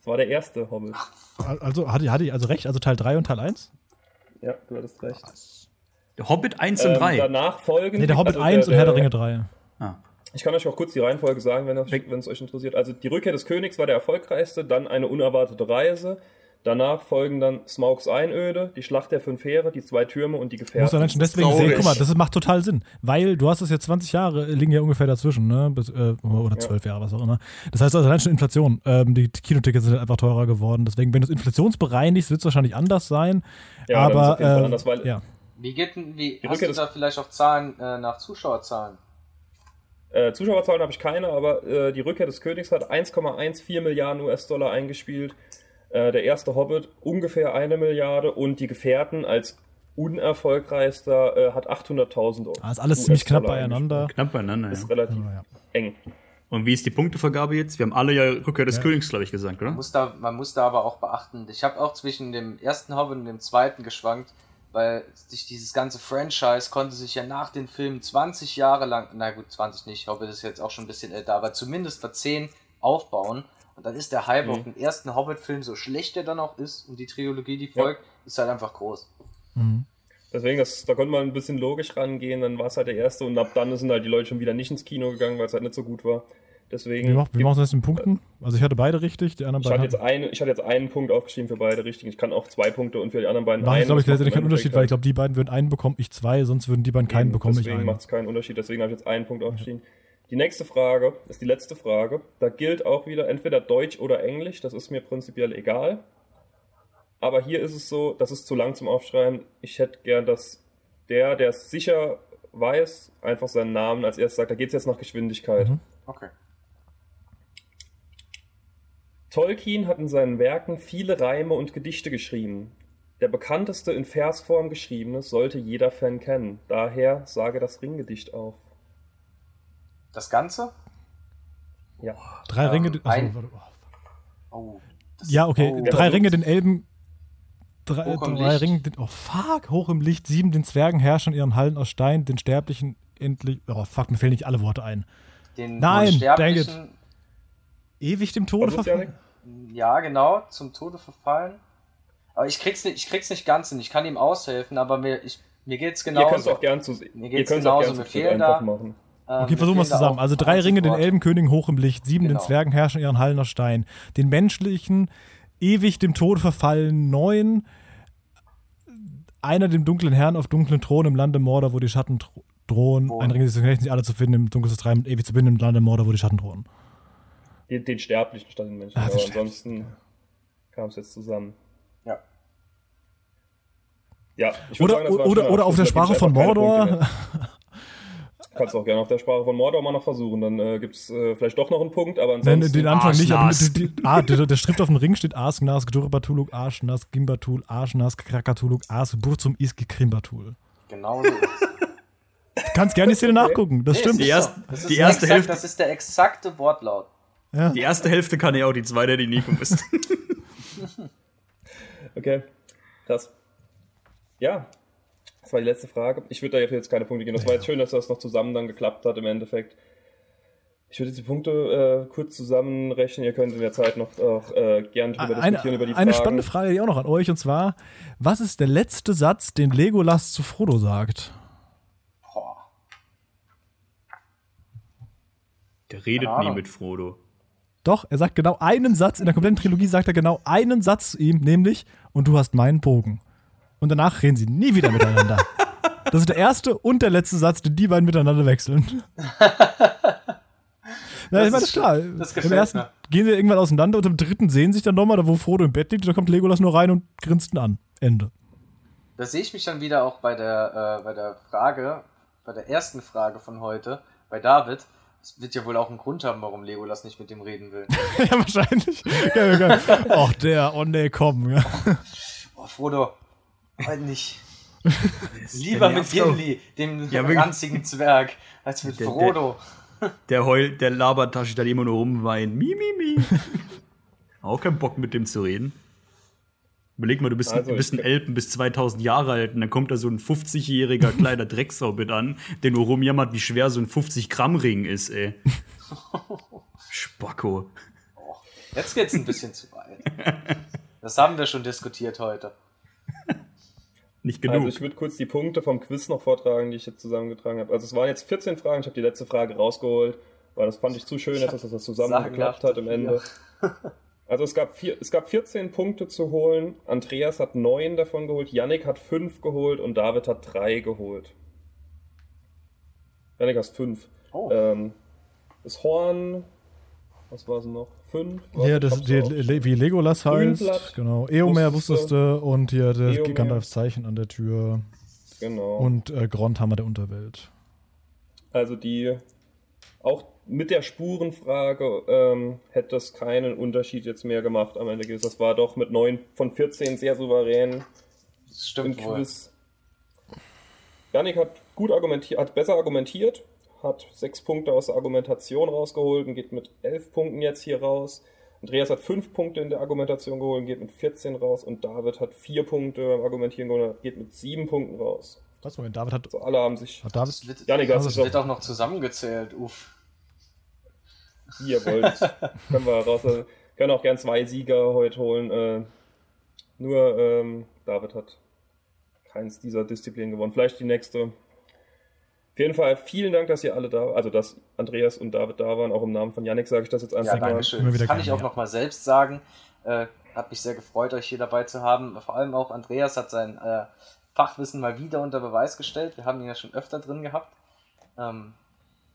Es war der erste Hobbit. Also hatte, hatte ich also recht, also Teil 3 und Teil 1? Ja, du hattest recht. Der Hobbit 1 und Ähm, 3. danach folgen. Ne, der Hobbit also 1 und Herr der Ringe 3. Ah. Ich kann euch auch kurz die Reihenfolge sagen, wenn es euch interessiert. Also die Rückkehr des Königs war der erfolgreichste, dann eine unerwartete Reise, Danach folgen dann Smaugs Einöde, die Schlacht der Fünf Heere, die zwei Türme und die Gefährten. Muss allein schon deswegen sehen, guck mal, das macht total Sinn. Weil du hast es ja 20 Jahre, liegen ja ungefähr dazwischen, ne? Bis, äh, oder 12 ja. Jahre, was auch immer. Das heißt also allein schon Inflation. Ähm, die Kinotickets sind halt einfach teurer geworden. Deswegen, wenn du es inflationsbereinigst, wird es wahrscheinlich anders sein. Ja, aber, äh, anders, weil ja. Wie geht denn, wie, hast du da vielleicht auch Zahlen äh, nach Zuschauerzahlen? Äh, Zuschauerzahlen habe ich keine, aber äh, die Rückkehr des Königs hat 1,14 Milliarden US-Dollar eingespielt. Äh, der erste Hobbit ungefähr eine Milliarde und die Gefährten als unerfolgreichster äh, hat 800.000 Euro. Ah, ist alles ziemlich knapp beieinander. Knapp beieinander, Ist relativ ja. eng. Und wie ist die Punktevergabe jetzt? Wir haben alle ja Rückkehr des ja. Königs, glaube ich, gesagt, oder? Man muss, da, man muss da aber auch beachten, ich habe auch zwischen dem ersten Hobbit und dem zweiten geschwankt, weil sich dieses ganze Franchise konnte sich ja nach den Filmen 20 Jahre lang, na gut, 20 nicht, Hobbit ist jetzt auch schon ein bisschen älter, aber zumindest vor 10 aufbauen. Und dann ist der Hype mhm. auf den ersten Hobbit-Film, so schlecht der dann auch ist, und die Trilogie, die folgt, ja. ist halt einfach groß. Mhm. Deswegen, das, da konnte man ein bisschen logisch rangehen, dann war es halt der erste und ab dann sind halt die Leute schon wieder nicht ins Kino gegangen, weil es halt nicht so gut war. Deswegen. Wie, macht, wie machen wir das in Punkten? Also ich hatte beide richtig, die anderen ich beiden. Hatte jetzt eine, ich hatte jetzt einen Punkt aufgeschrieben für beide richtig. Ich kann auch zwei Punkte und für die anderen beiden Mach einen. Ich glaube, ich letztendlich keinen Unterschied, weil ich glaube, die beiden würden einen bekommen, ich zwei, sonst würden die beiden keinen bekommen, ich einen. Deswegen macht es keinen Unterschied, deswegen habe ich jetzt einen Punkt aufgeschrieben. Ja. Die nächste Frage ist die letzte Frage. Da gilt auch wieder entweder Deutsch oder Englisch, das ist mir prinzipiell egal. Aber hier ist es so, das ist zu lang zum Aufschreiben. Ich hätte gern, dass der, der es sicher weiß, einfach seinen Namen als erstes sagt. Da geht es jetzt nach Geschwindigkeit. Mhm. Okay. Tolkien hat in seinen Werken viele Reime und Gedichte geschrieben. Der bekannteste in Versform geschriebene sollte jeder Fan kennen. Daher sage das Ringgedicht auf. Das Ganze? Ja. Drei ähm, Ringe. Achso, ein, oh, ja, okay. Oh, drei Ringe den Elben. Drei, drei Ringe. Den, oh, fuck. Hoch im Licht. Sieben den Zwergen herrschen ihren Hallen aus Stein. Den Sterblichen endlich. Oh, fuck. Mir fehlen nicht alle Worte ein. Den Nein, dang it. Ewig dem Tode verfallen? Ja, genau. Zum Tode verfallen. Aber ich krieg's nicht, ich krieg's nicht ganz hin. Ich kann ihm aushelfen, aber mir, ich, mir geht's genauso. Ihr könnt es auch gern zu Mir geht's genauso. Mir fehlen da. Machen. Ähm, okay, versuchen wir es zusammen. Also drei Ringe den Elbenkönig hoch im Licht, sieben genau. den Zwergen herrschen ihren Hallen aus Stein, den menschlichen ewig dem Tod verfallen, neun einer dem dunklen Herrn auf dunklen Thron im Lande Mordor, wo die Schatten drohen. Oh. Ein Ring des Knechtes nicht alle zu finden, im dunkelsten Treiben ewig zu binden im Lande Mordor, wo die Schatten drohen. Den, den Sterblichen statt den Menschen. Ah, aber ansonsten kam es jetzt zusammen. Ja. Ja, oder, sagen, oder, oder auf der Sprache von Mordor. Kannst auch gerne auf der Sprache von Mordor mal noch versuchen. Dann äh, gibt es äh, vielleicht doch noch einen Punkt, aber ansonsten. Nein, den Anfang nicht, aber die, die, ah, der, der Schrift auf dem Ring steht Asknas, Gdurbatuluk, Arschnas, Gimbatul, Arschnas, Krakatuluk, As, Burzum, Iski, Krimbatul. Genau so. Du kannst gerne die Szene nachgucken, das nee, stimmt. Die, erst, das die erste exakt, Hälfte. Das ist der exakte Wortlaut. Ja. Die erste Hälfte kann ich auch, die zweite, die Nico ist. okay, krass. Ja, das war die letzte Frage. Ich würde da jetzt keine Punkte geben. Das war jetzt schön, dass das noch zusammen dann geklappt hat im Endeffekt. Ich würde jetzt die Punkte äh, kurz zusammenrechnen. Ihr könnt in der Zeit noch auch, äh, gern drüber eine, diskutieren über die Fragen. Eine spannende Frage die auch noch an euch und zwar: Was ist der letzte Satz, den Legolas zu Frodo sagt? Boah. Der redet nie mit Frodo. Doch, er sagt genau einen Satz. In der kompletten Trilogie sagt er genau einen Satz zu ihm, nämlich: Und du hast meinen Bogen und danach reden sie nie wieder miteinander. Das ist der erste und der letzte Satz, den die beiden miteinander wechseln. Ja, ich meine, das ist klar. Das Im ersten mir. gehen sie irgendwann auseinander und im dritten sehen sich dann nochmal, da wo Frodo im Bett liegt, da kommt Legolas nur rein und grinst ihn an. Ende. Da sehe ich mich dann wieder auch bei der, äh, bei der Frage, bei der ersten Frage von heute, bei David. Es wird ja wohl auch einen Grund haben, warum Legolas nicht mit dem reden will. ja, wahrscheinlich. Och, der, oh nee, komm. Ja. Oh, Frodo, Heute nicht. Lieber mit Gimli, dem ja, ranzigen Zwerg, als mit der, Frodo. Der, der heult, der labert da immer nur rum, weint. Mi, mi, mi. Auch keinen Bock mit dem zu reden. Überleg mal, du bist, also, du bist ein Elben bis 2000 Jahre alt und dann kommt da so ein 50-jähriger kleiner Drecksau mit an, der nur rumjammert, wie schwer so ein 50-Gramm-Ring ist, ey. Spacko. Oh, jetzt geht's ein bisschen zu weit. Das haben wir schon diskutiert heute. Nicht genug. Also ich würde kurz die Punkte vom Quiz noch vortragen, die ich jetzt zusammengetragen habe. Also es waren jetzt 14 Fragen, ich habe die letzte Frage rausgeholt, weil das fand ich zu schön, dass das zusammengeklappt hat am Ende. Also es gab, vier, es gab 14 Punkte zu holen. Andreas hat 9 davon geholt, Yannick hat 5 geholt und David hat 3 geholt. Yannick hat 5. Oh. Ähm, das Horn, was war es noch? 5? Ja, das, die, wie Legolas heißt. Genau. Eomer wusstest du und hier das Gandalfs Zeichen an der Tür. Genau. Und äh, Grondhammer der Unterwelt. Also die auch mit der Spurenfrage ähm, hätte das keinen Unterschied jetzt mehr gemacht am Ende. Das war doch mit 9 von 14 sehr souverän. Das stimmt wohl. Quiz. Janik hat gut argumentiert, hat besser argumentiert, hat sechs Punkte aus der Argumentation rausgeholt und geht mit elf Punkten jetzt hier raus. Andreas hat fünf Punkte in der Argumentation geholt und geht mit 14 raus. Und David hat vier Punkte beim Argumentieren geholt und geht mit sieben Punkten raus. Was, Moment, David hat. Also alle haben sich. Hat David, das wird, Janik, das wird auch noch zusammengezählt. Uff. Ihr wollt. können wir raus. Also, können auch gern zwei Sieger heute holen. Äh, nur ähm, David hat keins dieser Disziplinen gewonnen. Vielleicht die nächste. Auf jeden Fall vielen Dank, dass ihr alle da, also dass Andreas und David da waren. Auch im Namen von Yannick sage ich das jetzt einfach ja, mal. Dankeschön. Das kann ich auch ja. noch mal selbst sagen. Äh, hat mich sehr gefreut, euch hier dabei zu haben. Vor allem auch Andreas hat sein äh, Fachwissen mal wieder unter Beweis gestellt. Wir haben ihn ja schon öfter drin gehabt. Ähm,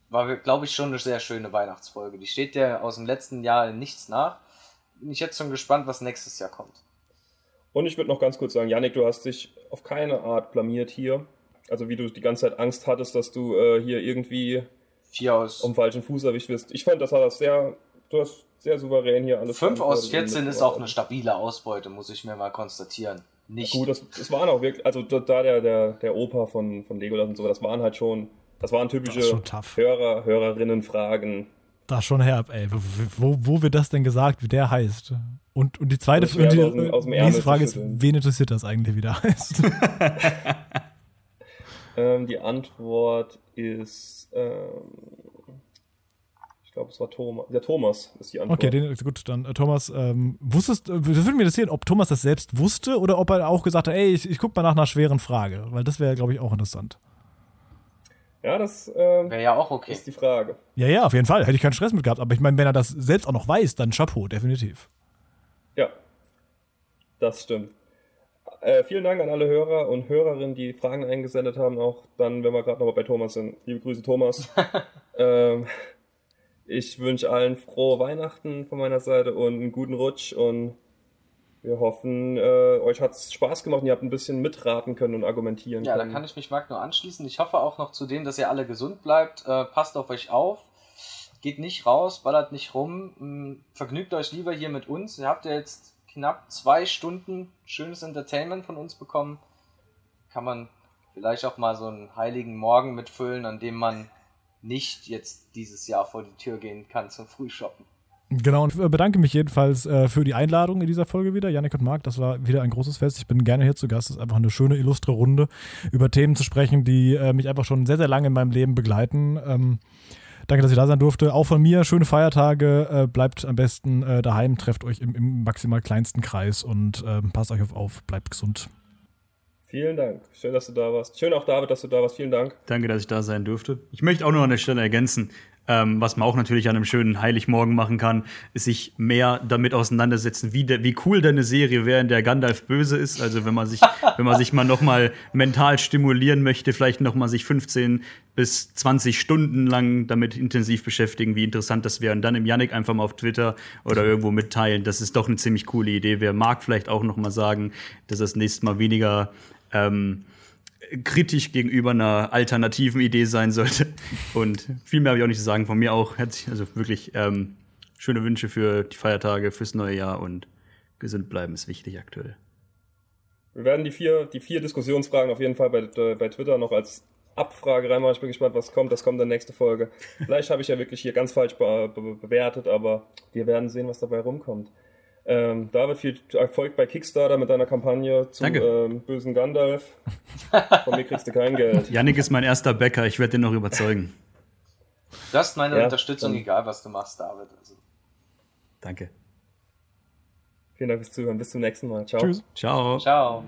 war, glaube ich, schon eine sehr schöne Weihnachtsfolge. Die steht ja aus dem letzten Jahr in nichts nach. Bin ich jetzt schon gespannt, was nächstes Jahr kommt. Und ich würde noch ganz kurz sagen, Janik, du hast dich auf keine Art blamiert hier. Also wie du die ganze Zeit Angst hattest, dass du äh, hier irgendwie Vier aus. am falschen Fuß erwischt wirst. Ich fand, das hat das sehr, du hast sehr souverän hier alles. 5 aus 14 ist auch eine stabile Ausbeute, muss ich mir mal konstatieren. Nicht. Ja, gut, das, das waren auch wirklich, also da der, der, der Opa von, von Legolas und so, das waren halt schon das waren typische das Hörer, Hörerinnen-Fragen. Das ist schon herb, ey. Wo, wo wird das denn gesagt, wie der heißt? Und, und die zweite und die, aus dem, aus dem nächste Frage ist, wen interessiert das eigentlich, wie der heißt? ähm, die Antwort ist, ähm, ich glaube, es war Thomas. Der Thomas ist die Antwort. Okay, den, gut, dann äh, Thomas, ähm, wusstest, äh, das würde mich interessieren, ob Thomas das selbst wusste oder ob er auch gesagt hat, ey, ich, ich gucke mal nach einer schweren Frage, weil das wäre, glaube ich, auch interessant. Ja, das ähm, wäre ja auch okay. ist die Frage. Ja, ja, auf jeden Fall. Hätte ich keinen Stress mit gehabt. Aber ich meine, wenn er das selbst auch noch weiß, dann Chapeau, definitiv. Ja, das stimmt. Äh, vielen Dank an alle Hörer und Hörerinnen, die Fragen eingesendet haben. Auch dann, wenn wir gerade noch bei Thomas sind. Liebe Grüße, Thomas. ähm, ich wünsche allen frohe Weihnachten von meiner Seite und einen guten Rutsch und wir hoffen, äh, euch hat es Spaß gemacht und ihr habt ein bisschen mitraten können und argumentieren ja, können. Ja, da kann ich mich Marc nur anschließen. Ich hoffe auch noch zu denen, dass ihr alle gesund bleibt. Äh, passt auf euch auf. Geht nicht raus, ballert nicht rum. Mm, vergnügt euch lieber hier mit uns. Ihr habt ja jetzt knapp zwei Stunden schönes Entertainment von uns bekommen. Kann man vielleicht auch mal so einen heiligen Morgen mitfüllen, an dem man nicht jetzt dieses Jahr vor die Tür gehen kann zum Frühshoppen. Genau, und bedanke mich jedenfalls äh, für die Einladung in dieser Folge wieder. Janik und Marc, das war wieder ein großes Fest. Ich bin gerne hier zu Gast. Es ist einfach eine schöne, illustre Runde, über Themen zu sprechen, die äh, mich einfach schon sehr, sehr lange in meinem Leben begleiten. Ähm, danke, dass ich da sein durfte. Auch von mir schöne Feiertage. Äh, bleibt am besten äh, daheim, trefft euch im, im, maximal kleinsten Kreis und ähm, passt euch auf, auf, bleibt gesund. Vielen Dank. Schön, dass du da warst. Schön auch, David, dass du da warst. Vielen Dank. Danke, dass ich da sein durfte. Ich möchte auch noch an der Stelle ergänzen, ähm, was man auch natürlich an einem schönen Heiligmorgen machen kann, ist sich mehr damit auseinandersetzen, wie, der, wie cool deine Serie wäre, in der Gandalf böse ist. Also wenn man sich, wenn man sich mal noch mal mental stimulieren möchte, vielleicht noch mal sich 15 bis 20 Stunden lang damit intensiv beschäftigen, wie interessant das wäre. Und dann im Yannick einfach mal auf Twitter oder irgendwo mitteilen. Das ist doch eine ziemlich coole Idee. Wer mag vielleicht auch noch mal sagen, dass das nächste Mal weniger ähm, kritisch gegenüber einer alternativen Idee sein sollte. Und viel mehr habe ich auch nicht zu sagen. Von mir auch herzlich, also wirklich ähm, schöne Wünsche für die Feiertage, fürs neue Jahr und gesund bleiben ist wichtig aktuell. Wir werden die vier, die vier Diskussionsfragen auf jeden Fall bei, bei Twitter noch als Abfrage reinmachen. Ich bin gespannt, was kommt. Das kommt in der nächsten Folge. Vielleicht habe ich ja wirklich hier ganz falsch be be bewertet, aber wir werden sehen, was dabei rumkommt. Ähm, David, viel Erfolg bei Kickstarter mit deiner Kampagne zum ähm, bösen Gandalf. Von mir kriegst du kein Geld. Yannick ist mein erster Bäcker, ich werde den noch überzeugen. Du hast meine ja, Unterstützung, egal was du machst, David. Also. Danke. Vielen Dank fürs Zuhören. Bis zum nächsten Mal. Ciao. Tschüss. Ciao. Ciao.